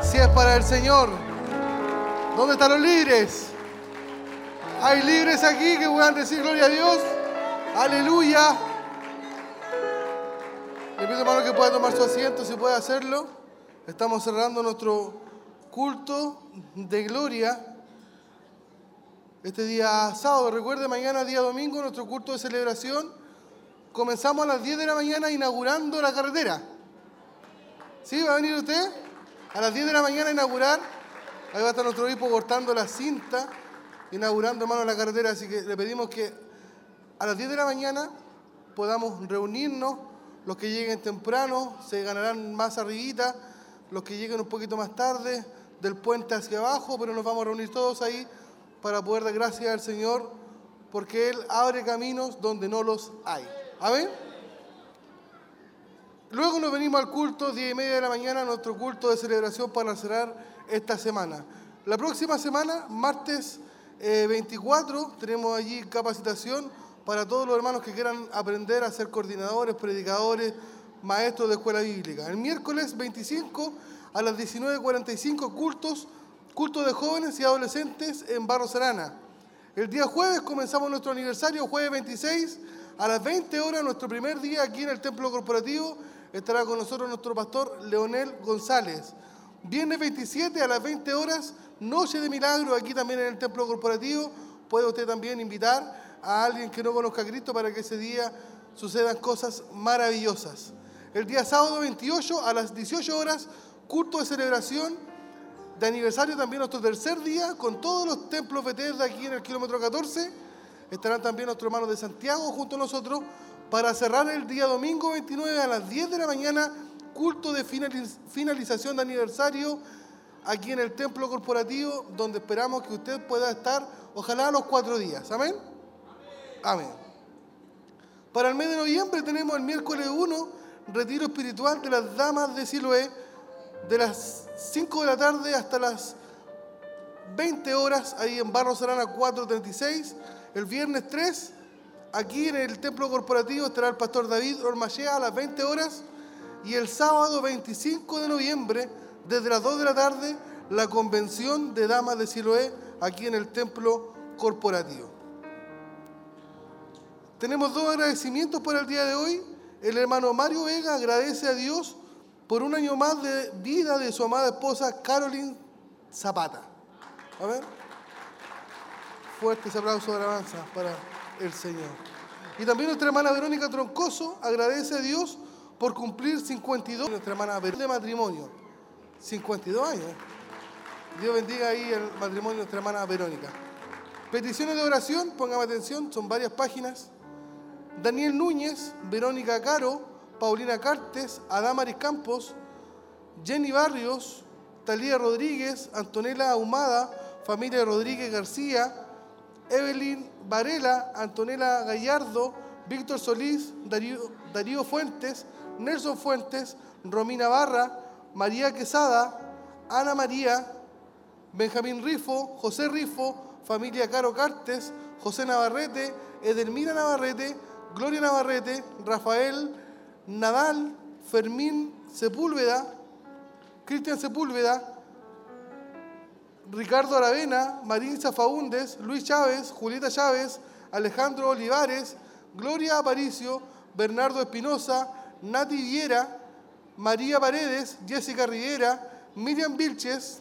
si es para el Señor. ¿Dónde están los libres? Hay libres aquí que puedan decir gloria a Dios. Aleluya. Le pido hermano que pueda tomar su asiento si puede hacerlo. Estamos cerrando nuestro culto de gloria. Este día sábado, recuerde, mañana día domingo, nuestro culto de celebración. Comenzamos a las 10 de la mañana inaugurando la carretera. ¿Sí? ¿Va a venir usted? A las 10 de la mañana a inaugurar. Ahí va a estar nuestro obispo cortando la cinta, inaugurando, hermano, la carretera. Así que le pedimos que a las 10 de la mañana podamos reunirnos. Los que lleguen temprano se ganarán más arribita. Los que lleguen un poquito más tarde, del puente hacia abajo, pero nos vamos a reunir todos ahí para poder dar gracias al Señor, porque Él abre caminos donde no los hay. Amén. Luego nos venimos al culto, 10 y media de la mañana, nuestro culto de celebración para cerrar esta semana. La próxima semana, martes eh, 24, tenemos allí capacitación para todos los hermanos que quieran aprender a ser coordinadores, predicadores, maestros de escuela bíblica. El miércoles 25 a las 19.45, cultos, culto de jóvenes y adolescentes en Barro Serana. El día jueves comenzamos nuestro aniversario, jueves 26, a las 20 horas, nuestro primer día aquí en el Templo Corporativo Estará con nosotros nuestro pastor Leonel González. Viernes 27 a las 20 horas, Noche de Milagro aquí también en el Templo Corporativo. Puede usted también invitar a alguien que no conozca a Cristo para que ese día sucedan cosas maravillosas. El día sábado 28 a las 18 horas, culto de celebración de aniversario también nuestro tercer día con todos los templos Bethesda aquí en el kilómetro 14. Estarán también nuestros hermanos de Santiago junto a nosotros para cerrar el día domingo 29 a las 10 de la mañana, culto de finaliz- finalización de aniversario aquí en el templo corporativo, donde esperamos que usted pueda estar, ojalá los cuatro días. Amén. Amén. Para el mes de noviembre tenemos el miércoles 1, retiro espiritual de las damas de Siloé, de las 5 de la tarde hasta las 20 horas, ahí en Barro Serana 436. El viernes 3, aquí en el templo corporativo estará el pastor David Ormachea a las 20 horas. Y el sábado 25 de noviembre, desde las 2 de la tarde, la convención de damas de Siloé, aquí en el templo corporativo. Tenemos dos agradecimientos para el día de hoy. El hermano Mario Vega agradece a Dios por un año más de vida de su amada esposa Caroline Zapata. A ver. Fuertes aplausos de alabanza para el Señor. Y también nuestra hermana Verónica Troncoso agradece a Dios por cumplir 52 nuestra hermana Verónica de matrimonio. 52 años. Dios bendiga ahí el matrimonio de nuestra hermana Verónica. Peticiones de oración, póngame atención, son varias páginas. Daniel Núñez, Verónica Caro, Paulina Cartes, Adamaris Campos, Jenny Barrios, Talía Rodríguez, Antonella Ahumada, familia Rodríguez García, Evelyn Varela, Antonella Gallardo, Víctor Solís, Darío, Fuentes, Nelson Fuentes, Romina Barra, María Quesada, Ana María, Benjamín Rifo, José Rifo, familia Caro Cartes, José Navarrete, Edelmira Navarrete, Gloria Navarrete, Rafael Nadal, Fermín Sepúlveda, Cristian Sepúlveda, Ricardo Aravena, Maritza Faúndes, Luis Chávez, Julieta Chávez, Alejandro Olivares, Gloria Aparicio, Bernardo Espinosa, Nati Viera, María Paredes, Jessica Rivera, Miriam Vilches,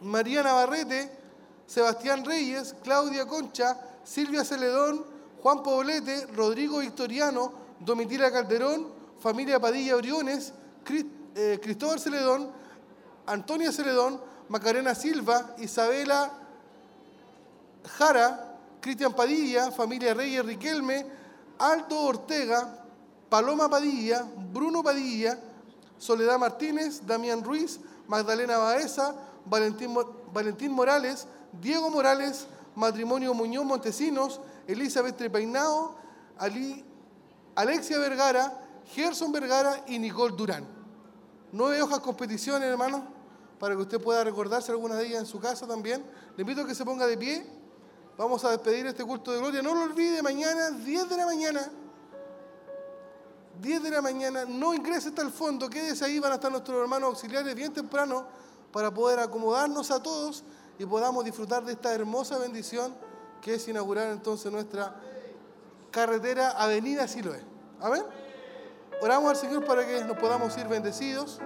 María Navarrete, Sebastián Reyes, Claudia Concha, Silvia Celedón, Juan Poblete, Rodrigo Victoriano, Domitila Calderón, familia Padilla Briones, eh, Cristóbal Celedón, Antonia Celedón, Macarena Silva, Isabela Jara, Cristian Padilla, familia Reyes Riquelme, Aldo Ortega, Paloma Padilla, Bruno Padilla, Soledad Martínez, Damián Ruiz, Magdalena Baeza, Valentín, Mo- Valentín Morales, Diego Morales, Matrimonio Muñoz Montesinos, Elizabeth Trepeinao, Alexia Vergara, Gerson Vergara y Nicole Durán. Nueve hojas con peticiones, hermano, para que usted pueda recordarse alguna de ellas en su casa también. Le invito a que se ponga de pie. Vamos a despedir este culto de gloria. No lo olvide, mañana, 10 de la mañana. 10 de la mañana, no ingrese hasta el fondo, quédese ahí, van a estar nuestros hermanos auxiliares bien temprano para poder acomodarnos a todos y podamos disfrutar de esta hermosa bendición que es inaugurar entonces nuestra carretera Avenida Siloé. Amén. Oramos al Señor para que nos podamos ir bendecidos.